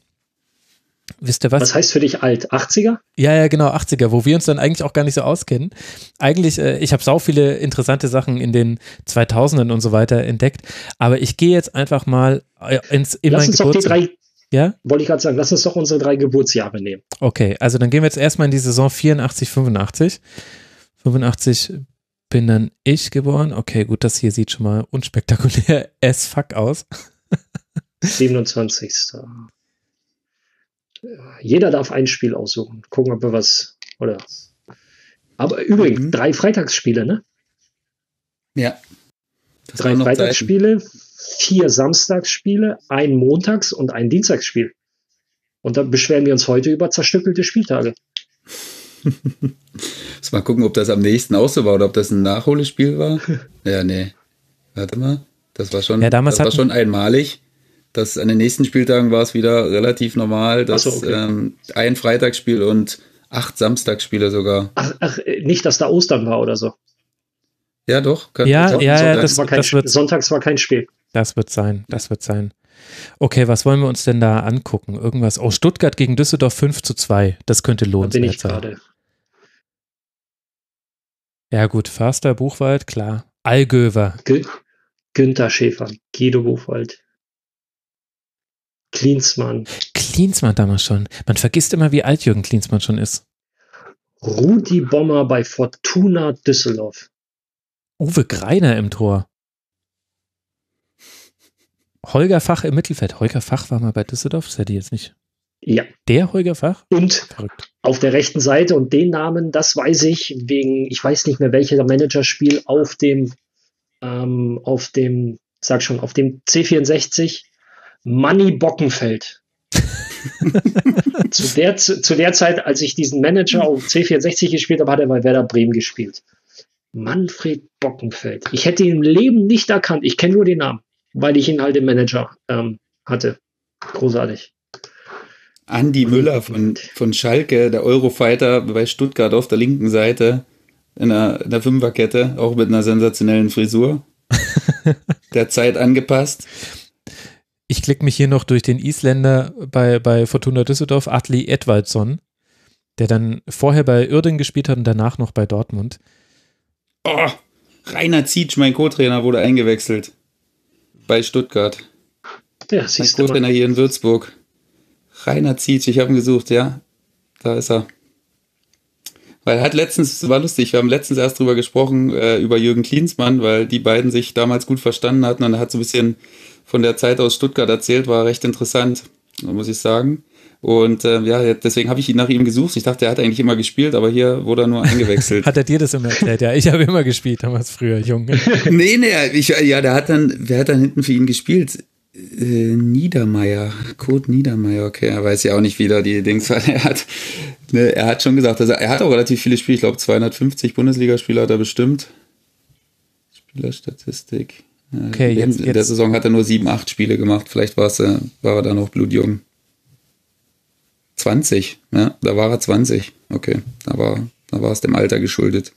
Wisst ihr was? Was heißt für dich alt? 80er? Ja, ja, genau, 80er, wo wir uns dann eigentlich auch gar nicht so auskennen. Eigentlich, äh, ich habe sau viele interessante Sachen in den 2000ern und so weiter entdeckt, aber ich gehe jetzt einfach mal äh, ins in Lass mein uns doch die drei, Ja, wollte ich gerade sagen, lass uns doch unsere drei Geburtsjahre nehmen. okay, also dann gehen wir jetzt erstmal in die Saison 84, 85. 85 bin dann ich geboren. Okay, gut, das hier sieht schon mal unspektakulär as fuck aus. 27. Jeder darf ein Spiel aussuchen. Gucken, ob wir was, oder. Aber übrigens, Mhm. drei Freitagsspiele, ne? Ja. Das Drei noch Zeiten. Freitagsspiele, vier Samstagsspiele, ein Montags- und ein Dienstagsspiel. Und da beschweren wir uns heute über zerstückelte Spieltage. Muss mal gucken, ob das am nächsten auch so war oder ob das ein Nachholespiel war. ja, nee. Warte mal. Das war schon, Ja, damals das war schon einmalig. Das, an den nächsten Spieltagen war es wieder relativ normal, dass so, okay. ähm, ein Freitagsspiel und acht Samstagsspiele sogar. Ach, ach, nicht, dass da Ostern war oder so. Ja, doch. Kann, Ja, ja, ja, Sonntag. das- war kein, wird- Sonntags war kein Spiel. Das wird sein, das wird sein. Okay, was wollen wir uns denn da angucken? Irgendwas. Oh, Stuttgart gegen Düsseldorf 5 zu 2. Das könnte Da bin lohnenswert ich sein. gerade. Ja, gut, Förster, Buchwald, klar. Allgöver. Gün Günther Schäfer, Guido Buchwald, Klinsmann, Klinsmann damals schon. Man vergisst immer, wie alt Jürgen Klinsmann schon ist. Rudi Bommer bei Fortuna Düsseldorf. Uwe Greiner im Tor. Holger Fach im Mittelfeld. Holger Fach war mal bei Düsseldorf, das hätte ich jetzt nicht. Ja, Der Holger Fach? und Verrückt. auf der rechten Seite und den Namen, das weiß ich, wegen, ich weiß nicht mehr welcher Managerspiel auf dem, ähm, auf dem, sag schon, auf dem C64 Manny Bockenfeld. zu, der, zu, zu der Zeit, als ich diesen Manager auf C64 gespielt habe, hat er bei Werder Bremen gespielt. Manfred Bockenfeld. Ich hätte ihn im Leben nicht erkannt. Ich kenne nur den Namen, weil ich ihn halt im Manager ähm, hatte. Großartig. Andi Müller von, von Schalke, der Eurofighter bei Stuttgart auf der linken Seite in der, in der Fünferkette, auch mit einer sensationellen Frisur. der Zeit angepasst. Ich klicke mich hier noch durch den Isländer bei, bei Fortuna Düsseldorf, Atli Edvaldsson, der dann vorher bei Uerdingen gespielt hat und danach noch bei Dortmund. Oh, Rainer Zietsch, mein Co-Trainer, wurde eingewechselt. Bei Stuttgart. Ja, Mein. Co-Trainer hier in Würzburg. Rainer Zietsch, ich habe ihn gesucht, ja. Da ist er. Weil er hat letztens, war lustig, wir haben letztens erst drüber gesprochen, äh, über Jürgen Klinsmann, weil die beiden sich damals gut verstanden hatten und er hat so ein bisschen von der Zeit aus Stuttgart erzählt, war recht interessant, muss ich sagen. Und äh, ja, deswegen habe ich ihn nach ihm gesucht. Ich dachte, er hat eigentlich immer gespielt, aber hier wurde er nur eingewechselt. Hat er dir das immer erzählt? Ja, ich habe immer gespielt, damals früher, Junge. nee, nee, ich, ja, der hat dann, wer hat dann hinten für ihn gespielt? Äh, Niedermeier, Kurt Niedermeier, okay, er weiß ja auch nicht, wie da die Dings war. Er hat, ne, er hat schon gesagt, also er hat auch relativ viele Spiele, ich glaube 250 Bundesligaspieler hat er bestimmt. Spielerstatistik. Okay, in, jetzt- in der jetzt- Saison hat er nur sieben, acht Spiele gemacht, vielleicht war, es, äh, war er da noch blutjung. 20, ja, da war er 20, okay, da war, da war es dem Alter geschuldet.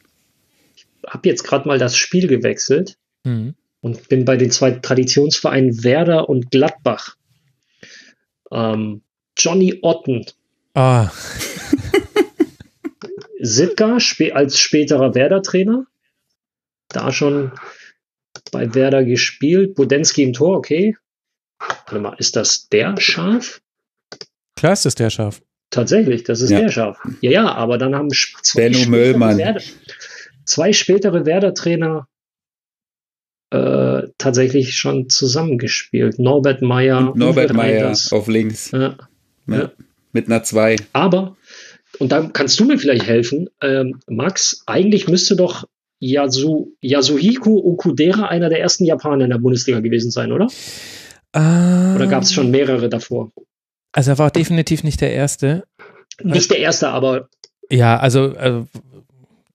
Habe jetzt gerade mal das Spiel gewechselt. Mhm. Und bin bei den zwei Traditionsvereinen Werder und Gladbach. Ähm, Johnny Otten. Ah. Sitka spä als späterer Werder-Trainer. Da schon bei Werder gespielt. Budensky im Tor, okay. Warte mal, ist das der Schaf? Klar ist das der Schaf. Tatsächlich, das ist Ja. der Schaf. Ja, ja, aber dann haben zwei Benno spätere Möllmann. Werder, zwei spätere Werder-Trainer äh, tatsächlich schon zusammengespielt. Norbert Meyer, Norbert Meyer auf links. Ja. Ja. Mit einer 2. Aber, und da kannst du mir vielleicht helfen, ähm, Max, eigentlich müsste doch Yasu, Yasuhiko Okudera einer der ersten Japaner in der Bundesliga gewesen sein, oder? Ah. Oder gab es schon mehrere davor? Also er war definitiv nicht der Erste. Nicht der erste, aber Ja, also äh,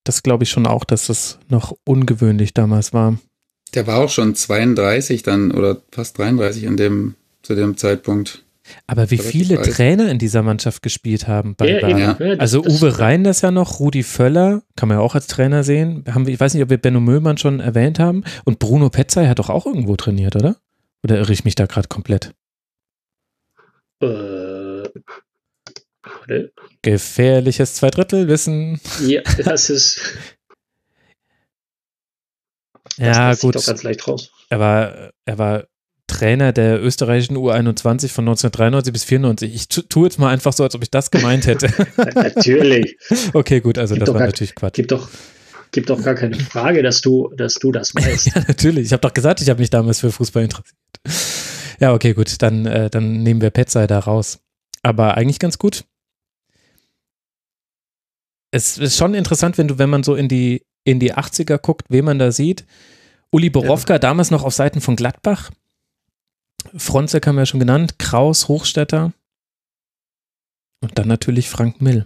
das glaube ich schon auch, dass das noch ungewöhnlich damals war. Der war auch schon 32 dann oder fast 33 in dem, zu dem Zeitpunkt. Aber wie viele. Trainer in dieser Mannschaft gespielt haben bei Ja. Ja, das- also das- Uwe Reinders ja noch, Rudi Völler, kann man ja auch als Trainer sehen. Haben wir, ich weiß nicht, ob wir Benno Möllmann schon erwähnt haben. Und Bruno Petzai hat doch auch irgendwo trainiert, oder? Oder irre ich mich da gerade komplett? äh, warte. Gefährliches Zweidrittelwissen. ja, das ist. Das Ja, sich gut. Doch ganz leicht raus. Er war, er war Trainer der österreichischen U21 von 1993 bis 94. Ich tu- tue jetzt mal einfach so, als ob ich das gemeint hätte. Natürlich. okay, gut, also Gibt das war gar- natürlich Quatsch. Gibt doch, gibt doch gar keine Frage, dass du, dass du das weißt. Ja, natürlich. Ich habe doch gesagt, ich habe mich damals für Fußball interessiert. Ja, okay, gut. Dann, äh, dann nehmen wir Petzai da raus. Aber eigentlich ganz gut. Es ist schon interessant, wenn du, wenn man so in die, in die 80er guckt, wen man da sieht. Uli Borowka, damals noch auf Seiten von Gladbach. Fronzek haben wir ja schon genannt. Kraus, Hochstetter. Und dann natürlich Frank Mill.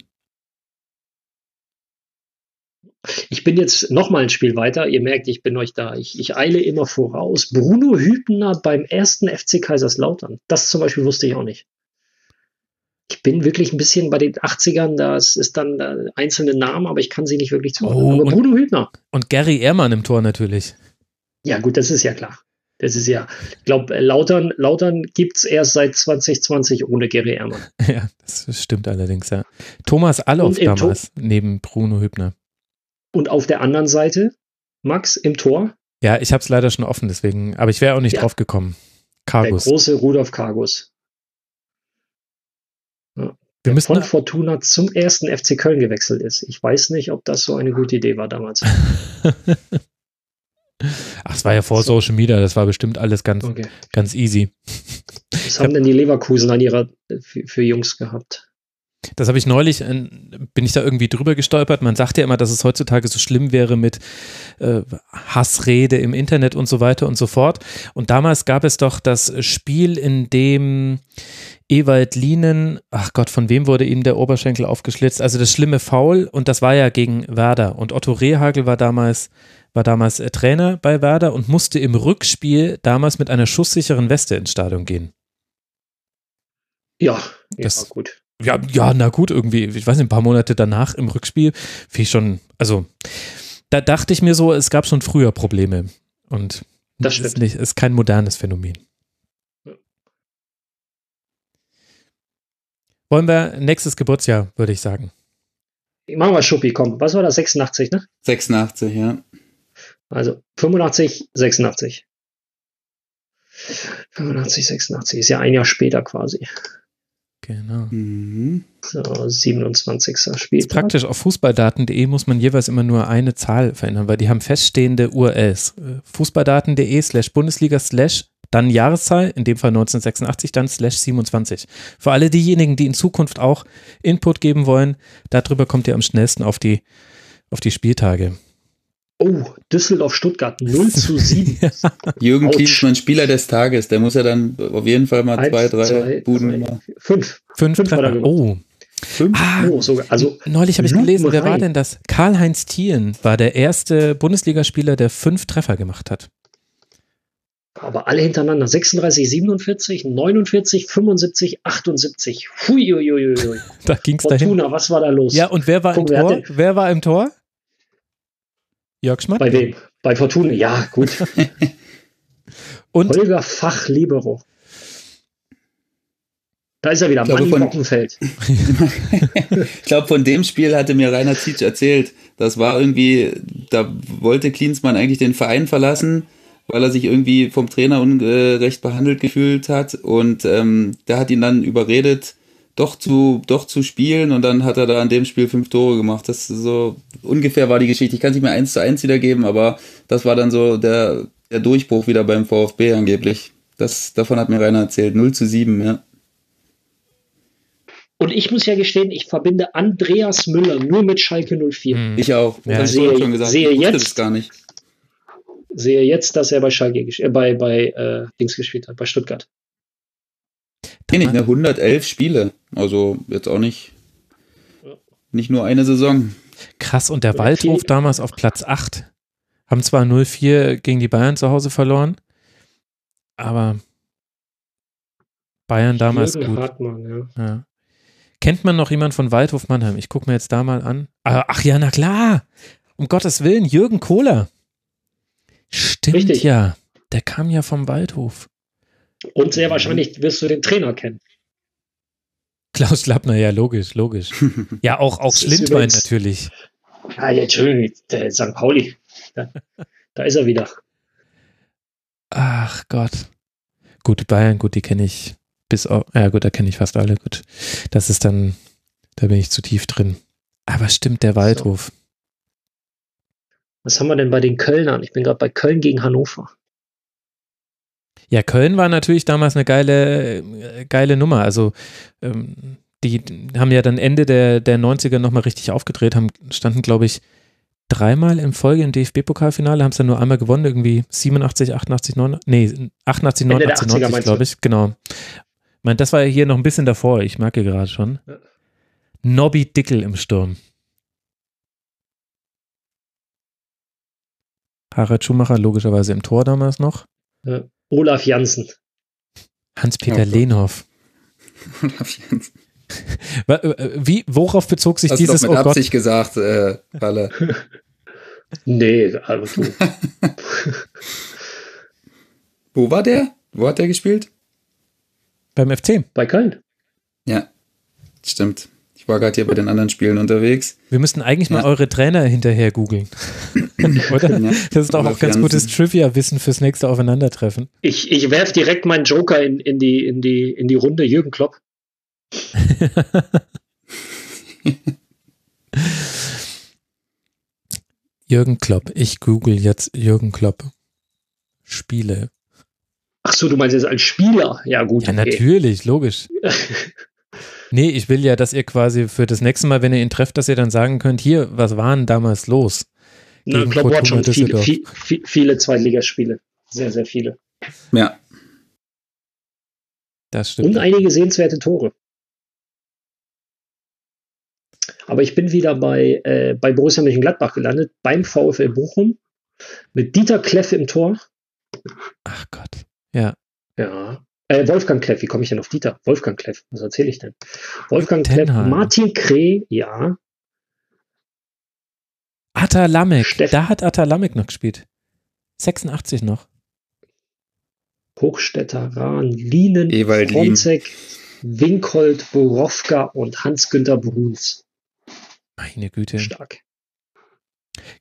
Ich bin jetzt noch mal ein Spiel weiter. Ihr merkt, ich bin euch da. Ich, ich eile immer voraus. Bruno Hübner beim ersten FC Kaiserslautern. Das zum Beispiel wusste ich auch nicht. Ich bin wirklich ein bisschen bei den 80ern, das ist dann äh, einzelne Namen, aber ich kann sie nicht wirklich zuordnen. Oh, aber und- Bruno Hübner. Und Gary Ehrmann im Tor natürlich. Ja, gut, das ist ja klar. Das ist ja, ich glaube, Lautern, Lautern gibt es erst seit 2020 ohne Gary Ehrmann. Ja, das stimmt allerdings, ja. Thomas Allof Und im Tor- damals, neben Bruno Hübner. Und auf der anderen Seite, Max im Tor, Ja, ich habe es leider schon offen, deswegen, aber ich wäre auch nicht Ja. drauf gekommen. der Cargus. große Rudolf Kargus. Wir müssen, von Fortuna zum ersten FC Köln gewechselt ist. Ich weiß nicht, ob das so eine gute Idee war damals. ach, es war ja vor So. Social Media, das war bestimmt alles ganz, Okay. ganz easy. Was haben denn die Leverkusen an ihrer für, für Jungs gehabt? Das habe ich neulich, äh, bin ich da irgendwie drüber gestolpert. Man sagt ja immer, dass es heutzutage so schlimm wäre mit äh, Hassrede im Internet und so weiter und so fort. Und damals gab es doch das Spiel, in dem Ewald Lienen, ach Gott, von wem wurde ihm der Oberschenkel aufgeschlitzt? Also das schlimme Foul und das war ja gegen Werder. Und Otto Rehagel war damals, war damals äh, Trainer bei Werder und musste im Rückspiel damals mit einer schusssicheren Weste ins Stadion gehen. Ja, Das- ja gut. Ja, ja, na gut, irgendwie, ich weiß nicht, ein paar Monate danach im Rückspiel, ich schon, also da dachte ich mir so, es gab schon früher Probleme. Und Das ist, stimmt. nicht, ist kein modernes Phänomen. Wollen wir nächstes Geburtsjahr, würde ich sagen. Machen wir Schuppi, komm. Was war das? 86, ne? 86, ja. Also 85, 86. 85, 86 ist ja ein Jahr später quasi. Genau. Mhm. So, 27. Ist Spieltag. praktisch, auf fußballdaten.de muss man jeweils immer nur eine Zahl verändern, weil die haben feststehende URLs. Äh, Fußballdaten.de slash Bundesliga slash dann Jahreszahl, in dem Fall 1986, dann slash 27. Für alle diejenigen, die in Zukunft auch Input geben wollen, darüber kommt ihr am schnellsten auf die, auf die Spieltage. Oh, Düsseldorf-Stuttgart 0 zu 7. Jürgen. Klinsmann, Spieler des Tages, der muss ja dann auf jeden Fall mal Eins, zwei, drei zwei, Buden machen. Fünf. Fünf Fünf er Treffer. Oh, Fünf? ah, Oh, sogar. Also neulich habe ich gelesen, wer war denn das? Karl-Heinz Thielen war der erste Bundesligaspieler, der fünf Treffer gemacht hat. Aber alle hintereinander. 36, 47, 49, 75, 78. Huiuiuiui. Da ging es dahin. Fortuna, was war da los? Ja, und wer war Guck, im wer Tor? Wer war im Tor? Jörg Schmatt. Bei wem? Bei Fortuna. Ja, gut. Und Holger Fach-Libero. Da ist er wieder, glaube, Mann Bockenfeld. ich glaube, von dem Spiel hatte mir Rainer Zietsch erzählt. Das war irgendwie, da wollte Klinsmann eigentlich den Verein verlassen, weil er sich irgendwie vom Trainer ungerecht behandelt gefühlt hat. Und ähm, der hat ihn dann überredet, doch zu, doch zu spielen. Und dann hat er da an dem Spiel fünf Tore gemacht. Das so ungefähr war die Geschichte. Ich kann es nicht mehr eins zu eins wiedergeben, aber das war dann so der, der Durchbruch wieder beim VfB angeblich. Das, davon hat mir Rainer erzählt. 0 zu 7, ja. Und ich muss ja gestehen, ich verbinde Andreas Müller nur mit Schalke 04. Hm. Ich auch. Ja, ich sehe, schon gesagt. sehe ich jetzt gar nicht. Sehe jetzt, dass er bei Schalke äh, bei bei äh, Dings gespielt hat, bei Stuttgart. Nee, nicht, ne, 111 Spiele. Also jetzt auch nicht nicht nur eine Saison. Krass, und der Waldhof damals auf Platz 8. Haben zwar 0-4 gegen die Bayern zu Hause verloren, aber Bayern damals Jürgen gut. Hartmann, ja. ja. Kennt man noch jemand von Waldhof Mannheim? Ich gucke mir jetzt da mal an. Ah, ach ja, na klar. Um Gottes Willen, Jürgen Kohler. Stimmt Richtig. ja. Der kam ja vom Waldhof. Und sehr wahrscheinlich wirst du den Trainer kennen. Klaus Lappner, ja, logisch, logisch. Ja, auch, auch Schlindwein natürlich. Ja, ja, Entschuldigung, der St. Pauli. Da, da ist er wieder. Ach Gott. Gut, Bayern, gut, die kenne ich bis auf, ja gut, da kenne ich fast alle, gut. Das ist dann, da bin ich zu tief drin. Aber stimmt, der Waldhof. So. Was haben wir denn bei den Kölnern? Ich bin gerade bei Köln gegen Hannover. Ja, Köln war natürlich damals eine geile, geile Nummer. Also ähm, die haben ja dann Ende der, der 90er nochmal richtig aufgedreht, haben, standen, glaube ich, dreimal in Folge im DFB-Pokalfinale, haben es dann nur einmal gewonnen, irgendwie 87, 88, 89, nee, 88, 89, 90, glaube ich, genau meine, das war ja hier noch ein bisschen davor, ich merke gerade schon. Ja. Nobby Dickel im Sturm. Harald Schumacher logischerweise im Tor damals noch. Ja. Olaf Janssen. Hans-Peter oh, Lehnhoff. Olaf Janssen. Äh, wie, worauf bezog sich Hast dieses du doch mit oh Absicht Gott? gesagt, äh, Walle? nee, aber du. Wo war der? Wo hat der gespielt? Beim FC? Bei Köln. Ja, stimmt. Ich war gerade hier bei den anderen Spielen unterwegs. Wir müssten eigentlich ja. mal eure Trainer hinterher googeln. Oder? Ja. Das ist doch auch ganz gutes Trivia-Wissen fürs nächste Aufeinandertreffen. Ich, ich werfe direkt meinen Joker in, in, die, in, die, in die Runde, Jürgen Klopp. Jürgen Klopp. Ich google jetzt Jürgen Klopp. Spiele. Ach so, du meinst jetzt als Spieler? Ja, gut. Ja, okay. natürlich, logisch. nee, ich will ja, dass ihr quasi für das nächste Mal, wenn ihr ihn trefft, dass ihr dann sagen könnt, hier, was war denn damals los? Na, Klopp hat schon viele, viele, viele Zweitligaspiele. Sehr, sehr viele. Ja. Das stimmt. Und einige sehenswerte Tore. Aber ich bin wieder bei, äh, bei Borussia Mönchengladbach gelandet, beim VfL Bochum, mit Dieter Kleff im Tor. Ach Gott. Ja. Ja. Äh, Wolfgang Kleff, wie komme ich denn auf Dieter? Wolfgang Kleff, was erzähle ich denn? Wolfgang Kleff, Martin Kreh, ja. Atta Lamek, Steff da hat Atta Lamek noch gespielt. 86 noch. Hochstädter, Rahn, Lienen, Ewald Fronzek, Winkhold, Borowka und Hans-Günther Bruns. Meine Güte. Stark.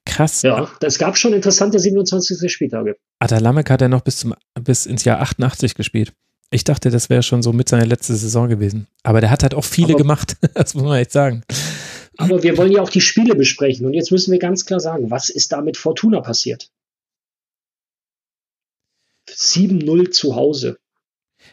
Krass. Ja, es gab schon interessante 27. Spieltage. Adalamek hat er noch bis, zum, bis ins Jahr 88 gespielt. Ich dachte, das wäre schon so mit seiner letzten Saison gewesen. Aber der hat halt auch viele aber, gemacht, das muss man echt sagen. Aber wir wollen ja auch die Spiele besprechen. Und jetzt müssen wir ganz klar sagen, was ist da mit Fortuna passiert? 7-0 zu Hause.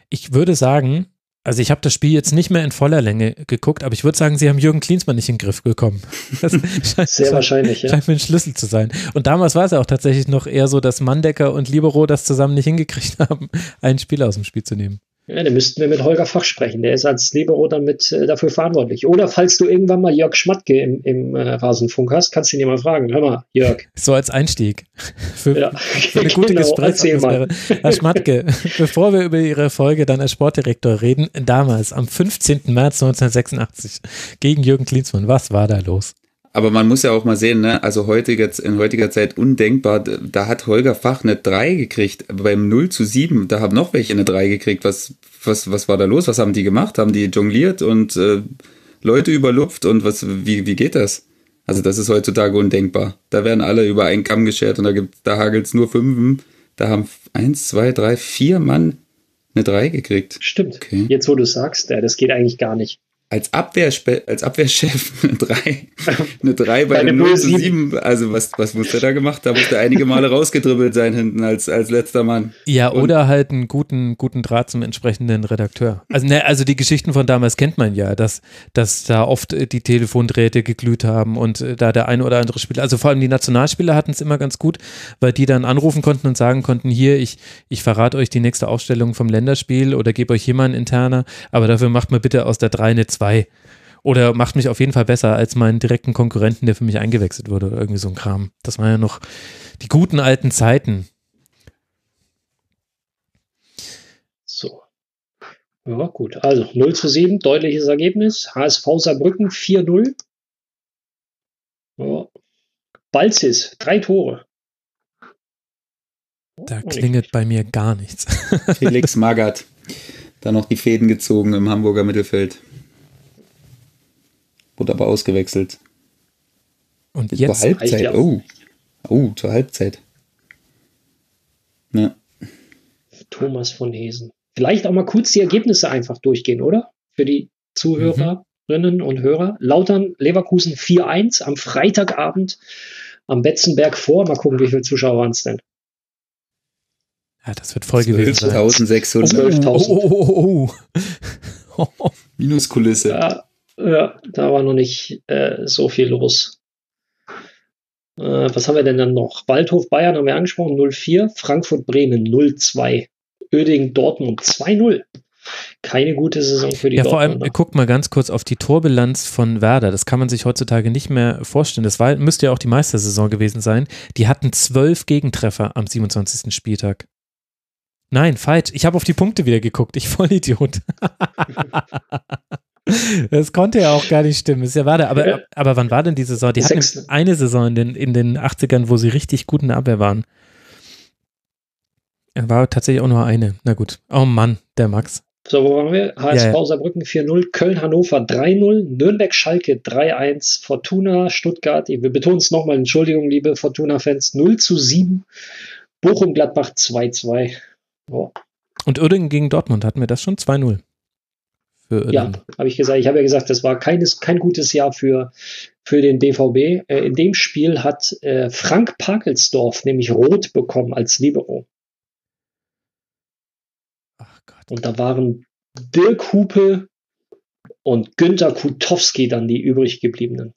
Ich würde sagen, also ich habe das Spiel jetzt nicht mehr in voller Länge geguckt, aber ich würde sagen, sie haben Jürgen Klinsmann nicht in den Griff bekommen. Das scheint, Sehr wahrscheinlich, ja. Scheint mir ein Schlüssel zu sein. Und damals war es ja auch tatsächlich noch eher so, dass Mandecker und Libero das zusammen nicht hingekriegt haben, einen Spieler aus dem Spiel zu nehmen. Ja, dann müssten wir mit Holger Fach sprechen. Der ist als Libero damit äh, dafür verantwortlich. Oder falls du irgendwann mal Jörg Schmatke im, im äh, Rasenfunk hast, kannst du ihn ja mal fragen. Hör mal, Jörg. So als Einstieg. Für, ja, für eine gute genau, Gesprächsatmosphäre. Herr Schmatke, bevor wir über Ihre Folge dann als Sportdirektor reden, damals am 15. März 1986 gegen Jürgen Klinsmann, was war da los? Aber man muss ja auch mal sehen, ne? also heutiger, in heutiger Zeit undenkbar, da hat Holger Fach eine 3 gekriegt, beim 0 zu 7, da haben noch welche eine 3 gekriegt, was was, was war da los? Was haben die gemacht? Haben die jongliert und äh, Leute überlupft und was, wie, wie geht das? Also das ist heutzutage undenkbar. Da werden alle über einen Kamm geschert und da gibt, da hagelt's nur Fünfen. Da haben eins, zwei, drei, vier Mann eine Drei gekriegt. Stimmt. Okay. Jetzt, wo du sagst, ja, das geht eigentlich gar nicht als, Abwehrspe als Abwehrchef eine 3, eine 3 bei einem 0 zu 7. Also was, was muss der da gemacht? Da muss der einige Male rausgedribbelt sein hinten als, als letzter Mann. Ja, Und oder halt einen guten, guten Draht zum entsprechenden Redakteur. Also, ne, also die Geschichten von damals kennt man ja, dass, dass da oft die Telefondrähte geglüht haben und äh, da der eine oder andere Spieler, also vor allem die Nationalspieler hatten es immer ganz gut, weil die dann anrufen konnten und sagen konnten, hier, ich, ich verrate euch die nächste Aufstellung vom Länderspiel oder gebe euch hier mal einen interner, aber dafür macht mal bitte aus der 3 eine 2 2. Oder macht mich auf jeden Fall besser als meinen direkten Konkurrenten, der für mich eingewechselt wurde oder irgendwie so ein Kram. Das waren ja noch die guten alten Zeiten. So. Ja, gut. Also 0 zu 7, deutliches Ergebnis. HSV Saarbrücken 4-0. Ja. Balzis, drei Tore. Da klingelt bei mir gar nichts. Felix Magath. Da noch die Fäden gezogen im Hamburger Mittelfeld. Wurde aber ausgewechselt. Und jetzt? Zur Halbzeit. Oh. Oh, zur Halbzeit. Ja. Thomas von Hesen. Vielleicht auch mal kurz die Ergebnisse einfach durchgehen, oder? Für die Zuhörerinnen mhm. und Hörer. Lautern, Leverkusen 4-1 am Freitagabend am Betzenberg vor. Mal gucken, wie viele Zuschauer waren es denn? Ja, das wird voll gewesen sein. 12.600. Oh, oh, oh, oh, Minuskulisse. Ja, ja, da war noch nicht äh, so viel los. Äh, was haben wir denn dann noch? Waldhof Bayern haben wir angesprochen, 0-4. Frankfurt Bremen 0-2. Öding Dortmund 2-0. Keine gute Saison für die Ja, vor allem, guckt mal ganz kurz auf die Torbilanz von Werder. Das kann man sich heutzutage nicht mehr vorstellen. Das war, müsste ja auch die Meistersaison gewesen sein. Die hatten zwölf Gegentreffer am 27. Spieltag. Nein, falsch. Ich habe auf die Punkte wieder geguckt. Ich Vollidiot. Das konnte ja auch gar nicht stimmen. Ist ja warte, aber, ja. aber wann war denn die Saison? Die hatten eine Saison in den, in den 80ern, wo sie richtig gut in der Abwehr waren. Er war tatsächlich auch nur eine. Na gut. Oh Mann, der Max. So, wo waren wir? HSV ja. Saarbrücken 4-0, Köln-Hannover 3-0, Nürnberg-Schalke 3-1, Fortuna Stuttgart, wir betonen es nochmal, Entschuldigung, liebe Fortuna-Fans, 0 zu 7, Bochum-Gladbach 2-2. Oh. Und Uerdingen gegen Dortmund hatten wir das schon 2-0 für Ja, habe ich gesagt. Ich habe ja gesagt, das war keines, kein gutes Jahr für, für den BVB. Äh, in dem Spiel hat äh, Frank Parkelsdorf nämlich rot bekommen als Libero. Ach Gott. Und da waren Dirk Hupe und Günter Kutowski dann die übrig gebliebenen.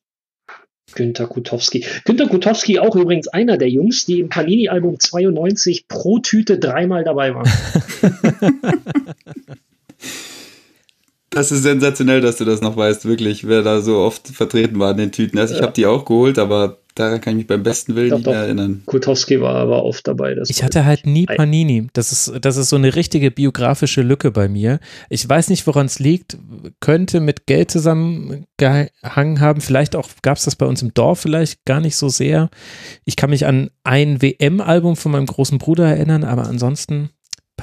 Günter Kutowski. Günter Kutowski auch übrigens einer der Jungs, die im Panini-Album 92 pro Tüte dreimal dabei waren. Das ist sensationell, dass du das noch weißt, wirklich, wer da so oft vertreten war in den Tüten. Also ich habe die auch geholt, aber daran kann ich mich beim besten Willen nicht mehr erinnern. Kutowski war aber oft dabei. ich hatte halt nie Panini. Das ist, das ist so eine richtige biografische Lücke bei mir. Ich weiß nicht, woran es liegt. Könnte mit Geld zusammengehangen haben. Vielleicht auch gab es das bei uns im Dorf vielleicht gar nicht so sehr. Ich kann mich an ein WM-Album von meinem großen Bruder erinnern, aber ansonsten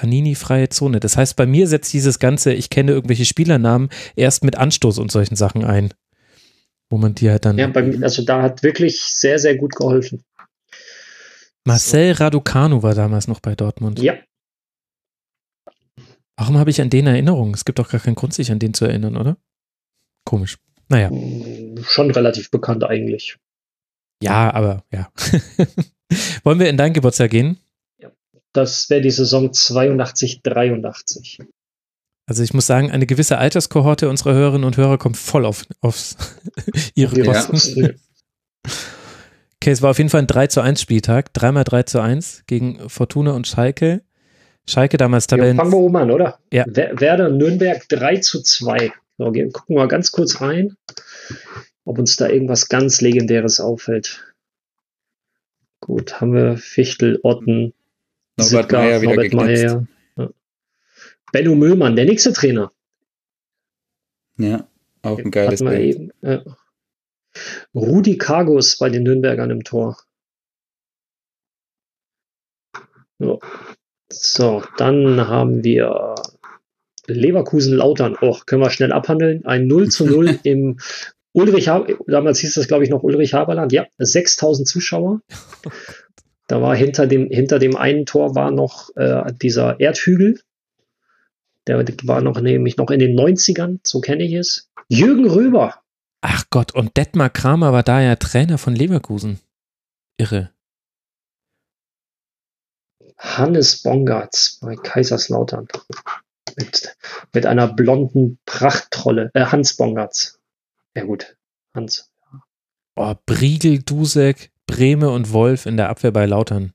Panini-freie Zone. Das heißt, bei mir setzt dieses ganze, ich kenne irgendwelche Spielernamen, erst mit Anstoß und solchen Sachen ein. Wo man die halt dann. Ja, bei, also da hat wirklich sehr, sehr gut geholfen. Marcel so. Raducanu war damals noch bei Dortmund. Ja. Warum habe ich an den Erinnerungen? Es gibt doch gar keinen Grund, sich an den zu erinnern, oder? Komisch. Naja. Hm, schon relativ bekannt eigentlich. Ja, aber ja. Wollen wir in dein Geburtstag gehen? Das wäre die Saison 82, 83. Also ich muss sagen, eine gewisse Alterskohorte unserer Hörerinnen und Hörer kommt voll auf aufs, ihre ja, Kosten. Okay, es war auf jeden Fall ein 3 zu 1 Spieltag, dreimal 3 zu 1 gegen Fortuna und Schalke. Schalke damals Tabellen. Ja, fangen wir oben an, oder? Ja. Werder Nürnberg 3 zu 2. So, gucken wir mal ganz kurz rein, ob uns da irgendwas ganz Legendäres auffällt. Gut, haben wir Fichtel, Otten, Norbert Meyer wieder Norbert Meyer, ja. Benno Müllmann, der nächste Trainer. Ja, auch ein geiles Bild. ja. Rudi Kargus bei den Nürnbergern im Tor. So. so, dann haben wir Leverkusen-Lautern. Oh, können wir schnell abhandeln. Ein 0 zu 0 im Ulrich, damals hieß das, glaube ich, noch Ulrich Haberland. Ja, 6000 Zuschauer. Da war hinter dem, hinter dem einen Tor war noch äh, dieser Erdhügel. Der war noch nämlich noch in den 90ern, so kenne ich es. Jürgen Röber. Ach Gott, und Detmar Kramer war da ja Trainer von Leverkusen. Irre. Hannes Bongartz bei Kaiserslautern. Mit, mit einer blonden Prachttrolle. Äh, Hans Bongartz. Ja gut, Hans. Oh, Briegel, Dusek, Breme und Wolf in der Abwehr bei Lautern.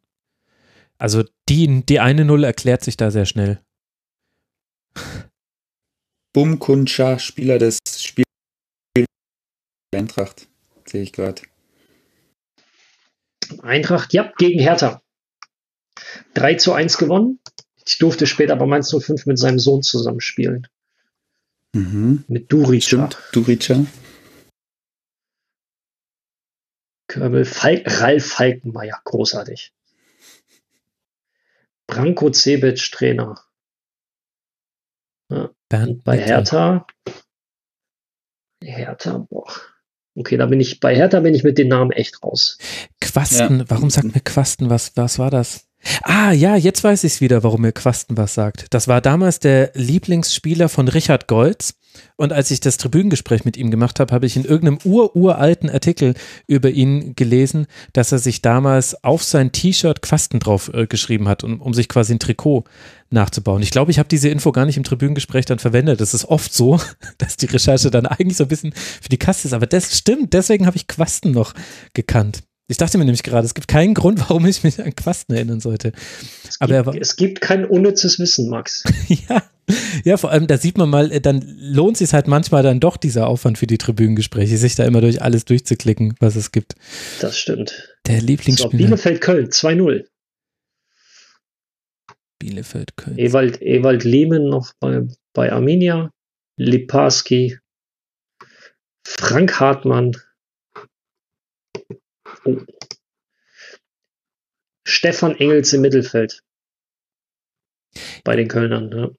Also die, die eine Null erklärt sich da sehr schnell. Bumkundscha, Spieler des Spiels Eintracht, sehe ich gerade. Eintracht, ja, gegen Hertha. 3 zu 1 gewonnen. Ich durfte später bei Mainz 05 mit seinem Sohn zusammenspielen. Mhm. Mit Durica. Stimmt, Durica. Körbel, Falk, Ralf Falkenmeier, großartig. Branko Cebic, Trainer. Ja. bei Hertha. Hertha, boah. Okay, da bin ich, bei Hertha bin ich mit den Namen echt raus. Quasten, ja. warum sagt mir Quasten was? Was war das? Ah, ja, jetzt weiß ich es wieder, warum mir Quasten was sagt. Das war damals der Lieblingsspieler von Richard Goltz. Und als ich das Tribünengespräch mit ihm gemacht habe, habe ich in irgendeinem ururalten Artikel über ihn gelesen, dass er sich damals auf sein T-Shirt Quasten drauf äh, geschrieben hat, um, um sich quasi ein Trikot nachzubauen. Ich glaube, ich habe diese Info gar nicht im Tribünengespräch dann verwendet. Das ist oft so, dass die Recherche dann eigentlich so ein bisschen für die Kaste ist. Aber das stimmt, deswegen habe ich Quasten noch gekannt. Ich dachte mir nämlich gerade, es gibt keinen Grund, warum ich mich an Quasten erinnern sollte. Es gibt, Aber es gibt kein unnützes Wissen, Max. ja, ja, vor allem, da sieht man mal, äh, dann lohnt sich halt manchmal dann doch dieser Aufwand für die Tribünengespräche, sich da immer durch alles durchzuklicken, was es gibt. Das stimmt. Der Lieblingsspieler. So, Bielefeld-Köln, 2-0. Bielefeld-Köln. Ewald, Ewald Lehmann noch bei, bei Arminia, Liparski, Frank Hartmann, Oh. Stefan Engels im Mittelfeld. Bei den Kölnern, ja.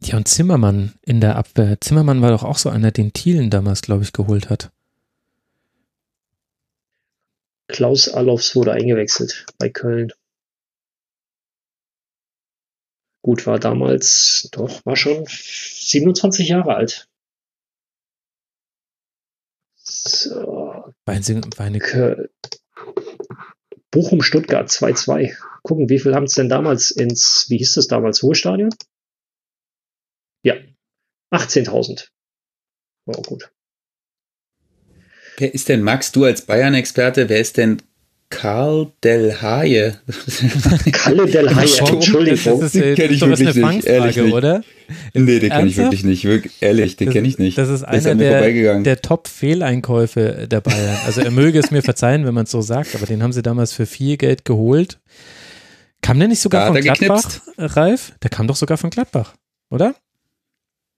Ja, und Zimmermann in der Abwehr. Zimmermann war doch auch so einer, den Thielen damals, glaube ich, geholt hat. Klaus Allofs wurde eingewechselt bei Köln. Gut, war damals, doch, war schon 27 Jahre alt. So. Weine. Bochum, Stuttgart 2-2. Gucken, wie viel haben es denn damals ins, wie hieß das damals, Ruhestadion? Ja, 18.000. Oh, gut. Wer ist denn, Max, du als Bayern-Experte, wer ist denn Karl Del Haie. Kalle Del Haie, Entschuldigung. Das ist, den kenne ich wirklich nicht, ehrlich nicht. oder? Nee, den kenne ich wirklich nicht, wirklich, ehrlich, den kenne ich nicht. Das ist einer der, der Top-Fehleinkäufe der Bayern. Also er möge es mir verzeihen, wenn man es so sagt, aber den haben sie damals für viel Geld geholt. Kam der nicht sogar von Gladbach, geknipst. Ralf? Der kam doch sogar von Gladbach, oder?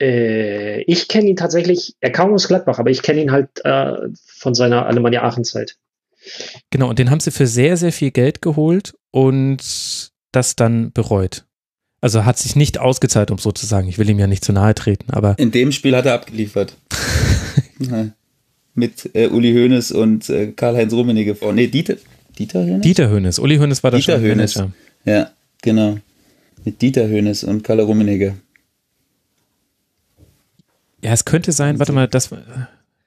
Äh, ich kenne ihn tatsächlich, er kam aus Gladbach, aber ich kenne ihn halt äh, von seiner Alemannia Aachen-Zeit. Genau, und den haben sie für sehr, sehr viel Geld geholt und das dann bereut. Also hat sich nicht ausgezahlt, um so zu sagen. Ich will ihm ja nicht zu nahe treten, aber. In dem Spiel hat er abgeliefert. Mit äh, Uli Hoeneß und äh, Karl-Heinz Rummenigge vor. Nee, Dieter, Dieter Hoeneß? Dieter Hoeneß. Uli Hoeneß war der Dieter Hoeneß. Ja, genau. Mit Dieter Hoeneß und Karl Rummenigge. Ja, es könnte sein, warte mal, das,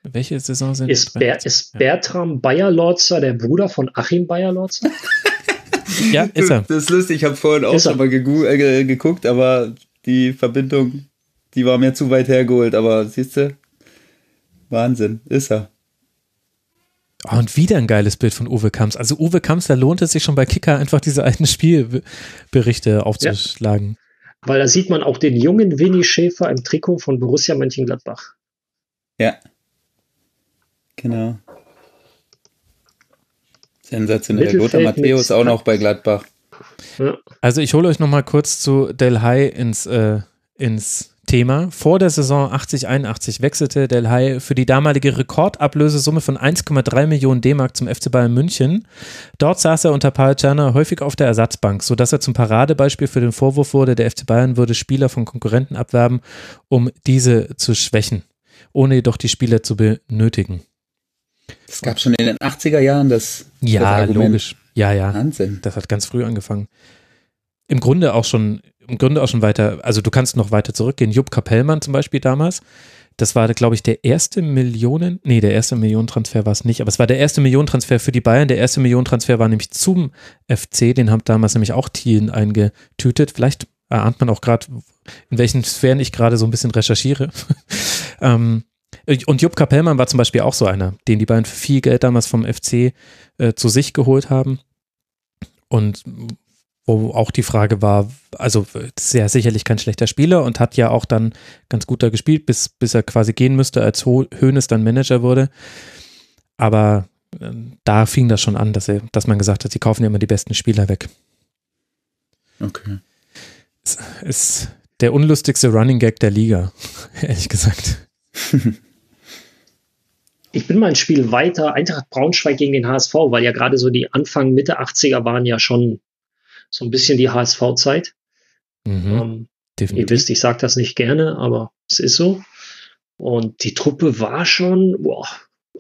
welche Saison sind ist, Ber ist Bertram Bayer-Lorzer der Bruder von Achim Bayer-Lorzer? ja, ist er. Das ist lustig, ich habe vorhin auch schon mal äh, geguckt, aber die Verbindung, die war mir zu weit hergeholt. Aber siehst du, Wahnsinn, ist er. Oh, und wieder ein geiles Bild von Uwe Kamps. Also Uwe Kamps, da lohnt es sich schon bei Kicker einfach diese alten Spielberichte aufzuschlagen. Ja, weil da sieht man auch den jungen Winnie Schäfer im Trikot von Borussia Mönchengladbach. Ja, Genau. Sensationell. Lothar Matthäus auch noch bei Gladbach. Also ich hole euch noch mal kurz zu Del Hai ins, äh, ins Thema. Vor der Saison 80-81 wechselte Del Hay für die damalige Rekordablösesumme von 1,3 Millionen D-Mark zum FC Bayern München. Dort saß er unter Paul Czerner häufig auf der Ersatzbank, sodass er zum Paradebeispiel für den Vorwurf wurde, der FC Bayern würde Spieler von Konkurrenten abwerben, um diese zu schwächen, ohne jedoch die Spieler zu benötigen. Es gab schon in den 80er Jahren das, ja, das logisch. Ja, ja. Wahnsinn. Das hat ganz früh angefangen. Im Grunde auch schon im Grunde auch schon weiter, also du kannst noch weiter zurückgehen. Jupp Kapellmann zum Beispiel damals, das war, glaube ich, der erste Millionen, nee, der erste Millionentransfer war es nicht, aber es war der erste Millionentransfer für die Bayern. Der erste Millionentransfer war nämlich zum FC, den haben damals nämlich auch Thielen eingetütet. Vielleicht erahnt man auch gerade, in welchen Sphären ich gerade so ein bisschen recherchiere. ähm, und Jupp Kapellmann war zum Beispiel auch so einer, den die für viel Geld damals vom FC äh, zu sich geholt haben. Und wo auch die Frage war, also sehr sicherlich kein schlechter Spieler und hat ja auch dann ganz gut da gespielt, bis, bis er quasi gehen müsste, als Hoeneß dann Manager wurde. Aber äh, da fing das schon an, dass, er, dass man gesagt hat, sie kaufen ja immer die besten Spieler weg. Okay. Es ist der unlustigste Running Gag der Liga, ehrlich gesagt. Ich bin mal ein Spiel weiter, Eintracht Braunschweig gegen den HSV, weil ja gerade so die Anfang, Mitte 80er waren ja schon so ein bisschen die HSV-Zeit. Mhm, ähm, ihr wisst, ich sage das nicht gerne, aber es ist so. Und die Truppe war schon, boah,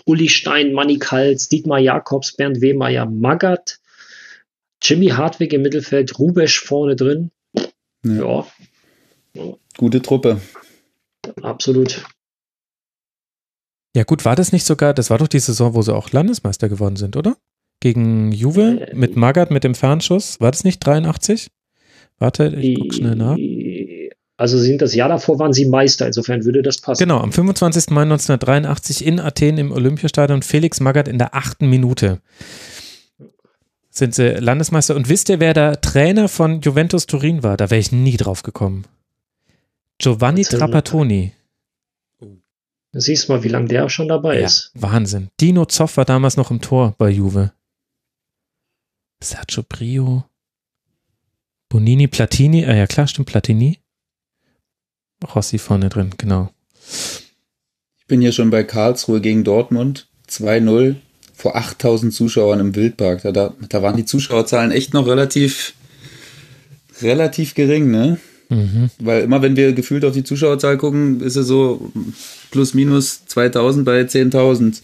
Uli Stein, Manny Kals, Dietmar Jakobs, Bernd Wehmeier, Magath, Jimmy Hartwig im Mittelfeld, Rubesch vorne drin. Ja. ja. Gute Truppe. Absolut. Ja, gut, war das nicht sogar, das war doch die Saison, wo sie auch Landesmeister geworden sind, oder? gegen Juve äh, mit Magath mit dem Fernschuss. War das nicht 83? Warte, ich guck schnell nach. Also sind das Jahr davor waren sie Meister, insofern würde das passen. Genau, am 25. Mai 1983 in Athen im Olympiastadion Felix Magath in der achten Minute sind sie Landesmeister. Und wisst ihr, wer der Trainer von Juventus Turin war? Da wäre ich nie drauf gekommen. Giovanni Trapattoni. Siehst mal, wie lange der auch schon dabei ja, ist. Wahnsinn. Dino Zoff war damals noch im Tor bei Juve. Sergio Brio, Bonini, Platini, ah ja klar, stimmt, Platini. Rossi vorne drin, genau. Ich bin hier schon bei Karlsruhe gegen Dortmund, 2-0 vor 8000 Zuschauern im Wildpark. Da, da, da, waren die Zuschauerzahlen echt noch relativ, relativ gering, ne? Mhm. Weil immer, wenn wir gefühlt auf die Zuschauerzahl gucken, ist es so plus minus 2000 bei 10.000.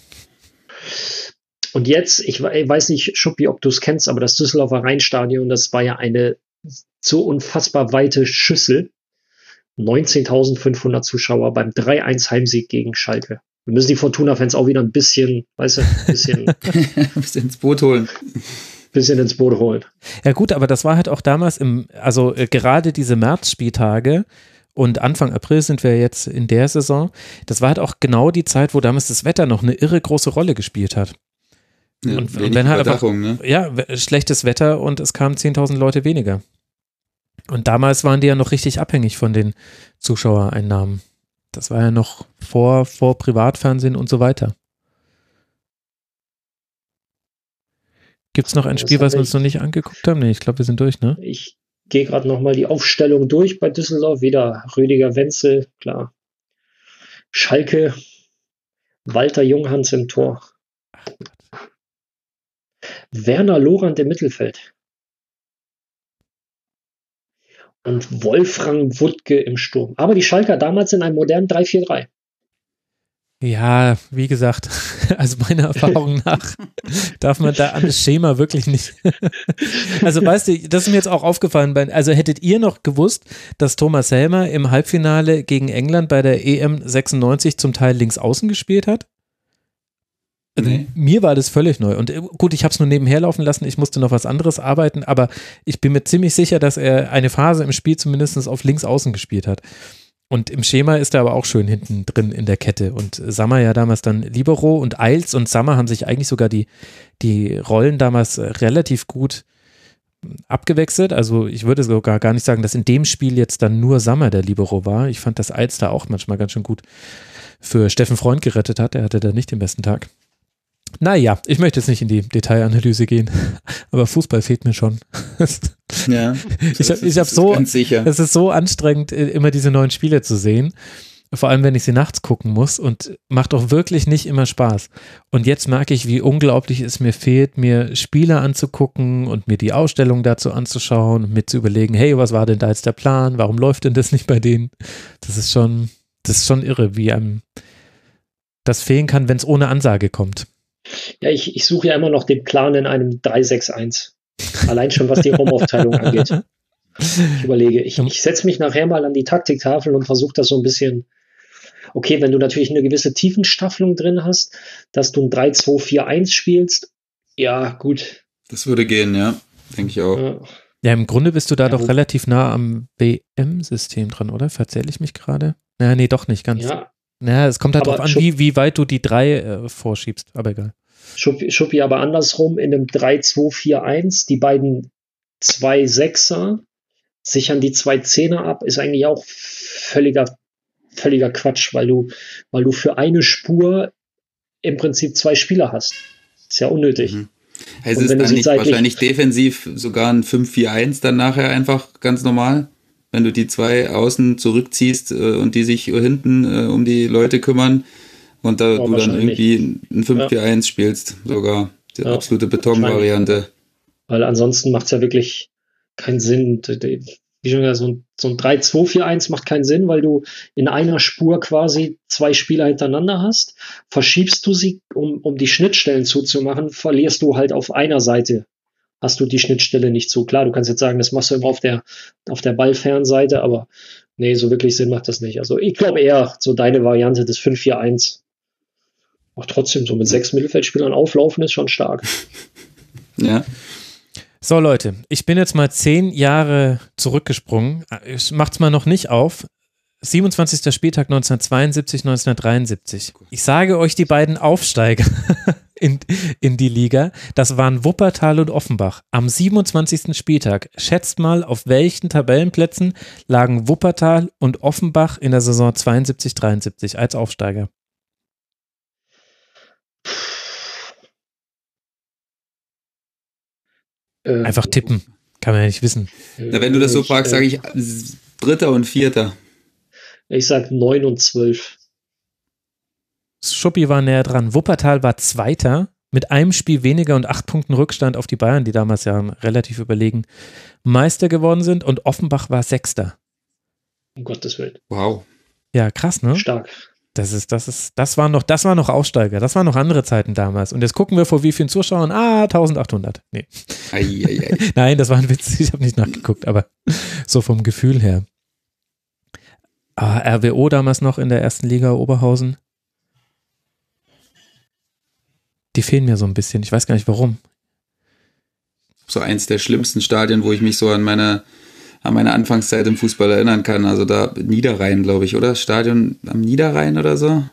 Und jetzt, ich weiß nicht, Schuppi, ob du es kennst, aber das Düsseldorfer Rheinstadion, das war ja eine so unfassbar weite Schüssel. 19.500 Zuschauer beim 3-1 Heimsieg gegen Schalke. Wir müssen die Fortuna-Fans auch wieder ein bisschen, weißt du, ein bisschen, ein bisschen ins Boot holen. Bisschen ins Boot holen. Ja, gut, aber das war halt auch damals im, also äh, gerade diese März-Spieltage, und Anfang April sind wir jetzt in der Saison. Das war halt auch genau die Zeit, wo damals das Wetter noch eine irre große Rolle gespielt hat. Ja, und, wenn halt einfach, ne? ja, schlechtes Wetter und es kamen 10.000 Leute weniger. Und damals waren die ja noch richtig abhängig von den Zuschauereinnahmen. Das war ja noch vor, vor Privatfernsehen und so weiter. Gibt es noch ein das Spiel, was wir uns noch nicht angeguckt haben? Nee, ich glaube, wir sind durch, ne? Ich gehe gerade nochmal die Aufstellung durch bei Düsseldorf. Wieder Rüdiger Wenzel, klar. Schalke, Walter Junghans im Tor. Werner Lorand im Mittelfeld. Und Wolfram Wuttke im Sturm. Aber die Schalker damals in einem modernen 3-4-3. Ja, wie gesagt, also meiner Erfahrung nach darf man da an das Schema wirklich nicht. Also weißt du, das ist mir jetzt auch aufgefallen. Also hättet ihr noch gewusst, dass Thomas Helmer im Halbfinale gegen England bei der EM 96 zum Teil links außen gespielt hat? Also nee. Mir war das völlig neu. Und äh, gut, ich habe es nur nebenher laufen lassen. Ich musste noch was anderes arbeiten, aber ich bin mir ziemlich sicher, dass er eine Phase im Spiel zumindest auf links außen gespielt hat. Und im Schema ist er aber auch schön hinten drin in der Kette. Und Sammer ja damals dann Libero und Eils und Sammer haben sich eigentlich sogar die, die Rollen damals äh, relativ gut abgewechselt. Also ich würde sogar gar nicht sagen, dass in dem Spiel jetzt dann nur Sammer der Libero war. Ich fand, dass Eils da auch manchmal ganz schön gut für Steffen Freund gerettet hat. Er hatte da nicht den besten Tag. Naja, ich möchte jetzt nicht in die Detailanalyse gehen, aber Fußball fehlt mir schon. Ja, ich habe hab so, es ist so anstrengend, immer diese neuen Spiele zu sehen. Vor allem, wenn ich sie nachts gucken muss und macht auch wirklich nicht immer Spaß. Und jetzt merke ich, wie unglaublich es mir fehlt, mir Spiele anzugucken und mir die Ausstellung dazu anzuschauen und mir zu überlegen, hey, was war denn da jetzt der Plan? Warum läuft denn das nicht bei denen? Das ist schon, das ist schon irre, wie einem das fehlen kann, wenn es ohne Ansage kommt. Ja, ich, ich suche ja immer noch den Plan in einem 361. Allein schon, was die Raumaufteilung angeht. Ich überlege, ich, ich setze mich nachher mal an die Taktiktafel und versuche das so ein bisschen. Okay, wenn du natürlich eine gewisse Tiefenstaffelung drin hast, dass du ein 3-2-4-1 spielst, ja, gut. Das würde gehen, ja. Denke ich auch. Ja. ja. im Grunde bist du da ja, doch relativ nah am WM-System dran, oder? Verzähle ich mich gerade? Naja, nee, doch nicht ganz. Ja. Naja, es kommt halt darauf an, wie, wie weit du die 3 äh, vorschiebst, aber egal. Schuppi, Schuppi aber andersrum in einem 3-2-4-1, die beiden zwei Sechser sichern die zwei Zehner ab, ist eigentlich auch völliger, völliger Quatsch, weil du, weil du für eine Spur im Prinzip zwei Spieler hast. Ist ja unnötig. Mhm. Es dann nicht wahrscheinlich defensiv sogar ein 5-4-1 dann nachher einfach ganz normal? Wenn du die zwei außen zurückziehst äh, und die sich hinten äh, um die Leute kümmern, und da ja, du dann irgendwie ein 5-4-1 ja. spielst, sogar die ja, absolute Betonvariante. Weil ansonsten macht es ja wirklich keinen Sinn. Wie schon gesagt, so ein, so ein 3-2-4-1 macht keinen Sinn, weil du in einer Spur quasi zwei Spieler hintereinander hast. Verschiebst du sie, um, um die Schnittstellen zuzumachen, verlierst du halt auf einer Seite hast du die Schnittstelle nicht zu. Klar, du kannst jetzt sagen, das machst du immer auf der, auf der Ballfernseite, aber nee, so wirklich Sinn macht das nicht. Also ich glaube eher so deine Variante des 5-4-1 auch trotzdem so mit sechs Mittelfeldspielern auflaufen ist schon stark. Ja. So, Leute, ich bin jetzt mal zehn Jahre zurückgesprungen. Ich mach's mal noch nicht auf. 27. Spieltag 1972, 1973. Ich sage euch die beiden Aufsteiger in, in die Liga. Das waren Wuppertal und Offenbach. Am 27. Spieltag. Schätzt mal, auf welchen Tabellenplätzen lagen Wuppertal und Offenbach in der Saison 72, 73 als Aufsteiger? Äh, Einfach tippen. Kann man ja nicht wissen. Na, wenn du das so fragst, sage ich Dritter und Vierter. Ich sag neun und zwölf. Schuppi war näher dran. Wuppertal war Zweiter mit einem Spiel weniger und acht Punkten Rückstand auf die Bayern, die damals ja relativ überlegen Meister geworden sind. Und Offenbach war Sechster. Um Gottes Willen. Wow. Ja, krass, ne? Stark. Das ist, das ist, das waren noch, das waren noch Aussteiger, das waren noch andere Zeiten damals. Und jetzt gucken wir vor wie vielen Zuschauern? Ah, 1800. Nee. Ei, ei, ei. Nein, das war ein Witz, ich habe nicht nachgeguckt, aber so vom Gefühl her. Ah, RWO damals noch in der ersten Liga Oberhausen. Die fehlen mir so ein bisschen, ich weiß gar nicht warum. So eins der schlimmsten Stadien, wo ich mich so an meine an meine Anfangszeit im Fußball erinnern kann. Also da Niederrhein, glaube ich, oder? Stadion am Niederrhein oder so.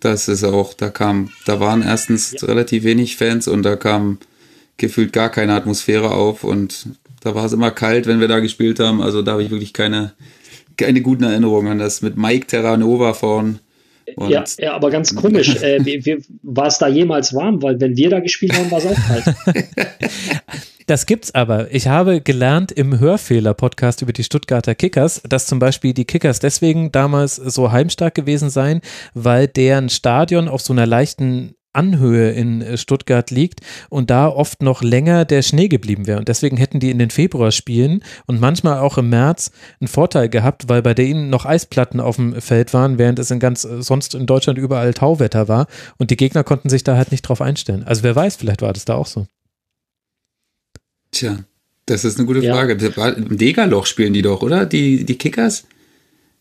Das ist auch, da kam, da waren erstens ja. relativ wenig Fans und da kam gefühlt gar keine Atmosphäre auf und da war es immer kalt, wenn wir da gespielt haben. Also da habe ich wirklich keine, keine guten Erinnerungen an das mit Mike Terranova vorn. Ja, ja, aber ganz komisch. äh, war es da jemals warm? Weil wenn wir da gespielt haben, war es auch kalt. Das gibt's aber. Ich habe gelernt im Hörfehler-Podcast über die Stuttgarter Kickers, dass zum Beispiel die Kickers deswegen damals so heimstark gewesen seien, weil deren Stadion auf so einer leichten Anhöhe in äh, Stuttgart liegt und da oft noch länger der Schnee geblieben wäre. Und deswegen hätten die in den Februarspielen und manchmal auch im März einen Vorteil gehabt, weil bei denen noch Eisplatten auf dem Feld waren, während es in ganz äh, sonst in Deutschland überall Tauwetter war. Und die Gegner konnten sich da halt nicht drauf einstellen. Also wer weiß, vielleicht war das da auch so. Tja, das ist eine gute Frage. Ja. Im Degerloch spielen die doch, oder? Die, die Kickers?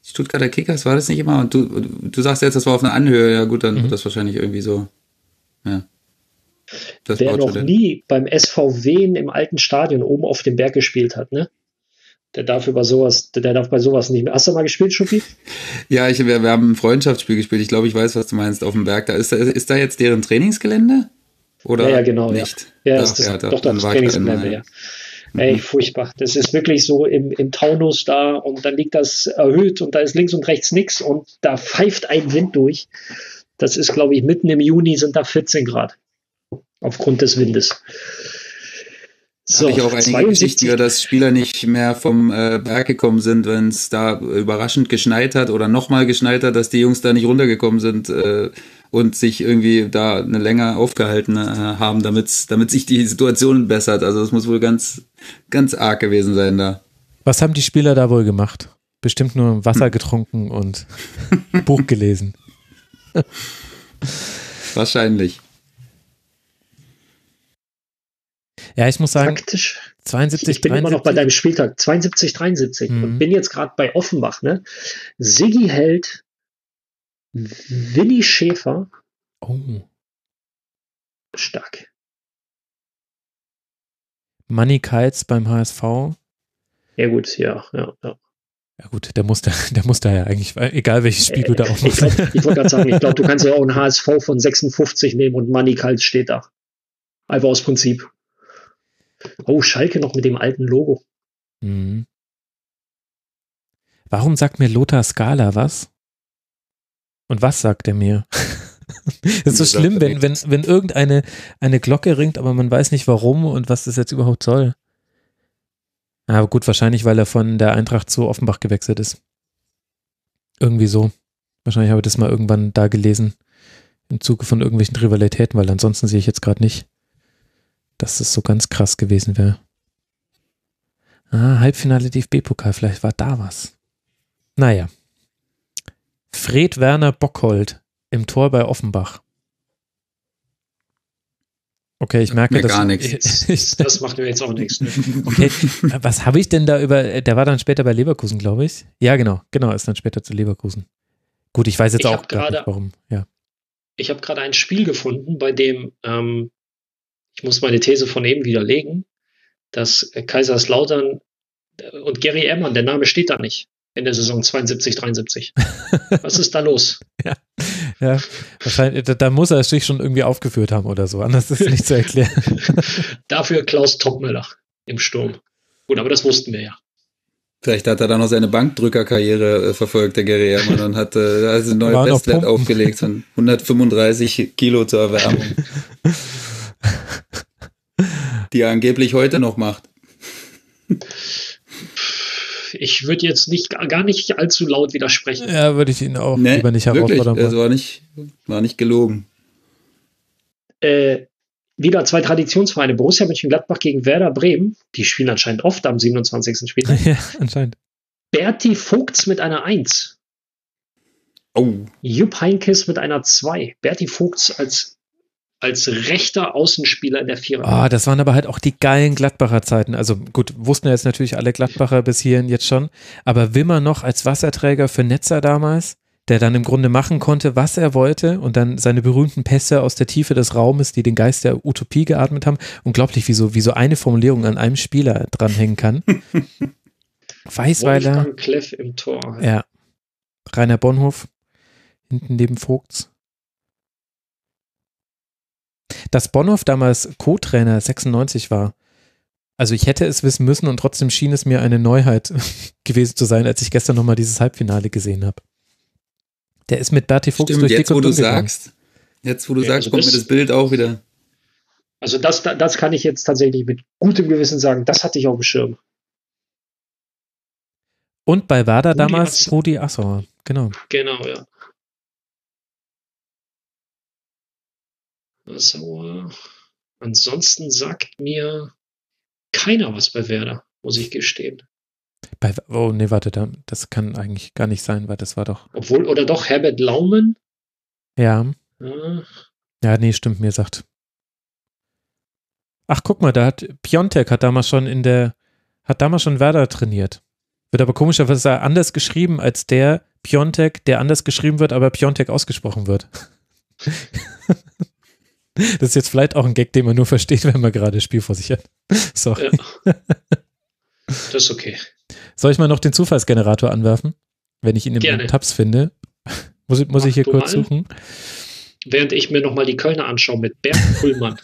Die Stuttgarter Kickers, war das nicht immer? Und du, du sagst jetzt, das war auf einer Anhöhe. Ja gut, dann mhm. wird das wahrscheinlich irgendwie so. Ja. Das Wer noch nie beim SVW im alten Stadion oben auf dem Berg gespielt hat, ne? Der darf über sowas, der darf bei sowas nicht mehr. Hast du mal gespielt, Schuppi? Ja, ich, wir, wir haben ein Freundschaftsspiel gespielt. Ich glaube, ich weiß, was du meinst, auf dem Berg. Da ist, da, ist da jetzt deren Trainingsgelände? Oder ja, ja genau. Nicht? Ja, ja, ist das, ja da, doch das Trainingsgelände, ja. Mhm. Ey, furchtbar. Das ist wirklich so im, im Taunus da und dann liegt das erhöht und da ist links und rechts nichts und da pfeift ein Wind durch. Das ist, glaube ich, mitten im Juni sind da 14 Grad aufgrund des Windes. so, habe ich auch einige Geschichten dass Spieler nicht mehr vom äh, Berg gekommen sind, wenn es da überraschend geschneit hat oder nochmal geschneit hat, dass die Jungs da nicht runtergekommen sind äh, und sich irgendwie da eine länger aufgehalten äh, haben, damit damit sich die Situation bessert. Also das muss wohl ganz ganz arg gewesen sein da. Was haben die Spieler da wohl gemacht? Bestimmt nur Wasser hm. getrunken und Buch gelesen. Wahrscheinlich. Ja, ich muss sagen, Faktisch, 72, ich bin 73. immer noch bei deinem Spieltag 72, 73 mhm. und bin jetzt gerade bei Offenbach. Ne? Siggi Held, Willi Schäfer. Oh. Stark. Manny Kites beim HSV. Ja, gut, ja, ja, ja. Ja gut, der muss da, der muss da ja eigentlich, egal welches Spiel du da auch machst. Ich, ich wollte gerade sagen, ich glaube, du kannst ja auch einen HSV von 56 nehmen und Manny Kites steht da. Einfach aus Prinzip. Oh, Schalke noch mit dem alten Logo. Mhm. Warum sagt mir Lothar Skala was? Und was sagt er mir? Es ist so schlimm, wenn, wenn, wenn irgendeine eine Glocke ringt, aber man weiß nicht warum und was das jetzt überhaupt soll. Aber gut, wahrscheinlich, weil er von der Eintracht zu Offenbach gewechselt ist. Irgendwie so. Wahrscheinlich habe ich das mal irgendwann da gelesen. Im Zuge von irgendwelchen Rivalitäten, weil ansonsten sehe ich jetzt gerade nicht dass es so ganz krass gewesen wäre. Ah, Halbfinale DFB-Pokal, vielleicht war da was. Naja. Fred Werner Bockhold im Tor bei Offenbach. Okay, ich merke, dass gar nichts. Ich, das macht mir jetzt auch nichts. Ne? Okay, was habe ich denn da über? Der war dann später bei Leverkusen, glaube ich. Ja, genau, genau, ist dann später zu Leverkusen. Gut, ich weiß jetzt ich auch nicht, warum. Ja. Ich habe gerade ein Spiel gefunden, bei dem ähm, ich muss meine These von eben widerlegen, dass Kaiserslautern und Gary Ehrmann, der Name steht da nicht in der Saison 72, 73. Was ist da los? ja, ja, wahrscheinlich, da, da, muss er sich schon irgendwie aufgeführt haben oder so, anders ist es nicht zu erklären. Dafür Klaus Toppmöller im Sturm. Gut, aber das wussten wir ja. Vielleicht hat er dann noch seine Bankdrückerkarriere äh, verfolgt, der Gary Ehrmann, und hat äh, also eine neue Bestwert aufgelegt von 135 Kilo zur Erwärmung. die er angeblich heute noch macht. Ich würde jetzt nicht gar nicht allzu laut widersprechen. Ja, würde ich ihn auch nee, lieber nicht herausfordern. Das war nicht, war nicht gelogen. Äh, wieder zwei Traditionsvereine, Borussia Mönchengladbach gegen Werder Bremen. Die spielen anscheinend oft am 27. Spieltag. Ja, anscheinend. Berti Vogts mit einer 1. Oh. Jupp Heinkes mit einer 2. Berti Vogts als als rechter Außenspieler in der Vierer. Ah, das waren aber halt auch die geilen Gladbacher Zeiten. Also gut, wussten ja jetzt natürlich alle Gladbacher bis hierhin jetzt schon, aber Wimmer noch als Wasserträger für Netzer damals, der dann im Grunde machen konnte, was er wollte und dann seine berühmten Pässe aus der Tiefe des Raumes, die den Geist der Utopie geatmet haben. Unglaublich, wie so, wie so eine Formulierung an einem Spieler dranhängen kann. Weißweiler. Wolfgang Kleff im Tor. Ja. Rainer Bonhof, hinten neben Vogts. Dass Bonhoff damals Co-Trainer 96 war, also ich hätte es wissen müssen und trotzdem schien es mir eine Neuheit gewesen zu sein, als ich gestern nochmal dieses Halbfinale gesehen habe. Der ist mit Berti Fuchs Stimmt, durch jetzt, wo du sagst, jetzt wo du ja, sagst, also kommt das, mir das Bild auch wieder. Also das, das kann ich jetzt tatsächlich mit gutem Gewissen sagen, das hatte ich auf dem Schirm. Und bei Werder damals Rudi Assauer, genau. Genau, ja. Sauer. Ansonsten sagt mir keiner was bei Werder, muss ich gestehen. Bei, oh, nee, warte, das kann eigentlich gar nicht sein, weil das war doch. Obwohl, oder doch Herbert Laumen? Ja. Ja, ja nee, stimmt, mir sagt. Ach, guck mal, da hat Piontek hat damals schon in der, hat damals schon Werder trainiert. Wird aber komischerweise anders geschrieben als der Piontek, der anders geschrieben wird, aber Piontek ausgesprochen wird. Das ist jetzt vielleicht auch ein Gag, den man nur versteht, wenn man gerade das Spiel vor sich hat. Sorry. Ja. Das ist okay. Soll ich mal noch den Zufallsgenerator anwerfen? Wenn ich ihn in den Tabs finde. Muss, muss ich hier kurz mal. suchen? Während ich mir nochmal die Kölner anschaue mit Bernd Kuhlmann.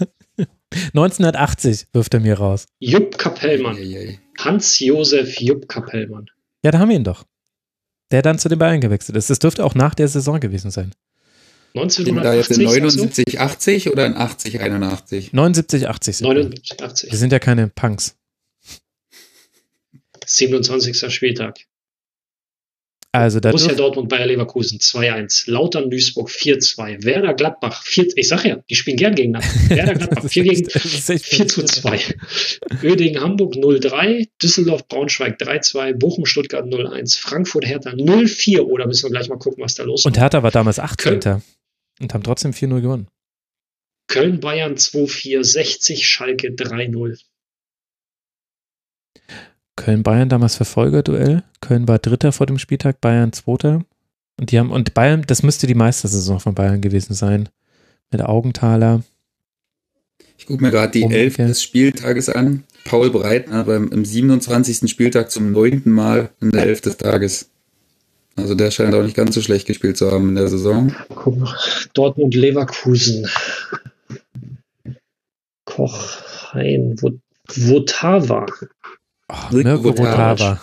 1980 wirft er mir raus. Jupp Kapellmann. Hans-Josef Jupp Kapellmann. Ja, da haben wir ihn doch. Der dann zu den Bayern gewechselt ist. Das dürfte auch nach der Saison gewesen sein. 1980 da jetzt in 79, 80 oder in 80, 81? 79, 80. 79, 80. Wir sind ja keine Punks. 27. Spieltag. Also da Borussia Dortmund, Bayer Leverkusen 2-1, Lautern Duisburg 4-2, Werder Gladbach 4, ich sag ja, die spielen gern gegeneinander. Werder Gladbach 4 gegen 4 zu 2. Öding Hamburg 0-3, Düsseldorf Braunschweig 3-2, Bochum Stuttgart 0-1, Frankfurt Hertha 0-4. Oder müssen wir gleich mal gucken, was da los ist. Und Hertha war damals 18. Köln, und haben trotzdem 4-0 gewonnen. Köln Bayern 2-4, 60 Schalke 3-0. Köln-Bayern damals Verfolgerduell. Köln war Dritter vor dem Spieltag, Bayern Zweiter. Und die haben, und Bayern, das müsste die Meistersaison von Bayern gewesen sein. Mit Augenthaler. Ich gucke mir gerade die Elf des Spieltages an. Paul Breitner beim im 27. Spieltag zum neunten Mal in der Elf des Tages. Also der scheint auch nicht ganz so schlecht gespielt zu haben in der Saison. Guck mal, Dortmund Leverkusen. Koch, Hein, Votava. Oh, Mirko Rotava.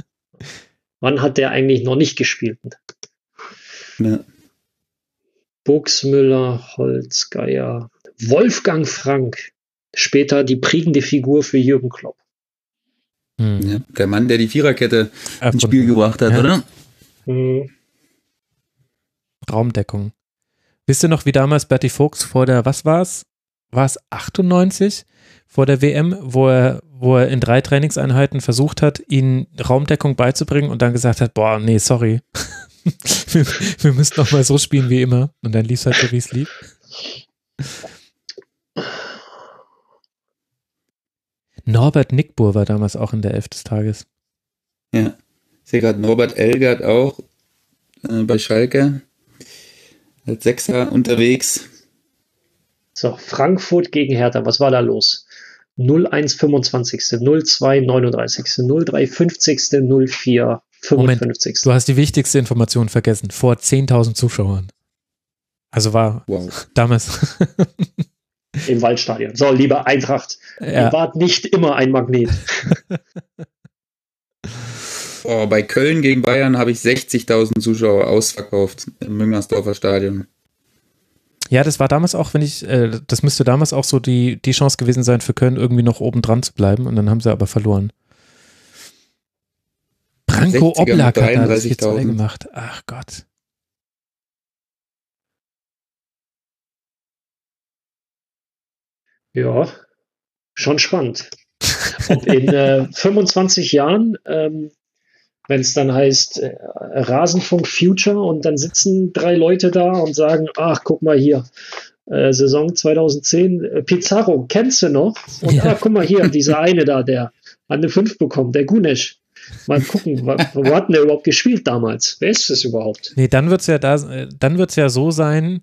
Wann hat der eigentlich noch nicht gespielt? Ja. Buxmüller, Holzgeier, Wolfgang Frank. Später die prägende Figur für Jürgen Klopp. Hm. Ja, der Mann, der die Viererkette Erfunden. ins Spiel gebracht hat, ja. oder? Hm. Raumdeckung. Wisst ihr noch, wie damals Bertie Fuchs vor der, was war es? War es 98? vor der WM, wo er, wo er in drei Trainingseinheiten versucht hat, ihnen Raumdeckung beizubringen und dann gesagt hat, boah, nee, sorry. wir, wir müssen noch mal so spielen wie immer. Und dann lief es halt so, wie es lief. Norbert Nickbur war damals auch in der Elf des Tages. Ja. Ich sehe gerade Norbert Elgert auch äh, bei Schalke als Sechser unterwegs. So, Frankfurt gegen Hertha, was war da los? 0125. 0239. 0350. 04 55. du hast die wichtigste Information vergessen. Vor 10.000 Zuschauern. Also war wow. damals. Im Waldstadion. So, lieber Eintracht, ja. ihr wart nicht immer ein Magnet. oh, bei Köln gegen Bayern habe ich 60.000 Zuschauer ausverkauft im Müngersdorfer Stadion. Ja, das war damals auch, wenn ich, äh, das müsste damals auch so die, die Chance gewesen sein für Köln, irgendwie noch oben dran zu bleiben und dann haben sie aber verloren. Branko Oblak hat da das 4 gemacht. Ach Gott. Ja, schon spannend. Ob in äh, 25 Jahren ähm, wenn es dann heißt äh, Rasenfunk Future und dann sitzen drei Leute da und sagen, ach, guck mal hier, äh, Saison 2010, äh, Pizarro, kennst du noch? Und ja. ah, guck mal hier, dieser eine da, der an eine 5 bekommt, der Gunesch. Mal gucken, wo, wo hat denn der überhaupt gespielt damals? Wer ist das überhaupt? Nee, dann wird es ja da, äh, dann wird's ja so sein,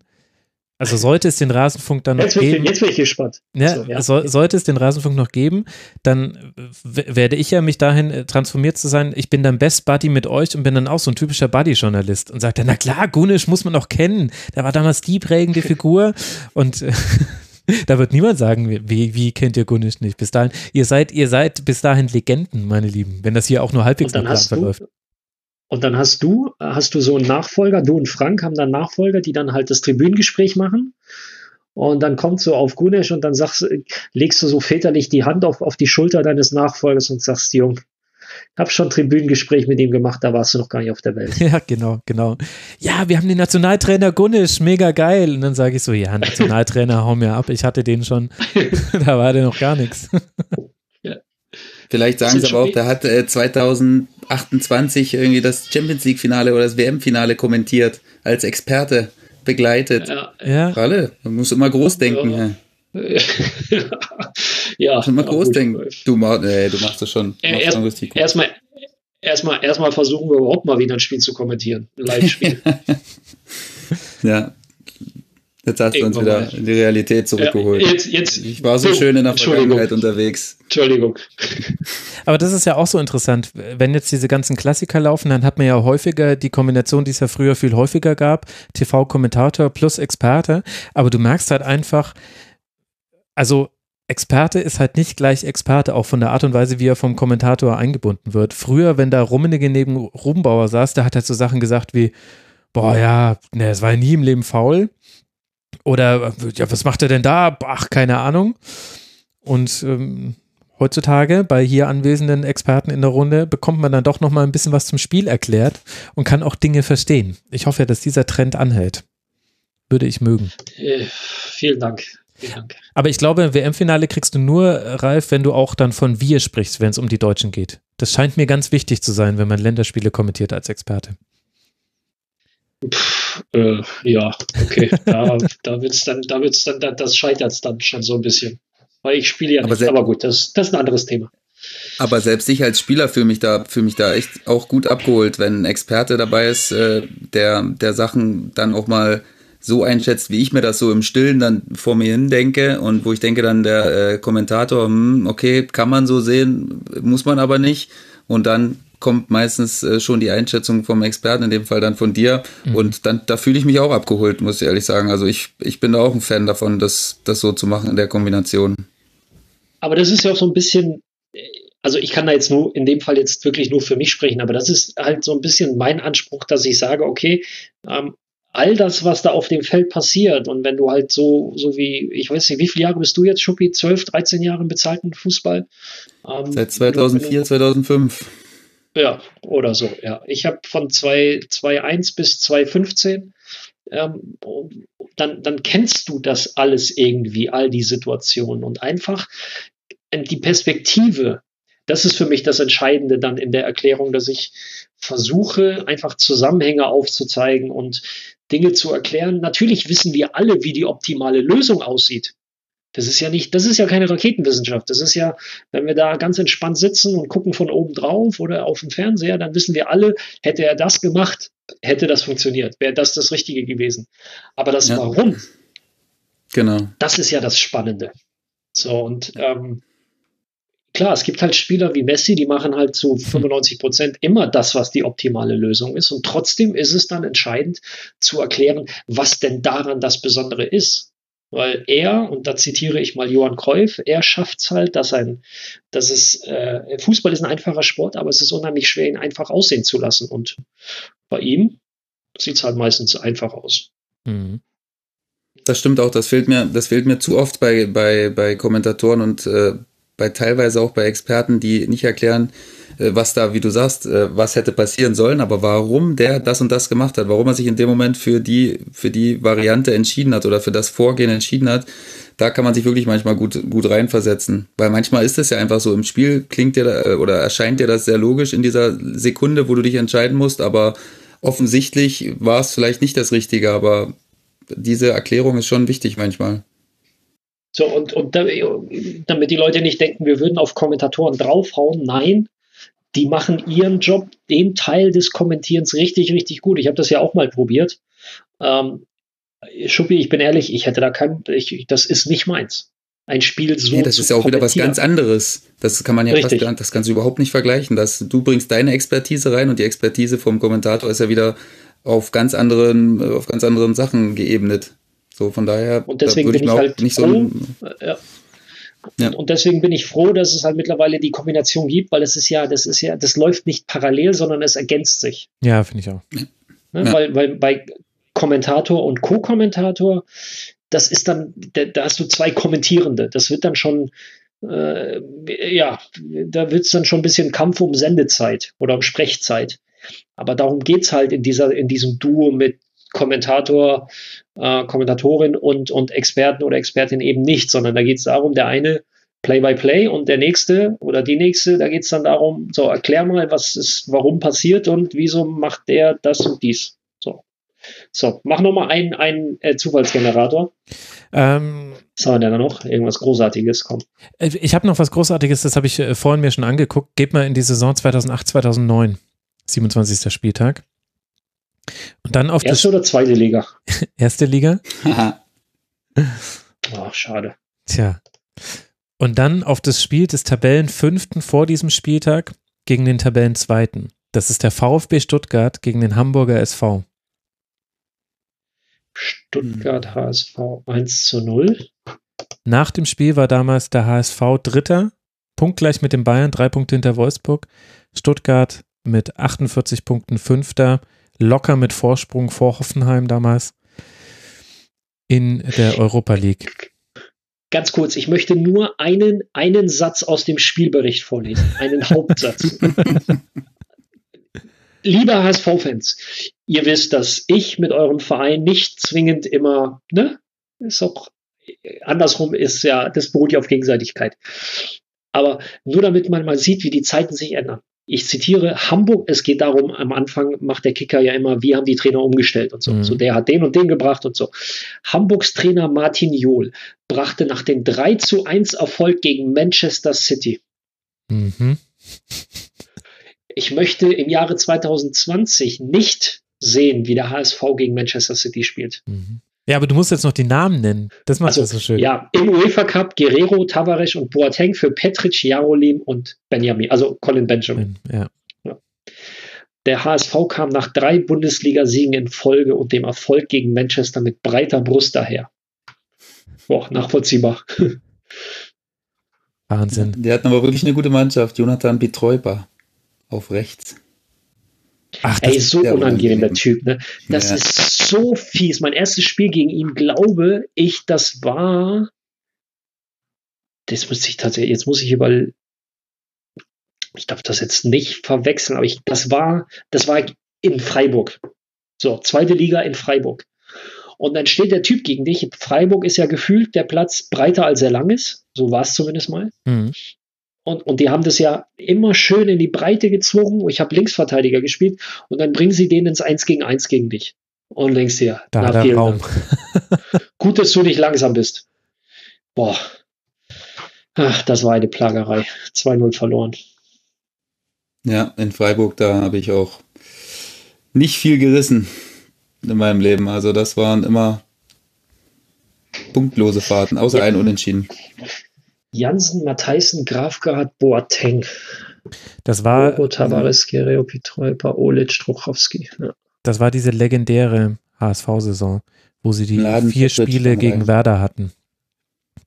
also sollte es den Rasenfunk dann noch jetzt geben. Ich, jetzt bin ich gespannt. Ja, so, ja. So, sollte es den Rasenfunk noch geben, dann werde ich ja mich dahin äh, transformiert zu sein. Ich bin dann Best Buddy mit euch und bin dann auch so ein typischer Buddy-Journalist und sagt dann, na klar, Gunisch muss man noch kennen. Der war damals die prägende Figur und da wird niemand sagen, wie, wie kennt ihr Gunisch nicht? Bis dahin, ihr seid, ihr seid bis dahin Legenden, meine Lieben, wenn das hier auch nur halbwegs nach verläuft. Und dann hast du, hast du so einen Nachfolger, du und Frank haben dann Nachfolger, die dann halt das Tribünengespräch machen. Und dann kommt so auf Gunesh und dann sagst, legst du so väterlich die Hand auf, auf die Schulter deines Nachfolgers und sagst, Jung, ich habe schon Tribünengespräch mit ihm gemacht, da warst du noch gar nicht auf der Welt. Ja, genau, genau. Ja, wir haben den Nationaltrainer Gunnisch, mega geil. Und dann sage ich so, ja, Nationaltrainer, hau mir ab, ich hatte den schon, da war der noch gar nichts. Vielleicht sagen sie aber auch, der hat äh, 2028 irgendwie das Champions League Finale oder das WM Finale kommentiert, als Experte begleitet. Ja. ja. Alle, man muss immer groß denken. Ja. ja, muss immer groß gut. denken. Du, äh, du machst das schon. Äh, erst, erstmal erstmal erstmal versuchen wir überhaupt mal wieder ein Spiel zu kommentieren, ein Live-Spiel. ja, Jetzt hast du uns wieder mal. in die Realität zurückgeholt. Ja, jetzt, jetzt, ich war so schön in der Vergangenheit unterwegs. Entschuldigung. Aber das ist ja auch so interessant. Wenn jetzt diese ganzen Klassiker laufen, dann hat man ja häufiger die Kombination, die es ja früher viel häufiger gab, TV-Kommentator plus Experte. Aber du merkst halt einfach, also Experte ist halt nicht gleich Experte, auch von der Art und Weise, wie er vom Kommentator eingebunden wird. Früher, wenn da Rummenigge neben Rubenbauer saß, der hat halt so Sachen gesagt wie, boah, ja, ne, es war ja nie im Leben faul. Oder, ja, was macht er denn da? Ach, keine Ahnung. Und ähm, heutzutage bei hier anwesenden Experten in der Runde bekommt man dann doch noch mal ein bisschen was zum Spiel erklärt und kann auch Dinge verstehen. Ich hoffe, dass dieser Trend anhält. Würde ich mögen. Äh, vielen Dank. Vielen Dank. Aber ich glaube, im WM-Finale kriegst du nur, Ralf, wenn du auch dann von wir sprichst, wenn es um die Deutschen geht. Das scheint mir ganz wichtig zu sein, wenn man Länderspiele kommentiert als Experte. Pff, äh, ja, okay. da, da wird's dann, da wird's dann, das scheitert dann schon so ein bisschen. Weil ich spiele ja Aber nicht. Aber gut, das, das ist ein anderes Thema. Aber selbst ich als Spieler fühle mich da, fühle mich da echt auch gut abgeholt, wenn ein Experte dabei ist, äh, der, der Sachen dann auch mal so einschätzt, wie ich mir das so im Stillen dann vor mir hin denke und wo ich denke dann der äh, Kommentator, hm, okay, kann man so sehen, muss man aber nicht. Und dann kommt meistens äh, schon die Einschätzung vom Experten, in dem Fall dann von dir. Mhm. Und dann, da fühle ich mich auch abgeholt, muss ich ehrlich sagen. Also ich, ich bin da auch ein Fan davon, das, das so zu machen in der Kombination. Aber das ist ja auch so ein bisschen, also ich kann da jetzt nur in dem Fall jetzt wirklich nur für mich sprechen, aber das ist halt so ein bisschen mein Anspruch, dass ich sage, okay, ähm, all das, was da auf dem Feld passiert und wenn du halt so, so wie, ich weiß nicht, wie viele Jahre bist du jetzt, Schuppi? 12, 13 Jahre im bezahlten Fußball? Ähm, Seit 2004, 2005. Ja, oder so, ja. Ich habe von 2.1 bis 2.15 ähm, dann, dann kennst du das alles irgendwie, all die Situationen und einfach äh, die Perspektive, das ist für mich das Entscheidende dann in der Erklärung, dass ich versuche, einfach Zusammenhänge aufzuzeigen und Dinge zu erklären. Natürlich wissen wir alle, wie die optimale Lösung aussieht. Das ist ja nicht, das ist ja keine Raketenwissenschaft. Das ist ja, wenn wir da ganz entspannt sitzen und gucken von oben drauf oder auf dem Fernseher, dann wissen wir alle, hätte er das gemacht, hätte das funktioniert, wäre das das Richtige gewesen. Aber das ja. Warum, genau, das ist ja das Spannende. So und ähm, klar, es gibt halt Spieler wie Messi, die machen halt zu 95 Prozent immer das, was die optimale Lösung ist. Und trotzdem ist es dann entscheidend zu erklären, was denn daran das Besondere ist. Weil er, und da zitiere ich mal Johann Cruyff, er schafft es halt, dass ein, dass es, äh, Fußball ist ein einfacher Sport, aber es ist unheimlich schwer, ihn einfach aussehen zu lassen. Und bei ihm sieht es halt meistens einfach aus. Mhm. Das stimmt auch, das fehlt mir, das fehlt mir zu oft bei, bei, bei Kommentatoren und äh, bei teilweise auch bei Experten, die nicht erklären, äh, was da, wie du sagst, äh, was hätte passieren sollen, aber warum der das und das gemacht hat, warum er sich in dem Moment für die, für die Variante entschieden hat oder für das Vorgehen entschieden hat, da kann man sich wirklich manchmal gut, gut reinversetzen. Weil manchmal ist es ja einfach so, im Spiel klingt dir äh, oder erscheint dir das sehr logisch in dieser Sekunde, wo du dich entscheiden musst, aber offensichtlich war es vielleicht nicht das Richtige, aber diese Erklärung ist schon wichtig manchmal. So, und, und damit die Leute nicht denken, wir würden auf Kommentatoren draufhauen, nein, die machen ihren Job, den Teil des Kommentierens richtig, richtig gut. Ich habe das ja auch mal probiert. Ähm, Schuppi, ich bin ehrlich, ich hätte da kein, ich, das ist nicht meins. Ein Spiel so. Nee, das ist ja auch wieder was ganz anderes. Das kann man ja Richtig. fast, das kannst du überhaupt nicht vergleichen. Das, du bringst deine Expertise rein und die Expertise vom Kommentator ist ja wieder auf ganz anderen, auf ganz anderen Sachen geebnet. So, von daher und deswegen bin ich, ich halt nicht froh, so ja. Ja. Und deswegen bin ich froh, dass es halt mittlerweile die Kombination gibt, weil es ist ja, das ist ja, das läuft nicht parallel, sondern es ergänzt sich. Ja, finde ich auch. Ne? Ja. Weil, weil bei Kommentator und Co-Kommentator, das ist dann, da, da, hast du zwei Kommentierende. Das wird dann schon, äh, ja, da wird es dann schon ein bisschen Kampf um Sendezeit oder um Sprechzeit. Aber darum geht es halt in, dieser, in diesem Duo mit Kommentator, äh, Kommentatorin und, und Experten oder Expertin eben nicht, sondern da geht es darum, der eine Play-by-Play -play und der nächste oder die nächste, da geht es dann darum, so erklär mal, was ist, warum passiert und wieso macht der das und dies. So. So, mach nochmal einen, einen äh, Zufallsgenerator. Ähm, was haben wir denn noch? Irgendwas Großartiges, komm. Äh, ich habe noch was Großartiges, das habe ich äh, vorhin mir schon angeguckt. Geht mal in die Saison 2008, 2009, 27. Spieltag. Und dann auf Erste oder zweite Liga? Erste Liga. Ach, schade. Tja. Und dann auf das Spiel des Tabellenfünften vor diesem Spieltag gegen den Tabellenzweiten. Das ist der VfB Stuttgart gegen den Hamburger SV. Stuttgart HSV 1 zu 0. Nach dem Spiel war damals der HSV Dritter, punktgleich mit den Bayern, drei Punkte hinter Wolfsburg. Stuttgart mit 48 Punkten Fünfter locker mit Vorsprung vor Hoffenheim damals in der Europa League. Ganz kurz, ich möchte nur einen, einen Satz aus dem Spielbericht vorlesen, einen Hauptsatz. Liebe HSV-Fans, ihr wisst, dass ich mit eurem Verein nicht zwingend immer, ne, ist auch andersrum ist ja, das beruht ja auf Gegenseitigkeit. Aber nur damit man mal sieht, wie die Zeiten sich ändern. Ich zitiere Hamburg, es geht darum, am Anfang macht der Kicker ja immer, wie haben die Trainer umgestellt und so. Mhm. So, der hat den und den gebracht und so. Hamburgs Trainer Martin Johl brachte nach dem 3 zu 1 Erfolg gegen Manchester City. Mhm. Ich möchte im Jahre 2020 nicht sehen, wie der HSV gegen Manchester City spielt. Mhm. Ja, aber du musst jetzt noch die Namen nennen. Das macht also, das so schön. Ja, im UEFA Cup Guerrero, Tavares und Boateng für Petric, Jarolim und Benjamin, also Colin Benjamin. Ja. ja. Der HSV kam nach drei Bundesliga-Siegen in Folge und dem Erfolg gegen Manchester mit breiter Brust daher. Boah, nachvollziehbar. Wahnsinn. Die hatten aber wirklich eine gute Mannschaft. Jonathan Betreuber auf rechts. Ach, Ey, so unangenehm, der Typ. Ne? Das ja. ist so fies. Mein erstes Spiel gegen ihn, glaube ich, das war. Das muss ich tatsächlich, jetzt muss ich über. Ich darf das jetzt nicht verwechseln, aber ich, das war, das war in Freiburg. So, zweite Liga in Freiburg. Und dann steht der Typ gegen dich. Freiburg ist ja gefühlt der Platz breiter als er lang ist. So war es zumindest mal. Mhm. Und, und die haben das ja immer schön in die Breite gezwungen. Ich habe Linksverteidiger gespielt und dann bringen sie den ins Eins gegen Eins gegen dich. Und denkst dir, da na, der Raum. Gut, dass du nicht langsam bist. Boah. Ach, das war eine Plagerei. 2-0 verloren. Ja, in Freiburg, da habe ich auch nicht viel gerissen in meinem Leben. Also das waren immer punktlose Fahrten, außer ja. ein Unentschieden. Jansen, Matthijsen, Grafgard, Boateng. Das war. Bobo, Tavares, Gereo, Pitrojpa, Olic, Struchowski. Ja. Das war diese legendäre HSV-Saison, wo sie die Laden vier Spiele gegen rein. Werder hatten.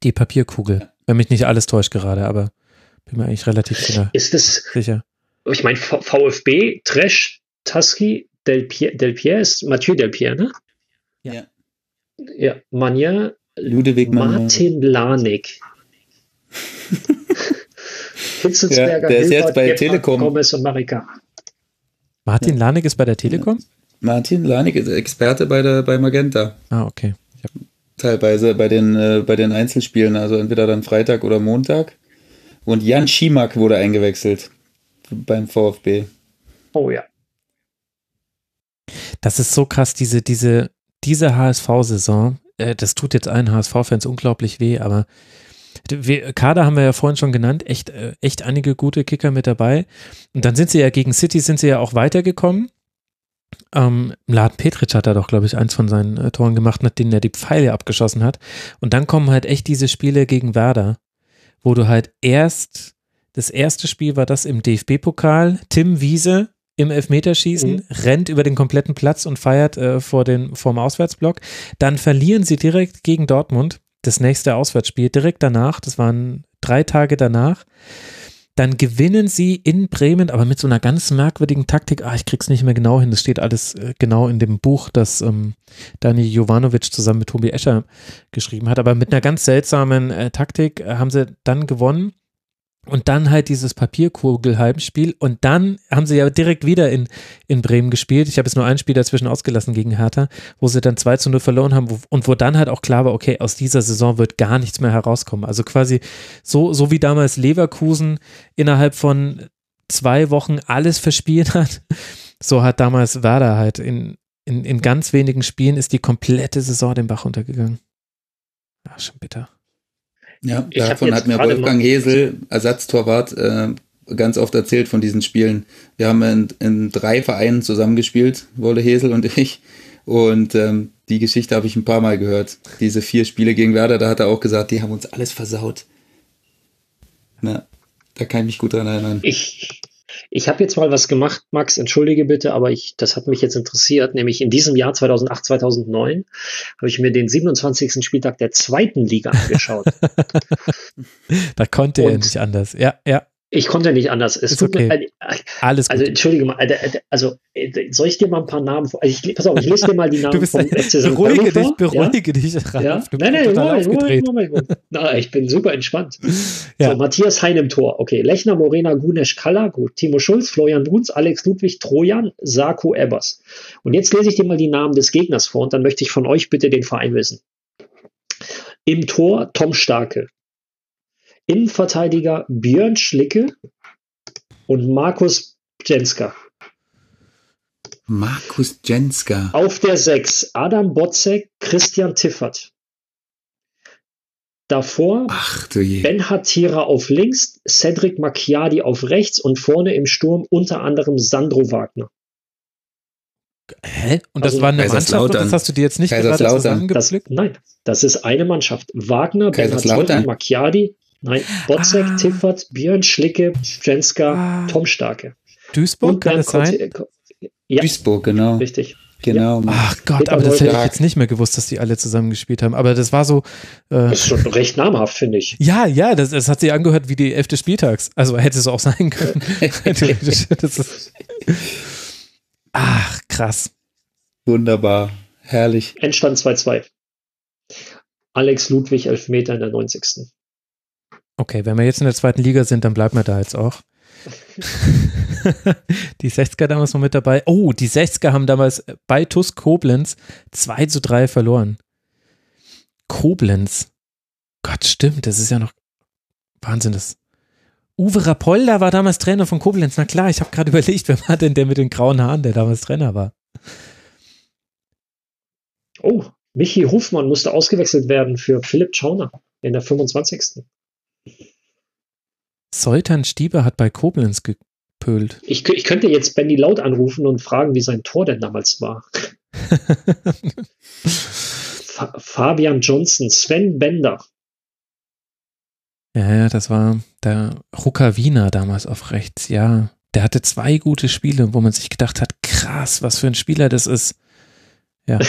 Die Papierkugel. Wenn mich nicht alles täuscht gerade, aber bin mir eigentlich relativ sicher. Ist das, sicher. Ich meine, VfB, Tresch, Taski, Del Pierre, Del Pierre ist Mathieu Del Pierre, ne? Ja. Ja, Manja, Ludwig Martin Lanik. Hitzelsberger, ja, der ist jetzt bei Gebhardt, Telekom. Gomez und Marika. Martin ja. Lanig ist bei der Telekom? Martin Lanig ist Experte bei, der, bei Magenta. Ah, okay. Ja. Teilweise bei den, äh, bei den Einzelspielen, also entweder dann Freitag oder Montag. Und Jan Schimak wurde eingewechselt beim VfB. Oh ja. Das ist so krass, diese, diese, diese HSV-Saison. Äh, das tut jetzt allen HSV-Fans unglaublich weh, aber Kader haben wir ja vorhin schon genannt, echt, äh, echt einige gute Kicker mit dabei. Und dann sind sie ja gegen City, sind sie ja auch weitergekommen. Ähm, Laden Petric hat da doch, glaube ich, eins von seinen äh, Toren gemacht, nachdem er die Pfeile abgeschossen hat. Und dann kommen halt echt diese Spiele gegen Werder, wo du halt erst, das erste Spiel war das im DFB-Pokal, Tim Wiese im Elfmeterschießen, mhm. rennt über den kompletten Platz und feiert äh, vor, den, dem Auswärtsblock. Dann verlieren sie direkt gegen Dortmund das nächste Auswärtsspiel direkt danach, das waren drei Tage danach. Dann gewinnen sie in Bremen, aber mit so einer ganz merkwürdigen Taktik. Ah, ich krieg's nicht mehr genau hin. Das steht alles äh, genau in dem Buch, das ähm, Dani Jovanovic zusammen mit Tobi Escher geschrieben hat. Aber mit einer ganz seltsamen äh, Taktik äh, haben sie dann gewonnen und dann halt dieses Papierkugel-Heimspiel. Und dann haben sie ja direkt wieder in, in Bremen gespielt. Ich habe jetzt nur ein Spiel dazwischen ausgelassen gegen Hertha, wo sie dann 2 zu 0 verloren haben wo, und wo dann halt auch klar war, okay, aus dieser Saison wird gar nichts mehr herauskommen. Also quasi so, so wie damals Leverkusen innerhalb von zwei Wochen alles verspielt hat, so hat damals Werder halt in, in, in ganz wenigen Spielen ist die komplette Saison den Bach runtergegangen. Ja, schon bitter. Ja, ich davon hat mir Wolfgang Hesel, Ersatztorwart, äh, ganz oft erzählt von diesen Spielen. Wir haben in, in drei Vereinen zusammengespielt, Wolle Hesel und ich. Und ähm, die Geschichte habe ich ein paar Mal gehört. Diese vier Spiele gegen Werder, da hat er auch gesagt, die haben uns alles versaut. Na, da kann ich mich gut dran erinnern. Ich, ich habe jetzt mal was gemacht, Max, entschuldige bitte, aber ich, das hat mich jetzt interessiert, nämlich in diesem Jahr 2008, 2009 habe ich mir den 27. Spieltag der zweiten Liga angeschaut. da konnte Und er nicht anders. Ja, ja. Ich konnte nicht anders. Es Ist tut okay. mir, Alles also gut. entschuldige mal, also äh, soll ich dir mal ein paar Namen vor? Also ich, pass auf, ich lese dir mal die Du Namen bist vom FC St. beruhige dich, beruhige dich, Ja? Ralf. Ja? Nein, nein, aufgedreht. Moment, Moment, Moment. Na, ich bin super entspannt. Ja. So, Matthias Hein im Tor. Okay, Lechner, Morena, Gunesch, Kalla, gut. Timo Schulz, Florian Bruns, Alex Ludwig, Trojan, Sarko Ebbers. Und jetzt lese ich dir mal die Namen des Gegners vor und dann möchte ich von euch bitte den Verein wissen. Im Tor Tom Starke. Innenverteidiger Björn Schlicke und Markus Jenska. Markus Jenska. Auf der 6 Adam Botzek, Christian Tiffert. Davor Ach du je. Ben Hatira auf links, Cedric Macchiadi auf rechts und vorne im Sturm unter anderem Sandro Wagner. Hä? Und das Also war eine Mannschaft das hast du dir jetzt nicht gerade. Das, zusammengepflückt? nein, das ist eine Mannschaft. Wagner, Ben. Hatira, Macchiadi, nein, Botzek, Ah. Tiffert, Björn Schlicke, Jenska, Ah. Tom Starke. Duisburg, kann Bernd das sein? Ja, Duisburg, genau. richtig. Genau. Ach Gott, Peter aber das hätte ich jetzt nicht mehr gewusst, dass die alle zusammen gespielt haben. Aber das war so, äh, Das ist schon recht namhaft, finde ich. ja, ja, das, das hat sich angehört wie die elfte Spieltags. Also hätte es auch sein können. Ach, krass. Wunderbar. Herrlich. Endstand 2-2. Alex Ludwig, Elfmeter in der 90. Okay, wenn wir jetzt in der zweiten Liga sind, dann bleiben wir da jetzt auch. die 60er damals noch mit dabei. Oh, die 60er haben damals bei TuS Koblenz 2 zu 3 verloren. Koblenz. Gott, stimmt, das ist ja noch Wahnsinn. Das. Uwe Rapolda war damals Trainer von Koblenz. Na klar, ich habe gerade überlegt, wer war denn der mit den grauen Haaren, der damals Trainer war? Oh, Michi Hofmann musste ausgewechselt werden für Philipp Schauner in der 25. Soltan Stieber hat bei Koblenz gepölt. Ich, ich könnte jetzt Benny Laut anrufen und fragen, wie sein Tor denn damals war. Fa Fabian Johnson, Sven Bender. Ja, ja, das war der Rukavina damals auf rechts, ja. Der hatte zwei gute Spiele, wo man sich gedacht hat, krass, was für ein Spieler das ist. Ja.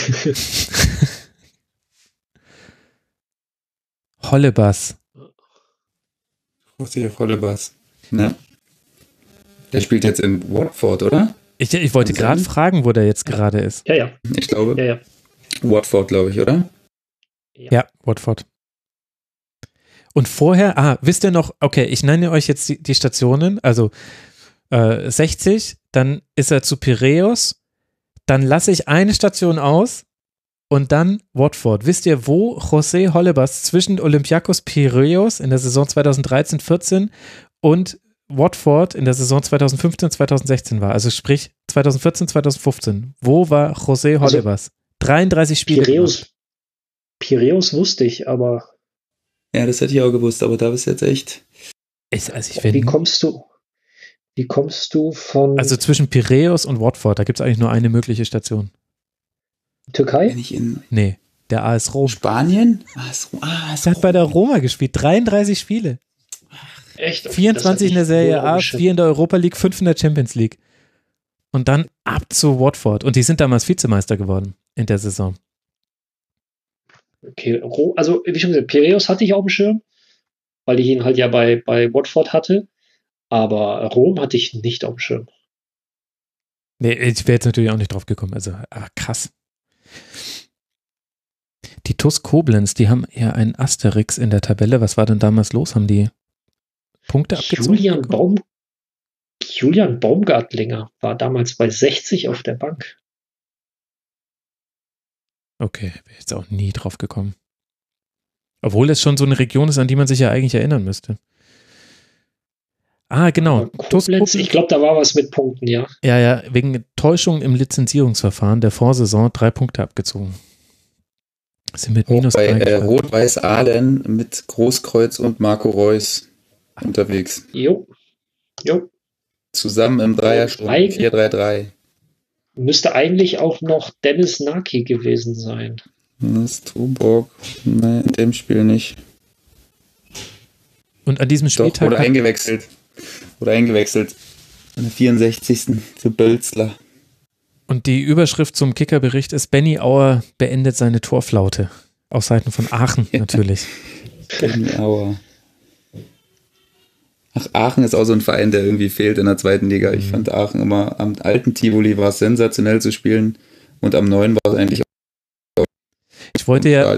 Hollebas. José Vollebas. Ne? Der spielt jetzt in Watford, oder? Ich, ich wollte gerade fragen, wo der jetzt gerade ist. Ja, ja, Ich glaube. ja, ja. Watford, glaube ich, oder? Ja, Watford. Und vorher, ah, wisst ihr noch, okay, ich nenne euch jetzt die, die Stationen, also äh, 60, dann ist er zu Piräus, dann lasse ich eine Station aus und dann Watford. Wisst ihr, wo José Hollebas zwischen Olympiakos Piräus in der Saison 2013-14 und Watford in der Saison 2015-2016 war? Also sprich 2014, 2015. Wo war José Also, Hollebas? 33 Spiele. Piräus, Piräus wusste ich, aber Ja, das hätte ich auch gewusst, aber da bist du jetzt echt. Ich, also, ich wie kommst du, wie kommst du von also zwischen Piräus und Watford, da gibt es eigentlich nur eine mögliche Station. Türkei? Bin ich in Nee, der AS Rom. Spanien? Ah, so, ah, Der hat bei der Roma gespielt, 33 Spiele. Echt? 24 in der Serie A, vier 4 in der Europa League, 5 in der Champions League. Und dann ab zu Watford. Und die sind damals Vizemeister geworden in der Saison. Okay, also wie schon gesagt, Piräus hatte ich auf dem Schirm, weil ich ihn halt ja bei, bei Watford hatte. Aber Rom hatte ich nicht auf dem Schirm. Nee, ich wäre jetzt natürlich auch nicht drauf gekommen. Also, ah, krass. Die TuS Koblenz, die haben ja einen Asterix in der Tabelle. Was war denn damals los? Haben die Punkte abgezogen? Julian? Baum, Julian Baumgartlinger war damals bei 60 auf der Bank. Okay, wäre jetzt auch nie drauf gekommen. Obwohl es schon so eine Region ist, an die man sich ja eigentlich erinnern müsste. Ah, genau. TuS Koblenz, ich glaube, da war was mit Punkten, ja. Ja, ja, wegen Täuschung im Lizenzierungsverfahren der Vorsaison drei Punkte abgezogen. Sind mit minus bei drei äh. Rot-Weiß Aalen mit Großkreuz und Marco Reus unterwegs. Jo. Jo. Zusammen im Dreiersturm Eig- 4-3-3. Müsste eigentlich auch noch Dennis Naki gewesen sein. Das ist Tuborg. Nee, in dem Spiel nicht. Und an diesem Doch, Spieltag wurde hat, eingewechselt. Wurde eingewechselt. In der 64. für Bölzler. und die Überschrift zum Kickerbericht ist Benny Auer beendet seine Torflaute. Auf Seiten von Aachen natürlich. Benny Auer. Ach, Aachen ist auch so ein Verein, der irgendwie fehlt in der zweiten Liga. Ich mhm. fand Aachen immer, am alten Tivoli war es sensationell zu spielen und am neuen war es eigentlich auch. Ich wollte ja,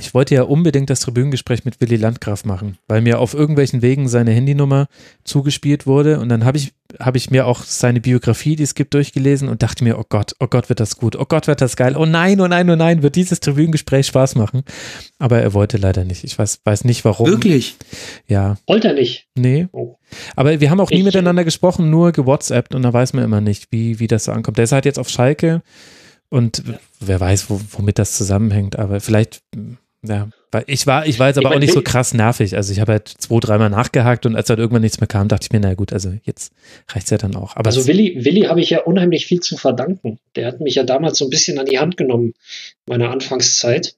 ich wollte ja unbedingt das Tribünengespräch mit Willy Landgraf machen, weil mir auf irgendwelchen Wegen seine Handynummer zugespielt wurde und dann habe ich, hab ich mir auch seine Biografie, die es gibt, durchgelesen und dachte mir, oh Gott, oh Gott, wird das gut, oh Gott, wird das geil, oh nein, oh nein, oh nein, wird dieses Tribünengespräch Spaß machen. Aber er wollte leider nicht. Ich weiß, weiß nicht warum. Wirklich? Ja. Wollte er nicht? Nee. Oh. Aber wir haben auch nie ich, miteinander gesprochen, nur gewhatsappt und da weiß man immer nicht, wie, wie das so ankommt. Der ist halt jetzt auf Schalke und wer weiß, wo, womit das zusammenhängt, aber vielleicht ja, weil ich war, ich war jetzt aber ich mein, auch nicht so krass nervig. Also ich habe halt zwei, dreimal nachgehakt und als halt irgendwann nichts mehr kam, dachte ich mir, na gut, also jetzt reicht es ja dann auch. Aber also Willi, Willi habe ich ja unheimlich viel zu verdanken. Der hat mich ja damals so ein bisschen an die Hand genommen, meiner Anfangszeit,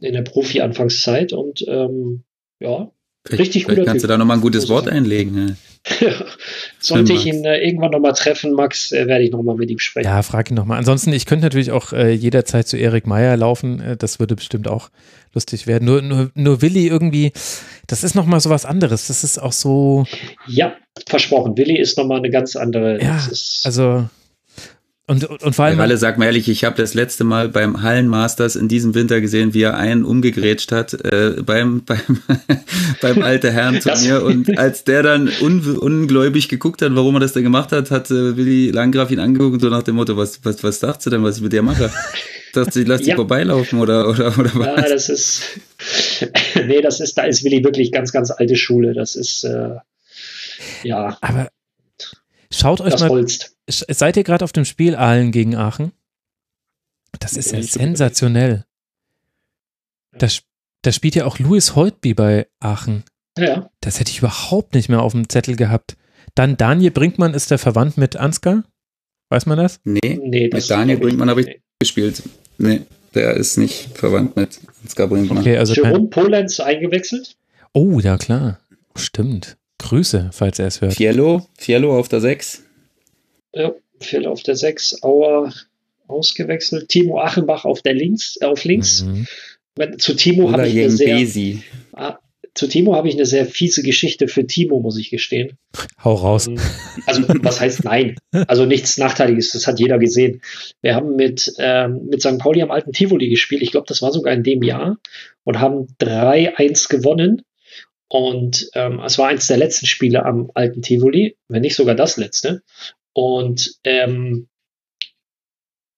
in der Profi-Anfangszeit und ähm, ja, Vielleicht, richtig guter kannst typ. du da nochmal ein gutes Wort einlegen. Ne? Sollte ich ihn äh, irgendwann nochmal treffen, Max, äh, werde ich nochmal mit ihm sprechen. Ja, frag ihn nochmal. Ansonsten, ich könnte natürlich auch äh, jederzeit zu Erik Meyer laufen. Äh, das würde bestimmt auch lustig werden. Nur, nur, nur Willi irgendwie, das ist nochmal so was anderes. Das ist auch so. Ja, versprochen. Willi ist nochmal eine ganz andere. Ja, also und, und vor allem. Walle, sag mal ehrlich, ich habe das letzte Mal beim Hallenmasters in diesem Winter gesehen, wie er einen umgegrätscht hat äh, beim, beim, beim alte Herrn zu mir. Und als der dann un, ungläubig geguckt hat, warum er das denn gemacht hat, hat äh, Willi Landgraf ihn angeguckt und so nach dem Motto, was, was, was dachtest du denn, was ich mit dir mache? Dachte ich, lass ja. die vorbeilaufen oder, oder, oder was? Ja, das ist. nee, das ist, da ist Willi wirklich ganz, ganz alte Schule. Das ist, äh, ja. Aber schaut euch das mal. Holzt Seid ihr gerade auf dem Spiel Aalen gegen Aachen? Das ist ja sensationell. Da, da spielt ja auch Louis Holtby bei Aachen. Ja. Das hätte ich überhaupt nicht mehr auf dem Zettel gehabt. Dann Daniel Brinkmann ist der verwandt mit Ansgar? Weiß man das? Nee, nee das mit Daniel Brinkmann habe ich nee. gespielt. Nee, der ist nicht verwandt mit Ansgar Brinkmann. Okay, also Jerome Polenz eingewechselt? Oh, ja klar. Stimmt. Grüße, falls er es hört. Fiello, Fiello auf der 6. Ja, Phil auf der 6, Auer ausgewechselt, Timo Achenbach auf der links, äh, auf links. Mhm. Zu Timo habe ich eine sehr, ah, zu Timo habe ich eine sehr fiese Geschichte für Timo, muss ich gestehen. Hau raus. Ähm, also, was heißt nein? Also nichts Nachteiliges, das hat jeder gesehen. Wir haben mit, ähm, mit St. Pauli am alten Tivoli gespielt. Ich glaube, das war sogar in dem Jahr und haben 3-1 gewonnen. Und ähm, es war eins der letzten Spiele am alten Tivoli, wenn nicht sogar das letzte. Und ähm,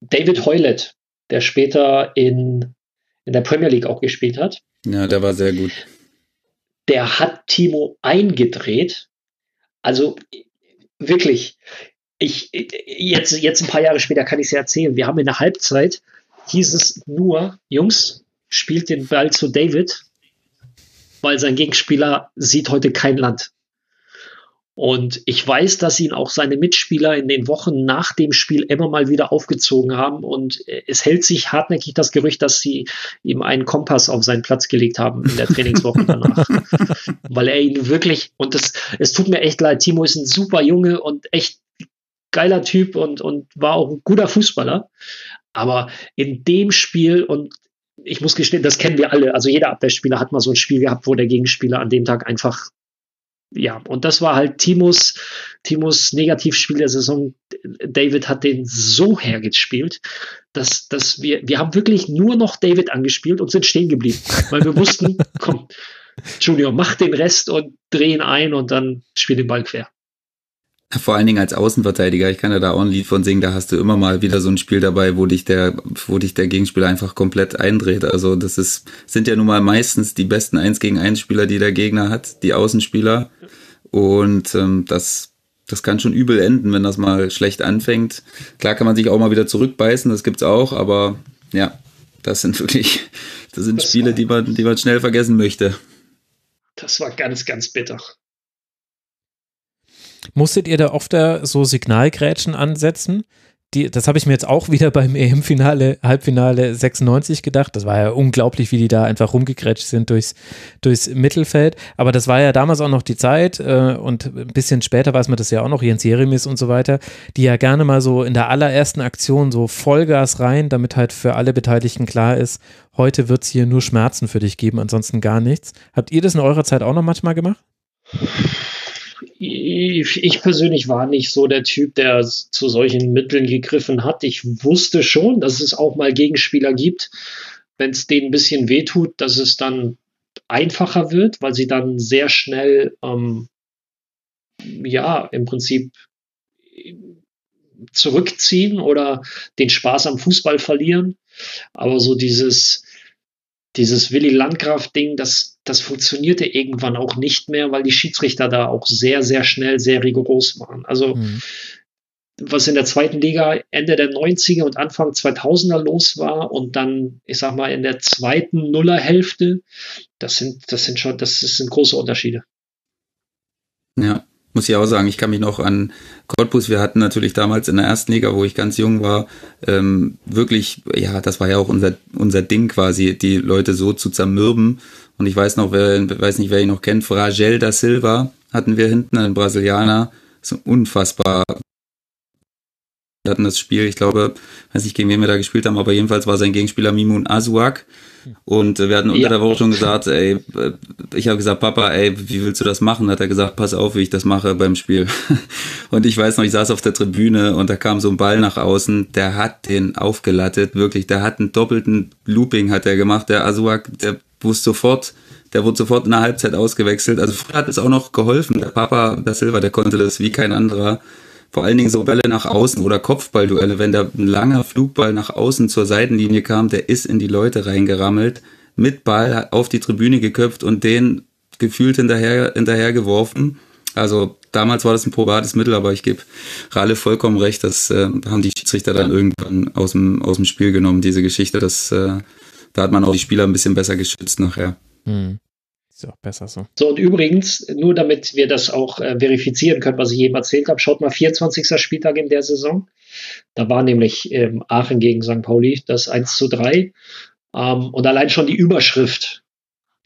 David Hoylett, der später in, in der Premier League auch gespielt hat. Ja, der war sehr gut. Der hat Timo eingedreht. Also wirklich, ich, jetzt, jetzt ein paar Jahre später kann ich es ja erzählen. Wir haben in der Halbzeit hieß es nur, Jungs, spielt den Ball zu David, weil sein Gegenspieler sieht heute kein Land. Und ich weiß, dass ihn auch seine Mitspieler in den Wochen nach dem Spiel immer mal wieder aufgezogen haben. Und es hält sich hartnäckig das Gerücht, dass sie ihm einen Kompass auf seinen Platz gelegt haben in der Trainingswoche danach. Weil er ihn wirklich, und das, es tut mir echt leid, Timo ist ein super Junge und echt geiler Typ und, und war auch ein guter Fußballer. Aber in dem Spiel und ich muss gestehen, das kennen wir alle. Also jeder Abwehrspieler hat mal so ein Spiel gehabt, wo der Gegenspieler an dem Tag einfach ja, und das war halt Timos, Timos Negativspiel der Saison. David hat den so hergespielt, dass, dass wir, wir haben wirklich nur noch David angespielt und sind stehen geblieben, weil wir wussten, komm, Junior, mach den Rest und dreh ihn ein und dann spiel den Ball quer. Vor allen Dingen als Außenverteidiger, ich kann ja da auch ein Lied von singen, da hast du immer mal wieder so ein Spiel dabei, wo dich der, wo dich der Gegenspieler einfach komplett eindreht. Also das ist, sind ja nun mal meistens die besten 1 gegen 1 Spieler, die der Gegner hat, die Außenspieler. Und ähm, das, das kann schon übel enden, wenn das mal schlecht anfängt. Klar kann man sich auch mal wieder zurückbeißen, das gibt's auch, aber ja, das sind wirklich, das sind das Spiele, die man, die man schnell vergessen möchte. Das war ganz, ganz bitter. Musstet ihr da oft so Signalgrätschen ansetzen? Die, das habe ich mir jetzt auch wieder beim EM-Finale, Halbfinale 96 gedacht. Das war ja unglaublich, wie die da einfach rumgegrätscht sind durchs, durchs Mittelfeld. Aber das war ja damals auch noch die Zeit äh, und ein bisschen später weiß man das ja auch noch, Jens Jeremis und so weiter, die ja gerne mal so in der allerersten Aktion so Vollgas rein, damit halt für alle Beteiligten klar ist, heute wird es hier nur Schmerzen für dich geben, ansonsten gar nichts. Habt ihr das in eurer Zeit auch noch manchmal gemacht? Ich persönlich war nicht so der Typ, der zu solchen Mitteln gegriffen hat. Ich wusste schon, dass es auch mal Gegenspieler gibt, wenn es denen ein bisschen wehtut, dass es dann einfacher wird, weil sie dann sehr schnell, ähm, ja, im Prinzip zurückziehen oder den Spaß am Fußball verlieren. Aber so dieses, dieses Willy Landgraf-Ding, das, das funktionierte irgendwann auch nicht mehr, weil die Schiedsrichter da auch sehr, sehr schnell, sehr rigoros waren. Also, mhm. was in der zweiten Liga Ende der 90er und Anfang 2000er los war und dann, ich sag mal, in der zweiten Nullerhälfte, das sind, das sind schon, das sind große Unterschiede. Ja, muss ich auch sagen, ich kann mich noch an Cottbus, wir hatten natürlich damals in der ersten Liga, wo ich ganz jung war, ähm, wirklich, ja, das war ja auch unser, unser Ding quasi, die Leute so zu zermürben. Und ich weiß noch, wer, weiß nicht, wer ihn noch kennt, Fragel da Silva hatten wir hinten, ein Brasilianer, so unfassbar wir hatten das Spiel, ich glaube, weiß nicht, gegen wen wir da gespielt haben, aber jedenfalls war sein Gegenspieler Mimun Azuak. Und äh, wir hatten unter ja. der Woche schon gesagt, ey, äh, ich habe gesagt, Papa, ey, wie willst du das machen? Hat er gesagt, pass auf, wie ich das mache beim Spiel. und ich weiß noch, ich saß auf der Tribüne und da kam so ein Ball nach außen, der hat den aufgelattet, wirklich, der hat einen doppelten Looping hat er gemacht, der Azuak, der wusste sofort, der wurde sofort in der Halbzeit ausgewechselt. Also früher hat es auch noch geholfen. Der Papa, der Silva, der konnte das wie kein anderer vor allen Dingen so Bälle nach außen oder Kopfballduelle, wenn da ein langer Flugball nach außen zur Seitenlinie kam, der ist in die Leute reingerammelt, mit Ball auf die Tribüne geköpft und den gefühlt hinterher, hinterher geworfen. Also damals war das ein probates Mittel, aber ich gebe Ralle vollkommen recht, das äh, haben die Schiedsrichter dann irgendwann aus dem, aus dem Spiel genommen, diese Geschichte. Das, äh, da hat man auch die Spieler ein bisschen besser geschützt nachher. Hm. Ist auch besser so. So, und übrigens, nur damit wir das auch äh, verifizieren können, was ich eben erzählt habe, schaut mal 24. Spieltag in der Saison. Da war nämlich ähm, Aachen gegen St. Pauli das 1 zu 3. Ähm, und allein schon die Überschrift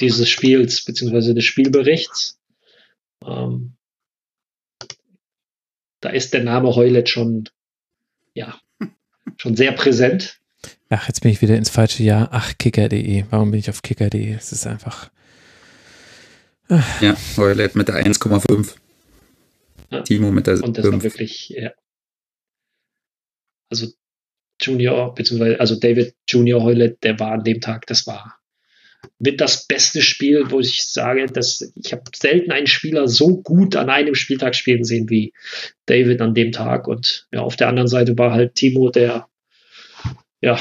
dieses Spiels, beziehungsweise des Spielberichts, ähm, da ist der Name Heulet schon, ja, schon sehr präsent. Ach, jetzt bin ich wieder ins falsche Jahr. Ach, kicker.de. Warum bin ich auf kicker.de? Es ist einfach. Ja, Violet mit der 1,5. Ja. Timo mit der Und das 5. war wirklich, ja. Also Junior, beziehungsweise, also David Junior Heulet, der war an dem Tag, das war mit das beste Spiel, wo ich sage, dass ich habe selten einen Spieler so gut an einem Spieltag spielen sehen wie David an dem Tag. Und ja, auf der anderen Seite war halt Timo, der ja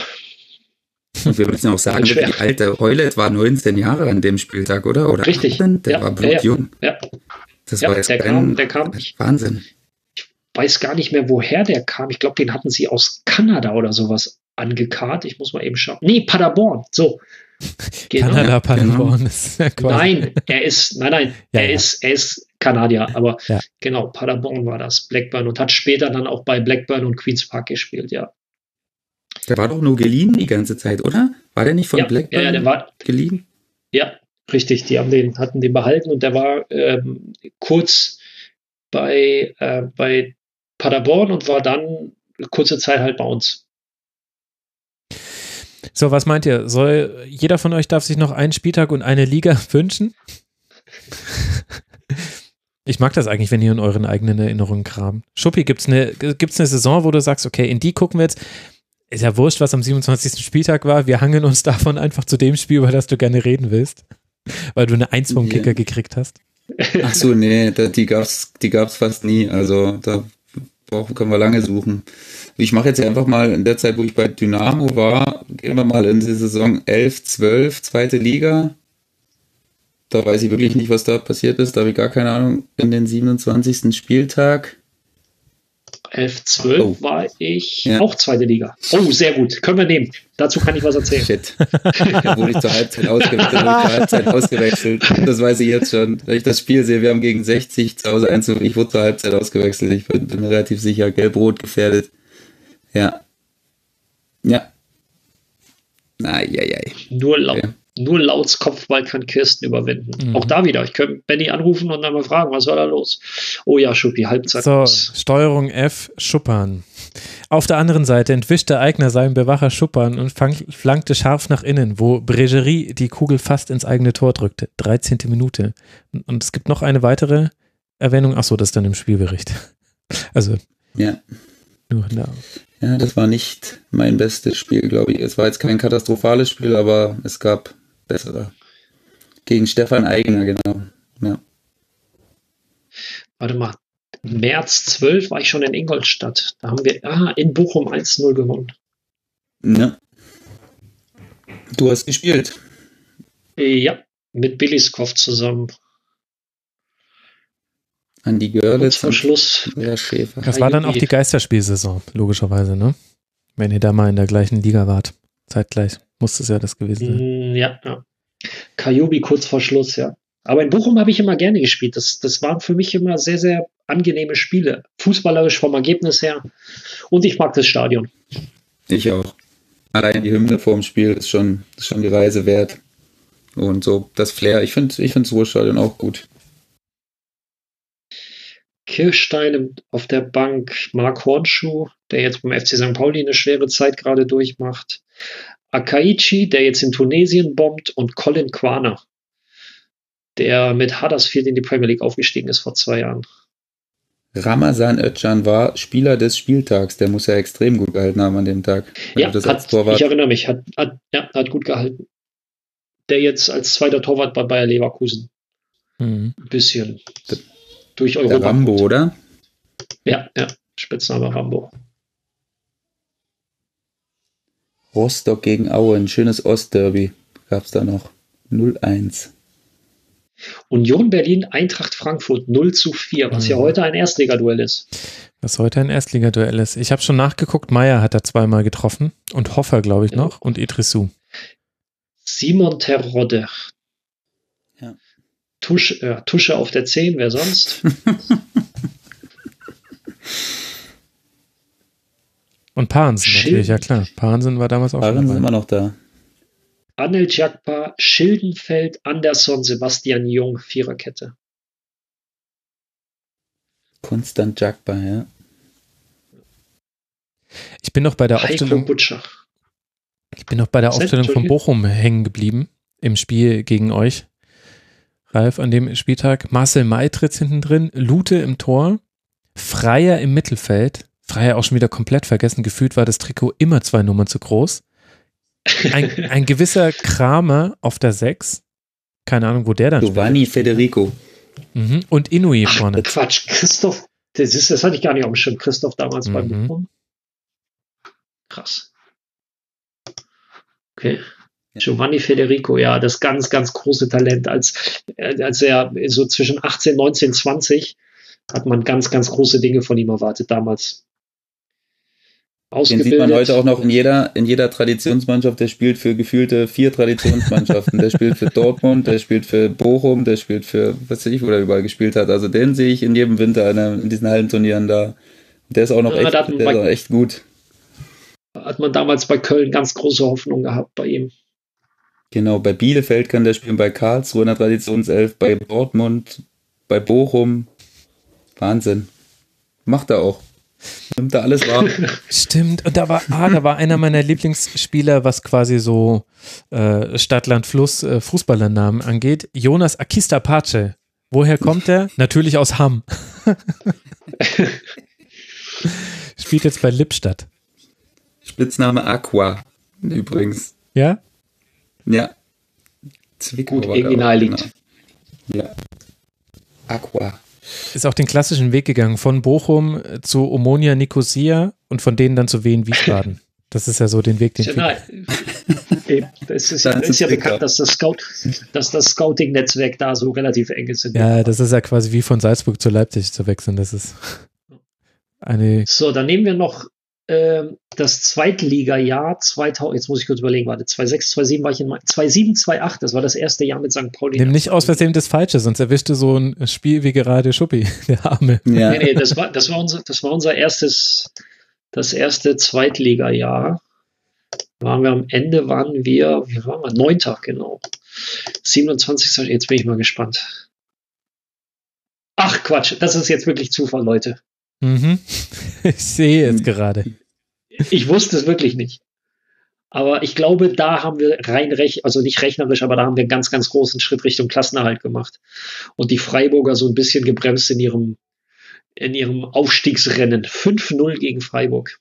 und wir müssen auch sagen, die alte Heulet war 19 Jahre an dem Spieltag, oder? oder Richtig. 18? Der ja, war blutjung. Ja, ja. Das ja, war jetzt der, ein, kam, der kam. Wahnsinn. Ich weiß gar nicht mehr, woher der kam. Ich glaube, den hatten sie aus Kanada oder sowas angekarrt. Ich muss mal eben schauen. Nee, Paderborn. So. Genau. Kanada, Paderborn genau. ist ja quasi. Nein, er ist, nein, nein, ja, er, ja. Ist, er ist Kanadier, aber ja. genau, Paderborn war das, Blackburn und hat später dann auch bei Blackburn und Queens Park gespielt, ja. Der war doch nur geliehen die ganze Zeit, oder? War der nicht von ja, Blackburn ja, der war, geliehen? Ja, richtig. Die haben den, hatten den behalten und der war ähm, kurz bei, äh, bei Paderborn und war dann kurze Zeit halt bei uns. So, was meint ihr? Soll jeder von euch darf sich noch einen Spieltag und eine Liga wünschen? Ich mag das eigentlich, wenn ihr in euren eigenen Erinnerungen kramt. Schuppi, gibt es eine, gibt's eine Saison, wo du sagst, okay, in die gucken wir jetzt, ist ja wurscht, was am 27. Spieltag war. Wir hangen uns davon einfach zu dem Spiel, über das du gerne reden willst. Weil du eine Eins vom Kicker yeah. gekriegt hast. Ach so, nee, die gab's, die gab's fast nie. Also da brauchen, können wir lange suchen. Ich mache jetzt einfach mal in der Zeit, wo ich bei Dynamo war, gehen wir mal in die Saison 11, 12, zweite Liga. Da weiß ich wirklich nicht, was da passiert ist. Da habe ich gar keine Ahnung. In den 27. Spieltag 11, 12 oh. war ich ja. auch zweite Liga. Oh, sehr gut. Können wir nehmen. Dazu kann ich was erzählen. Shit. Da wurde ich zur Halbzeit ausgewechselt. zur Halbzeit ausgewechselt. Das weiß ich jetzt schon. Wenn ich das Spiel sehe, wir haben gegen 60 zu Hause einzu. Ich wurde zur Halbzeit ausgewechselt. Ich bin, bin relativ sicher, gelb-rot gefährdet. Ja. Ja. Eieiei. Nur laut. Okay. Nur Lauts Kopfball kann Kirsten überwinden. Mhm. Auch da wieder. Ich könnte Benny anrufen und dann mal fragen, was war da los? Oh ja, Schuppi, Halbzeit. So, Steuerung F, Schuppern. Auf der anderen Seite entwischte Eigner seinen Bewacher Schuppern und flankte scharf nach innen, wo Bregerie die Kugel fast ins eigene Tor drückte. 13. Minute. Und es gibt noch eine weitere Erwähnung? Achso, das ist dann im Spielbericht. Also. Ja. Nur da. Ja, das war nicht mein bestes Spiel, glaube ich. Es war jetzt kein katastrophales Spiel, aber es gab bessere. Gegen Stefan Eigener, genau. Ja. Warte mal. März 12 war ich schon in Ingolstadt. Da haben wir ah, in Bochum 1-0 gewonnen. Ja. Du hast gespielt. Ja, mit Billiskov zusammen. An die Görlitz. Zum Schluss. Schäfer. Das war dann auch die Geisterspielsaison, logischerweise, ne? Wenn ihr da mal in der gleichen Liga wart. Zeitgleich. Muss es ja das gewesen sein. Mm, Ja, ja. Kajubi kurz vor Schluss, ja. Aber in Bochum habe ich immer gerne gespielt. Das, das waren für mich immer sehr, sehr angenehme Spiele. Fußballerisch vom Ergebnis her. Und ich mag das Stadion. Ich auch. Allein die Hymne vorm Spiel ist schon, ist schon die Reise wert. Und so das Flair. Ich finde ich find das Ruhrstadion auch gut. Kirchstein auf der Bank, Mark Hornschuh, der jetzt beim FC St. Pauli eine schwere Zeit gerade durchmacht. Akaichi, der jetzt in Tunesien bombt und Colin Quaner, der mit Huddersfield in die Premier League aufgestiegen ist vor zwei Jahren. Ramazan Özcan war Spieler des Spieltags. Der muss ja extrem gut gehalten haben an dem Tag. Ja, das hat, ich erinnere mich, hat, hat, ja, hat gut gehalten. Der jetzt als zweiter Torwart bei Bayer Leverkusen Mhm. ein bisschen durch Der Europa. Rambo, kommt. oder? Ja, ja, Spitzname Rambo. Rostock gegen Aue, ein schönes Ostderby gab es da noch. 0-1. Union Berlin, Eintracht Frankfurt 0 zu 4, was ja Mhm. heute ein Erstligaduell ist. Was heute ein Erstligaduell ist. Ich habe schon nachgeguckt, Meier hat da zweimal getroffen und Hoffer, glaube ich, Ja. noch und Idrissou. Simon Terodde. Ja. Tusche, äh, Tusche auf der 10, wer sonst? Und Pahnsen Schild. natürlich, ja klar. Pahnsen war damals auch schon sind immer dabei. noch da. Anel Jakpa, Schildenfeld, Anderson, Sebastian Jung, Viererkette. Konstant Jagba, ja. Ich bin noch bei der Heiko Aufstellung, Butcher. ich bin noch bei der Was? Aufstellung von? Bochum hängen geblieben im Spiel gegen euch. Ralf, an dem Spieltag. Marcel Maitritz hinten drin, Lute im Tor, Freier im Mittelfeld. Freier auch schon wieder komplett vergessen. Gefühlt war das Trikot immer zwei Nummern zu groß. Ein, ein gewisser Kramer auf der 6. Keine Ahnung, wo der dann Giovanni Federico. Mhm. Und Inui Ach, vorne. Quatsch, Christoph, das, ist, das hatte ich gar nicht auf dem Schirm. Christoph damals bei Mhm. Bochum. Krass. Okay. Giovanni Federico, ja, das ganz, ganz große Talent. Als, äh, als er so zwischen 18, 19, 20 hat man ganz, ganz große Dinge von ihm erwartet damals. Den Ausgebildet. sieht man heute auch noch in jeder, in jeder Traditionsmannschaft. Der spielt für gefühlte vier Traditionsmannschaften. Der spielt für Dortmund, der spielt für Bochum, der spielt für, was weiß ich, wo der überall gespielt hat. Also den sehe ich in jedem Winter in, in diesen Hallenturnieren da. Der ist auch noch Ja, echt, der bei- echt gut. Hat man damals bei Köln ganz große Hoffnung gehabt bei ihm. Genau, bei Bielefeld kann der spielen, bei Karlsruhe in der Traditionself, bei Dortmund, bei Bochum. Wahnsinn. Macht er auch. Nimmt er alles wahr. Stimmt. Und da war, ah, da war einer meiner Lieblingsspieler, was quasi so äh, Stadt, Land, Fluss, äh, Fußballernamen angeht. Jonas Akista Pace. Woher kommt er? Natürlich aus Hamm. Spielt jetzt bei Lippstadt. Spitzname Aqua. Übrigens. Ja? Ja. Zwickau Gut, auch, naheliegend. genau. Ja. Aqua. Ist auch den klassischen Weg gegangen von Bochum zu Omonia Nicosia und von denen dann zu Wien Wiesbaden. Das ist ja so den Weg, den Ja, nein. Eben, Das ist, Dann ist, ist ja es bekannt, dass das, Scout, dass das Scouting-Netzwerk da so relativ eng ist. Ja, das ist ja quasi wie von Salzburg zu Leipzig zu wechseln. Das ist eine So, dann nehmen wir noch das Zweitliga-Jahr 2000. Jetzt muss ich kurz überlegen, warte, 2006, 2007 war ich in 2007, 2008, das war das erste Jahr mit St. Pauli. Nimm nicht aus Versehen das Falsche, sonst erwischte so ein Spiel wie gerade Schuppi, der Arme. Ja. Nee, nee, das war, das war unser, das war unser erstes, das erste Zweitliga-Jahr. Waren wir am Ende, waren wir, wie waren wir? Neunter, genau. 27. Jetzt bin ich mal gespannt. Ach Quatsch, das ist jetzt wirklich Zufall, Leute. Mhm. Ich sehe Hm. es gerade. Ich wusste es wirklich nicht. Aber ich glaube, da haben wir rein rech, also nicht rechnerisch, aber da haben wir einen ganz, ganz großen Schritt Richtung Klassenerhalt gemacht. Und die Freiburger so ein bisschen gebremst in ihrem, in ihrem Aufstiegsrennen. 5-0 gegen Freiburg.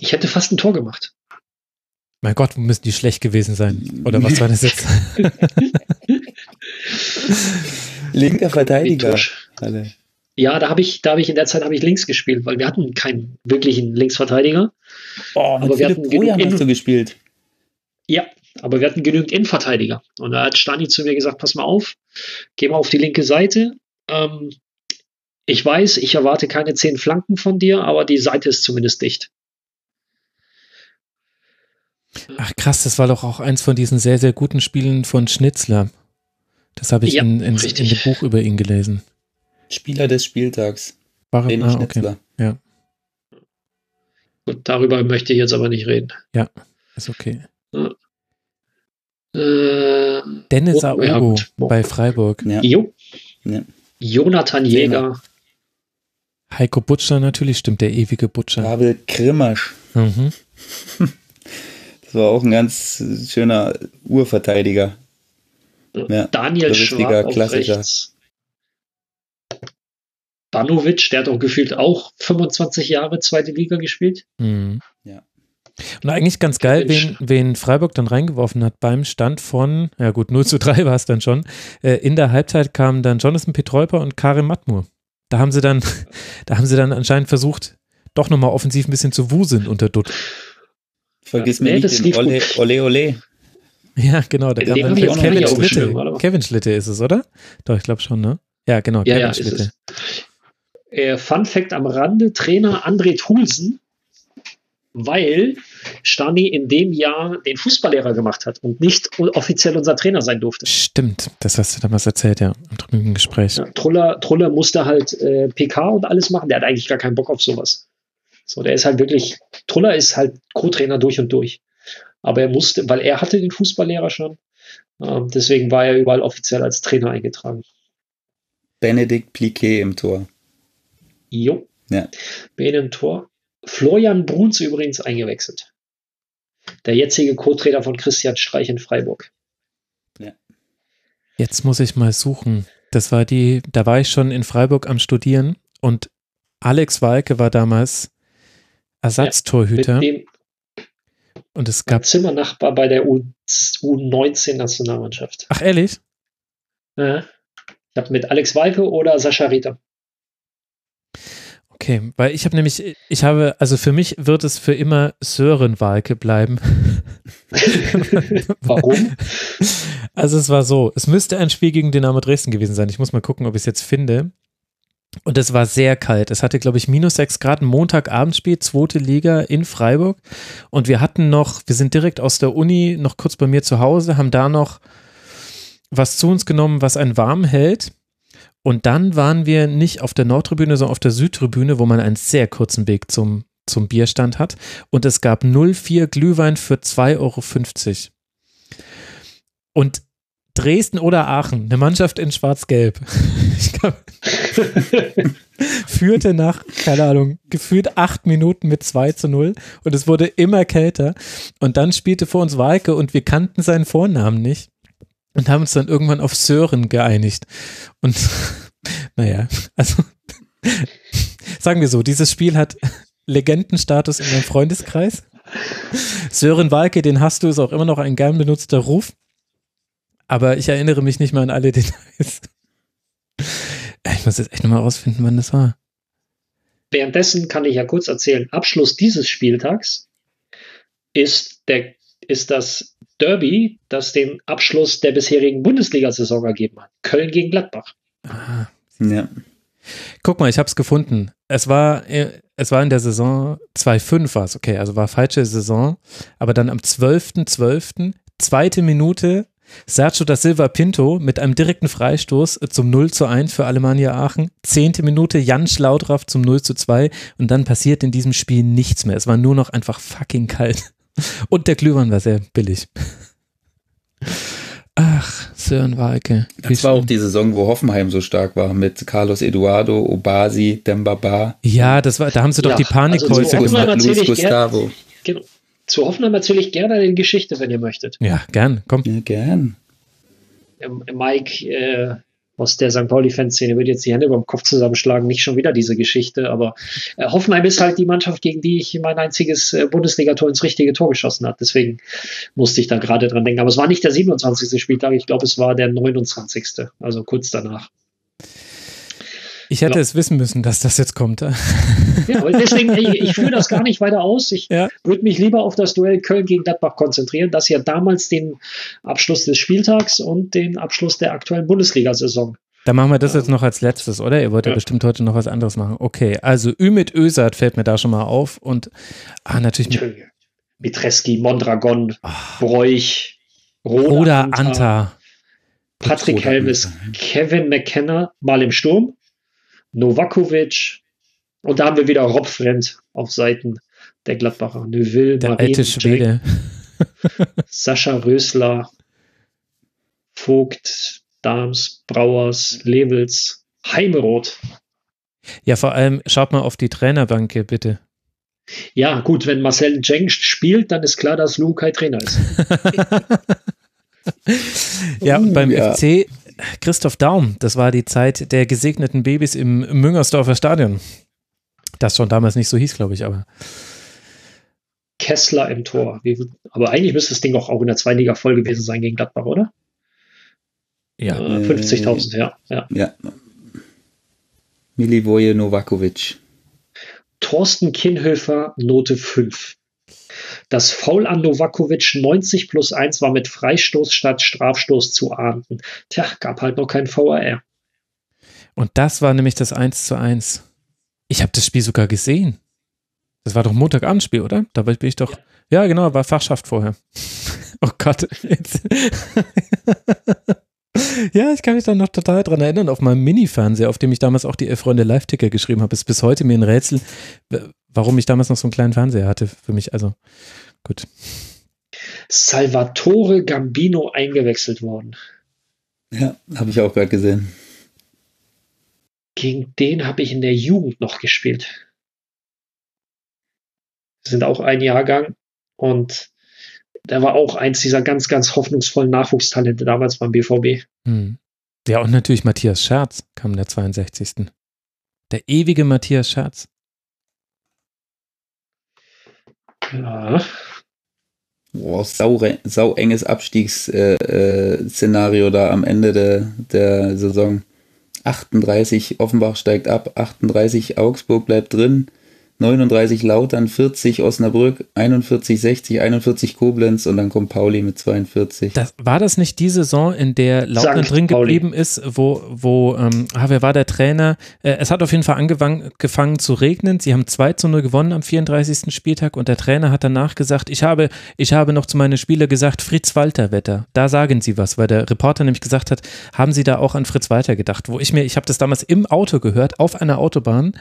Ich hätte fast ein Tor gemacht. Mein Gott, müssen die schlecht gewesen sein? Oder was war das jetzt? Linker Verteidiger. Alle. Ja, da habe ich, da habe ich in der Zeit habe ich links gespielt, weil wir hatten keinen wirklichen Linksverteidiger. Oh, aber wir hatten genug hast du gespielt. Ja, aber wir hatten genügend Innenverteidiger. Und da hat Stani zu mir gesagt, pass mal auf, geh mal auf die linke Seite. Ähm, ich weiß, ich erwarte keine zehn Flanken von dir, aber die Seite ist zumindest dicht. Ach krass, das war doch auch eins von diesen sehr, sehr guten Spielen von Schnitzler. Das habe ich ja, in, in, in, dem Buch über ihn gelesen. Spieler des Spieltags. War, ah, okay. Ja. Gut, darüber möchte ich jetzt aber nicht reden. Ja, ist okay. Ja. Äh, Dennis oh, Aogo ja, bei Freiburg. Ja. Jo. Ja. Jonathan Jäger. Heiko Butcher natürlich, stimmt, der ewige Butcher. Pavel Krimmersch. Mhm. Das war auch ein ganz schöner Urverteidiger. Ja, Daniel Schwab Klassiker. Rechts. Banovic, der hat auch gefühlt auch 25 Jahre zweite Liga gespielt. Mhm. Ja. Und eigentlich ganz geil, wen, wen, Freiburg dann reingeworfen hat beim Stand von, ja gut, 0 zu 3 war es dann schon. Äh, in der Halbzeit kamen dann Jonathan Petreuper und Karim Matmur. Da haben sie dann, da haben sie dann anscheinend versucht, doch nochmal offensiv ein bisschen zu wuseln unter Dutt. Vergiss mir nicht den Ole, Ole Ole. Ja, genau, da kam dann Kevin Schlitte. Kevin Schlitte ist es, oder? Doch, ich glaube schon, ne? Ja, genau, ja, Kevin ja, Schlitte. Äh, Fun Fact am Rande: Trainer André Thulsen, weil Stani in dem Jahr den Fußballlehrer gemacht hat und nicht offiziell unser Trainer sein durfte. Stimmt, das hast du damals erzählt, ja, im Gespräch. Ja, Truller, Truller musste halt äh, PK und alles machen, der hat eigentlich gar keinen Bock auf sowas. So, der ist halt wirklich, Truller ist halt Co-Trainer durch und durch. Aber er musste, weil er hatte den Fußballlehrer schon, äh, deswegen war er überall offiziell als Trainer eingetragen. Benedikt Pliquet im Tor. Jo. Ja. Bene im Tor. Florian Bruns übrigens eingewechselt. Der jetzige Co-Trainer von Christian Streich in Freiburg. Ja. Jetzt muss ich mal suchen. Das war die, da war ich schon in Freiburg am Studieren und Alex Walke war damals Ersatztorhüter. Ja, und es gab. Zimmernachbar bei der U19-Nationalmannschaft. Ach, ehrlich? Ja. Ich habe mit Alex Walke oder Sascha Rieter. Okay, weil ich habe nämlich, ich habe, also für mich wird es für immer Sören Walke bleiben. Warum? Also es war so, es müsste ein Spiel gegen Dynamo Dresden gewesen sein. Ich muss mal gucken, ob ich es jetzt finde. Und es war sehr kalt. Es hatte, glaube ich, minus sechs Grad, ein Montagabendspiel, zweite Liga in Freiburg. Und wir hatten noch, wir sind direkt aus der Uni, noch kurz bei mir zu Hause, haben da noch was zu uns genommen, was einen warm hält. Und dann waren wir nicht auf der Nordtribüne, sondern auf der Südtribüne, wo man einen sehr kurzen Weg zum, zum Bierstand hat. Und es gab 04 Glühwein für 2,50 Euro. Und Dresden oder Aachen, eine Mannschaft in Schwarz-Gelb, führte nach, keine Ahnung, gefühlt acht Minuten mit 2 zu 0 und es wurde immer kälter. Und dann spielte vor uns Walke und wir kannten seinen Vornamen nicht und haben uns dann irgendwann auf Sören geeinigt. Und naja, also sagen wir so, dieses Spiel hat Legendenstatus in meinem Freundeskreis. Sören Walke, den hast du, ist auch immer noch ein gern benutzter Ruf. Aber ich erinnere mich nicht mehr an alle Details. Ich muss jetzt echt nochmal rausfinden, wann das war. Währenddessen kann ich ja kurz erzählen, Abschluss dieses Spieltags ist, der, ist das Derby, das den Abschluss der bisherigen Bundesliga-Saison ergeben hat. Köln gegen Gladbach. Ah, ja. Guck mal, ich habe es gefunden. Es war, äh, es war in der Saison 2-5 war es, okay, also war falsche Saison, aber dann am 12.12., .12., zweite Minute, Sergio da Silva Pinto mit einem direkten Freistoß zum 0 zu 1 für Alemannia Aachen. Zehnte Minute Jan Schlaudraff zum 0 zu 2 und dann passiert in diesem Spiel nichts mehr. Es war nur noch einfach fucking kalt. Und der Glühwein war sehr billig. Ach, Sören Walke. Das war auch die Saison, wo Hoffenheim so stark war, mit Carlos Eduardo, Obasi, Dembaba. Ja, das war, da haben sie doch ja, die Panikkäufe also gemacht. Luis Gustavo. Genau. Zu Hoffenheim erzähle ich gerne eine Geschichte, wenn ihr möchtet. Ja, gern, komm. Ja, gern. Ähm, Mike äh, aus der St. Pauli-Fanszene wird jetzt die Hände über dem Kopf zusammenschlagen, nicht schon wieder diese Geschichte, aber äh, Hoffenheim ist halt die Mannschaft, gegen die ich mein einziges äh, Bundesligator ins richtige Tor geschossen habe. Deswegen musste ich da gerade dran denken. Aber es war nicht der 27. Spieltag, ich glaube, es war der 29. Also kurz danach. Ich hätte ja. es wissen müssen, dass das jetzt kommt. Ja, aber deswegen, ich, ich führe das gar nicht weiter aus. Ich ja. würde mich lieber auf das Duell Köln gegen Gladbach konzentrieren, das ja damals den Abschluss des Spieltags und den Abschluss der aktuellen Bundesliga-Saison dann machen wir das jetzt noch als letztes, oder? Ihr wollt ja, ja bestimmt heute noch was anderes machen. Okay, also Ü mit Ösat fällt mir da schon mal auf und ah, natürlich. Mit Mitreski, Mondragon, oh. Bräuch, Roda, Roda Anta, Anta, Patrick Helmes, Kevin McKenna mal im Sturm, Novakovic und da haben wir wieder Rob Frendt auf Seiten der Gladbacher. Neuville, der Marien, alte Schwede. Sascha Rösler, Vogt, Dahms, Brauers, Levels, Heimeroth. Ja, vor allem schaut mal auf die Trainerbank hier, bitte. Ja, gut, wenn Marcel Jeng spielt, dann ist klar, dass Lukai Trainer ist. ja, uh, beim ja. FC Christoph Daum, das war die Zeit der gesegneten Babys im Müngersdorfer Stadion. Das schon damals nicht so hieß, glaube ich, aber. Kessler im Tor. Aber eigentlich müsste das Ding auch, auch in der Zweitliga voll gewesen sein gegen Gladbach, oder? Ja. Äh, 50.000, ja. Ja. ja. Milivoje Novakovic. Thorsten Kinhöfer, Note 5. Das Foul an Novakovic 90 plus 1 war mit Freistoß statt Strafstoß zu ahnden. Tja, gab halt noch kein VAR. Und das war nämlich das 1 zu 1. Ich habe das Spiel sogar gesehen. Das war doch Montagabendspiel, oder? Da bin ich doch. Ja, ja genau, war Fachschaft vorher. oh Gott. ja, ich kann mich da noch total dran erinnern, auf meinem Mini-Fernseher, auf dem ich damals auch die Elf-Freunde Live-Ticker geschrieben habe, ist bis heute mir ein Rätsel, warum ich damals noch so einen kleinen Fernseher hatte für mich. Also, gut. Salvatore Gambino eingewechselt worden. Ja, habe ich auch gerade gesehen. Gegen den habe ich in der Jugend noch gespielt. Wir sind auch ein Jahrgang und der war auch eins dieser ganz, ganz hoffnungsvollen Nachwuchstalente damals beim BVB. Hm. Ja, und natürlich Matthias Scherz kam in der 62. Der ewige Matthias Scherz. Ja. Boah, sau, sau enges Abstiegsszenario äh, äh, da am Ende der, der Saison. 38 Offenbach steigt ab, 38 Augsburg bleibt drin, 39 Lautern, 40 Osnabrück, 41 60, 41 Koblenz und dann kommt Pauli mit 42. Das, war das nicht die Saison, in der Lautern Sankt drin Pauli. geblieben ist, wo, wo ähm, ah, wer war der Trainer? Äh, es hat auf jeden Fall angefangen zu regnen. Sie haben 2 zu 0 gewonnen am 34. Spieltag und der Trainer hat danach gesagt, ich habe, ich habe noch zu meinen Spielern gesagt, Fritz Walter Wetter. Da sagen Sie was, weil der Reporter nämlich gesagt hat, haben Sie da auch an Fritz Walter gedacht? Wo ich mir, ich habe das damals im Auto gehört, auf einer Autobahn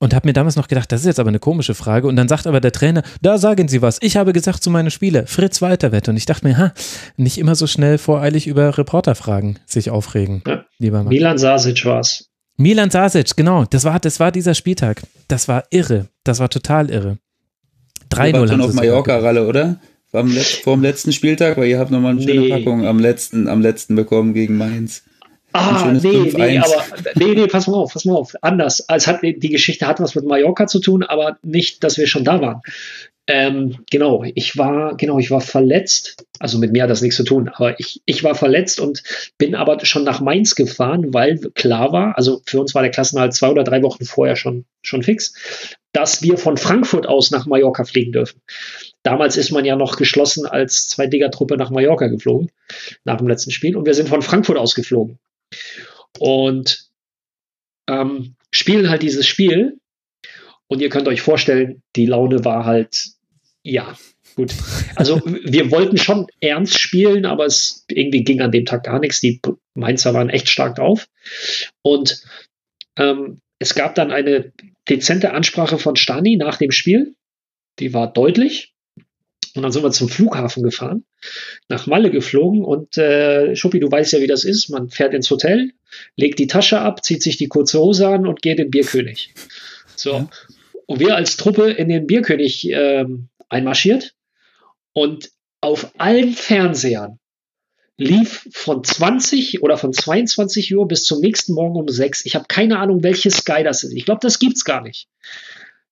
und habe mir damals noch gedacht, das ist jetzt aber eine komische Frage. Und dann sagt aber der Trainer, da sagen Sie was. Ich habe gesagt zu meinen Spielern, Fritz Walterwett. Und ich dachte mir, ha, nicht immer so schnell voreilig über Reporterfragen sich aufregen. Ja. Lieber Mann. Milan Sasic war es. Milan Sasic, genau. Das war, das war dieser Spieltag. Das war irre. Das war total irre. 3-0 haben auf Mallorca-Ralle, oder? Vor dem letzten Spieltag, weil ihr habt nochmal eine schöne nee. Packung am letzten, am letzten bekommen gegen Mainz. Ah, nee, nee, aber nee, nee, pass mal auf, pass mal auf. Anders. Also hat, die Geschichte hat was mit Mallorca zu tun, aber nicht, dass wir schon da waren. Ähm, genau, ich war, genau, ich war verletzt. Also mit mir hat das nichts zu tun, aber ich, ich war verletzt und bin aber schon nach Mainz gefahren, weil klar war, also für uns war der Klassenhalt zwei oder drei Wochen vorher schon, schon fix, dass wir von Frankfurt aus nach Mallorca fliegen dürfen. Damals ist man ja noch geschlossen als Zweitligatruppe nach Mallorca geflogen, nach dem letzten Spiel, und wir sind von Frankfurt aus geflogen und ähm, spielen halt dieses Spiel. Und ihr könnt euch vorstellen, die Laune war halt, ja, gut. Also wir wollten schon ernst spielen, aber es irgendwie ging an dem Tag gar nichts. Die Mainzer waren echt stark drauf. Und ähm, es gab dann eine dezente Ansprache von Stani nach dem Spiel. Die war deutlich. Und dann sind wir zum Flughafen gefahren, nach Malle geflogen und äh, Schuppi, du weißt ja, wie das ist. Man fährt ins Hotel, legt die Tasche ab, zieht sich die kurze Hose an und geht in Bierkönig. So. Ja. Und wir als Truppe in den Bierkönig äh, einmarschiert Und auf allen Fernsehern lief von 20 oder von 22 Uhr bis zum nächsten Morgen um 6. Ich habe keine Ahnung, welches Sky das ist. Ich glaube, das gibt's gar nicht.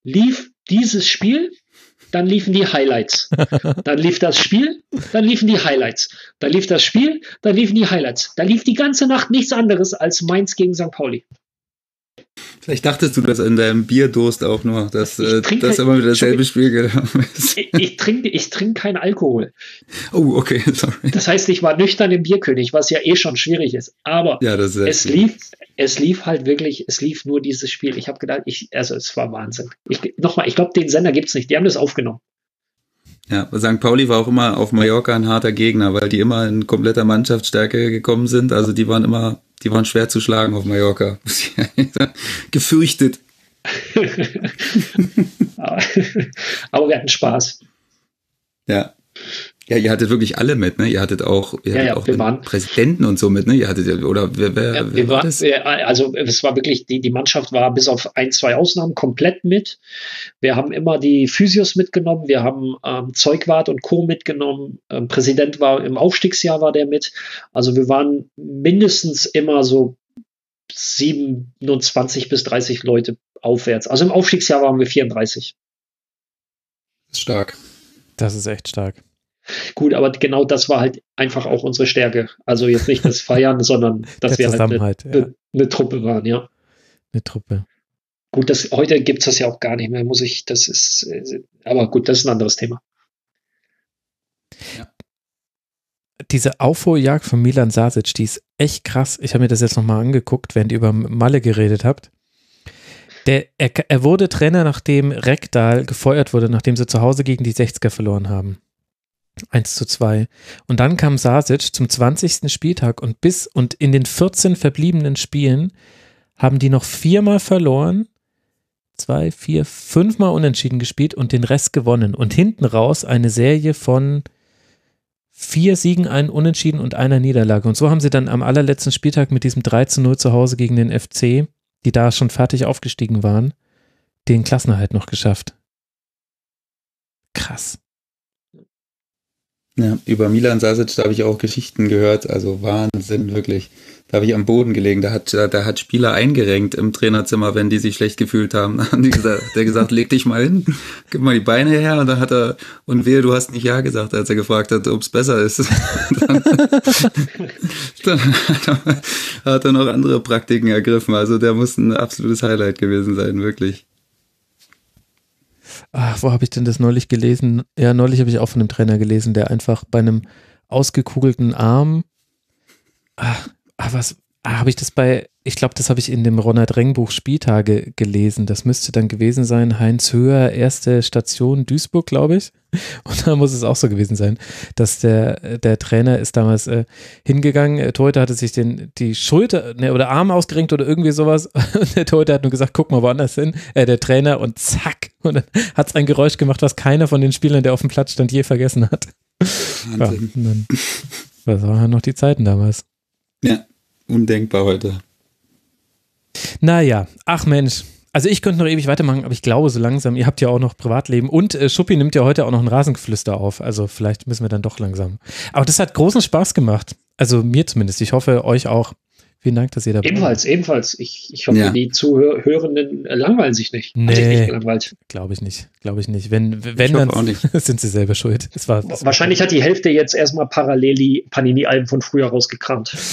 Lief dieses Spiel, dann liefen die Highlights. Dann lief das Spiel, dann liefen die Highlights. Dann lief das Spiel, dann liefen die Highlights. Da lief die ganze Nacht nichts anderes als Mainz gegen St. Pauli. Vielleicht dachtest du das in deinem Bierdurst auch nur, dass äh, das immer wieder dasselbe Spiel ist. Ich, ich, trinke, ich trinke keinen Alkohol. Oh, okay, sorry. Das heißt, ich war nüchtern im Bierkönig, was ja eh schon schwierig ist. Aber ja, ist es, lief, es lief halt wirklich, es lief nur dieses Spiel. Ich habe gedacht, ich, also es war Wahnsinn. Ich, Nochmal, ich glaube, den Sender gibt es nicht. Die haben das aufgenommen. Ja, St. Pauli war auch immer auf Mallorca ein harter Gegner, weil die immer in kompletter Mannschaftsstärke gekommen sind. Also die waren immer die waren schwer zu schlagen auf Mallorca. Gefürchtet. aber, wir hatten Spaß. Ja. Ja, ihr hattet wirklich alle mit, ne? Ihr hattet auch, ihr ja, hattet ja, auch wir waren, Präsidenten und so mit, ne? Ihr hattet oder wer, wer, ja, wer war das? Also es war wirklich, die, die Mannschaft war bis auf ein, zwei Ausnahmen komplett mit. Wir haben immer die Physios mitgenommen, wir haben ähm, Zeugwart und Co. mitgenommen. Ähm, Präsident war im Aufstiegsjahr war der mit. Also wir waren mindestens immer so 27 bis 30 Leute aufwärts. Also im Aufstiegsjahr waren wir 34. Stark. Das ist echt stark. Gut, aber genau das war halt einfach auch unsere Stärke. Also jetzt nicht das Feiern, sondern dass wir halt eine, ja. eine, Truppe waren, ja. Eine Truppe. Gut, das, heute gibt es das ja auch gar nicht mehr, muss ich, das ist, aber gut, das ist ein anderes Thema. Ja. Diese Aufholjagd von Milan Sasic, die ist echt krass. Ich habe mir das jetzt nochmal angeguckt, während ihr über Malle geredet habt. Der, er, er wurde Trainer, nachdem Rekdal gefeuert wurde, nachdem sie zu Hause gegen die 60er verloren haben. 1 zu 2. Und dann kam Sasic zum 20. Spieltag und bis und in den 14 verbliebenen Spielen haben die noch viermal verloren, zwei, vier, fünfmal unentschieden gespielt und den Rest gewonnen. Und hinten raus eine Serie von vier Siegen, einen Unentschieden und einer Niederlage. Und so haben sie dann am allerletzten Spieltag mit diesem 3 zu 0 zu Hause gegen den FC, die da schon fertig aufgestiegen waren, den Klassenerhalt noch geschafft. Krass. Ja, über Milan Sasic, da habe ich auch Geschichten gehört, also Wahnsinn, wirklich. Da habe ich am Boden gelegen, da hat, da hat Spieler eingerenkt im Trainerzimmer, wenn die sich schlecht gefühlt haben. Da haben die gesagt, der gesagt, leg dich mal hin, gib mal die Beine her und dann hat er, und wehe, du hast nicht Ja gesagt, als er gefragt hat, ob es besser ist. dann, dann hat er noch andere Praktiken ergriffen, also der muss ein absolutes Highlight gewesen sein, wirklich ach, wo habe ich denn das neulich gelesen? Ja, neulich habe ich auch von einem Trainer gelesen, der einfach bei einem ausgekugelten Arm, ach, ach was, ah, habe ich das bei, ich glaube, das habe ich in dem Ronald Reng Buch Spieltage gelesen. Das müsste dann gewesen sein, Heinz Höher, erste Station Duisburg, glaube ich. Und da muss es auch so gewesen sein, dass der, der Trainer ist damals äh, hingegangen, der Torhüter hatte sich den, die Schulter ne, oder Arm ausgerenkt oder irgendwie sowas. Und der Torhüter hat nur gesagt, guck mal woanders hin, äh, der Trainer und zack. Und dann hat es ein Geräusch gemacht, was keiner von den Spielern, der auf dem Platz stand, je vergessen hat. Wahnsinn. Ja, dann, das waren noch die Zeiten damals. Ja, undenkbar heute. Naja, ach Mensch. Also ich könnte noch ewig weitermachen, aber ich glaube so langsam, ihr habt ja auch noch Privatleben und äh, Schuppi nimmt ja heute auch noch ein Rasengeflüster auf. Also vielleicht müssen wir dann doch langsam. Aber das hat großen Spaß gemacht. Also mir zumindest. Ich hoffe, euch auch. Vielen Dank, dass ihr dabei Ebenfalls, seid. ebenfalls. Ich, ich hoffe, ja. die Zuhörenden langweilen sich nicht. Nee, glaube ich nicht. Glaube ich nicht. Wenn, wenn dann sind sie selber schuld. Das war, das Wahrscheinlich hat die Hälfte jetzt erstmal parallel die Panini-Alben von früher rausgekramt.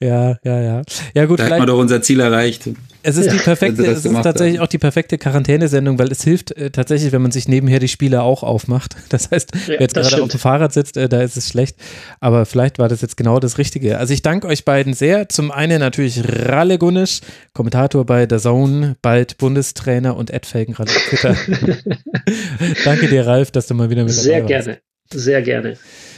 Ja, ja, ja. Ja, gut. Da hat man doch unser Ziel erreicht. Es ist die perfekte, es ist tatsächlich haben. auch die perfekte Quarantänesendung, weil es hilft äh, tatsächlich, wenn man sich nebenher die Spiele auch aufmacht. Das heißt, ja, wer jetzt gerade stimmt. auf dem Fahrrad sitzt, äh, da ist es schlecht. Aber vielleicht war das jetzt genau das Richtige. Also ich danke euch beiden sehr. Zum einen natürlich Ralle Gunnisch, Kommentator bei der Zone, bald Bundestrainer und Ed Felgenrad auf Twitter. danke dir, Ralf, dass du mal wieder mit dabei warst. Sehr gerne, sehr gerne.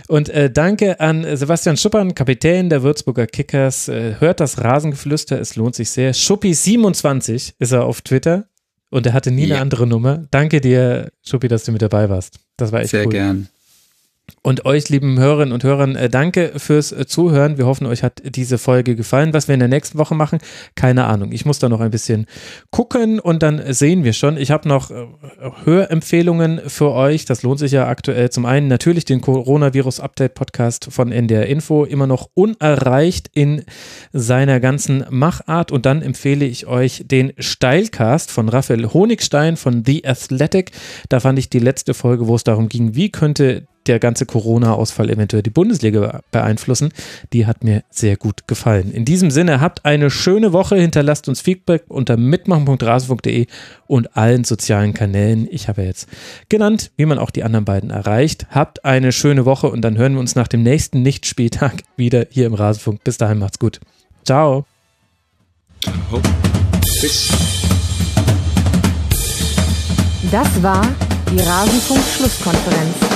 Und äh, danke an Sebastian Schuppern, Kapitän der Würzburger Kickers. Äh, hört das Rasengeflüster, es lohnt sich sehr. Schuppi27 ist er auf Twitter und er hatte nie ja. eine andere Nummer. Danke dir, Schuppi, dass du mit dabei warst. Das war echt sehr cool. Sehr gern. Und euch, lieben Hörerinnen und Hörern, äh, danke fürs äh, Zuhören. Wir hoffen, euch hat diese Folge gefallen. Was wir in der nächsten Woche machen, keine Ahnung. Ich muss da noch ein bisschen gucken und dann sehen wir schon. Ich habe noch äh, Hörempfehlungen für euch. Das lohnt sich ja aktuell. Zum einen natürlich den Coronavirus-Update-Podcast von NDR Info, immer noch unerreicht in seiner ganzen Machart. Und dann empfehle ich euch den Steilcast von Raphael Honigstein von The Athletic. Da fand ich die letzte Folge, wo es darum ging, wie könnte der ganze Corona-Ausfall eventuell die Bundesliga beeinflussen. Die hat mir sehr gut gefallen. In diesem Sinne, habt eine schöne Woche. Hinterlasst uns Feedback unter mitmachen.rasen.de und allen sozialen Kanälen. Ich habe jetzt genannt, wie man auch die anderen beiden erreicht. Habt eine schöne Woche und dann hören wir uns nach dem nächsten Nicht-Spieltag wieder hier im Rasenfunk. Bis dahin macht's gut. Ciao. Das war die Rasenfunk-Schlusskonferenz.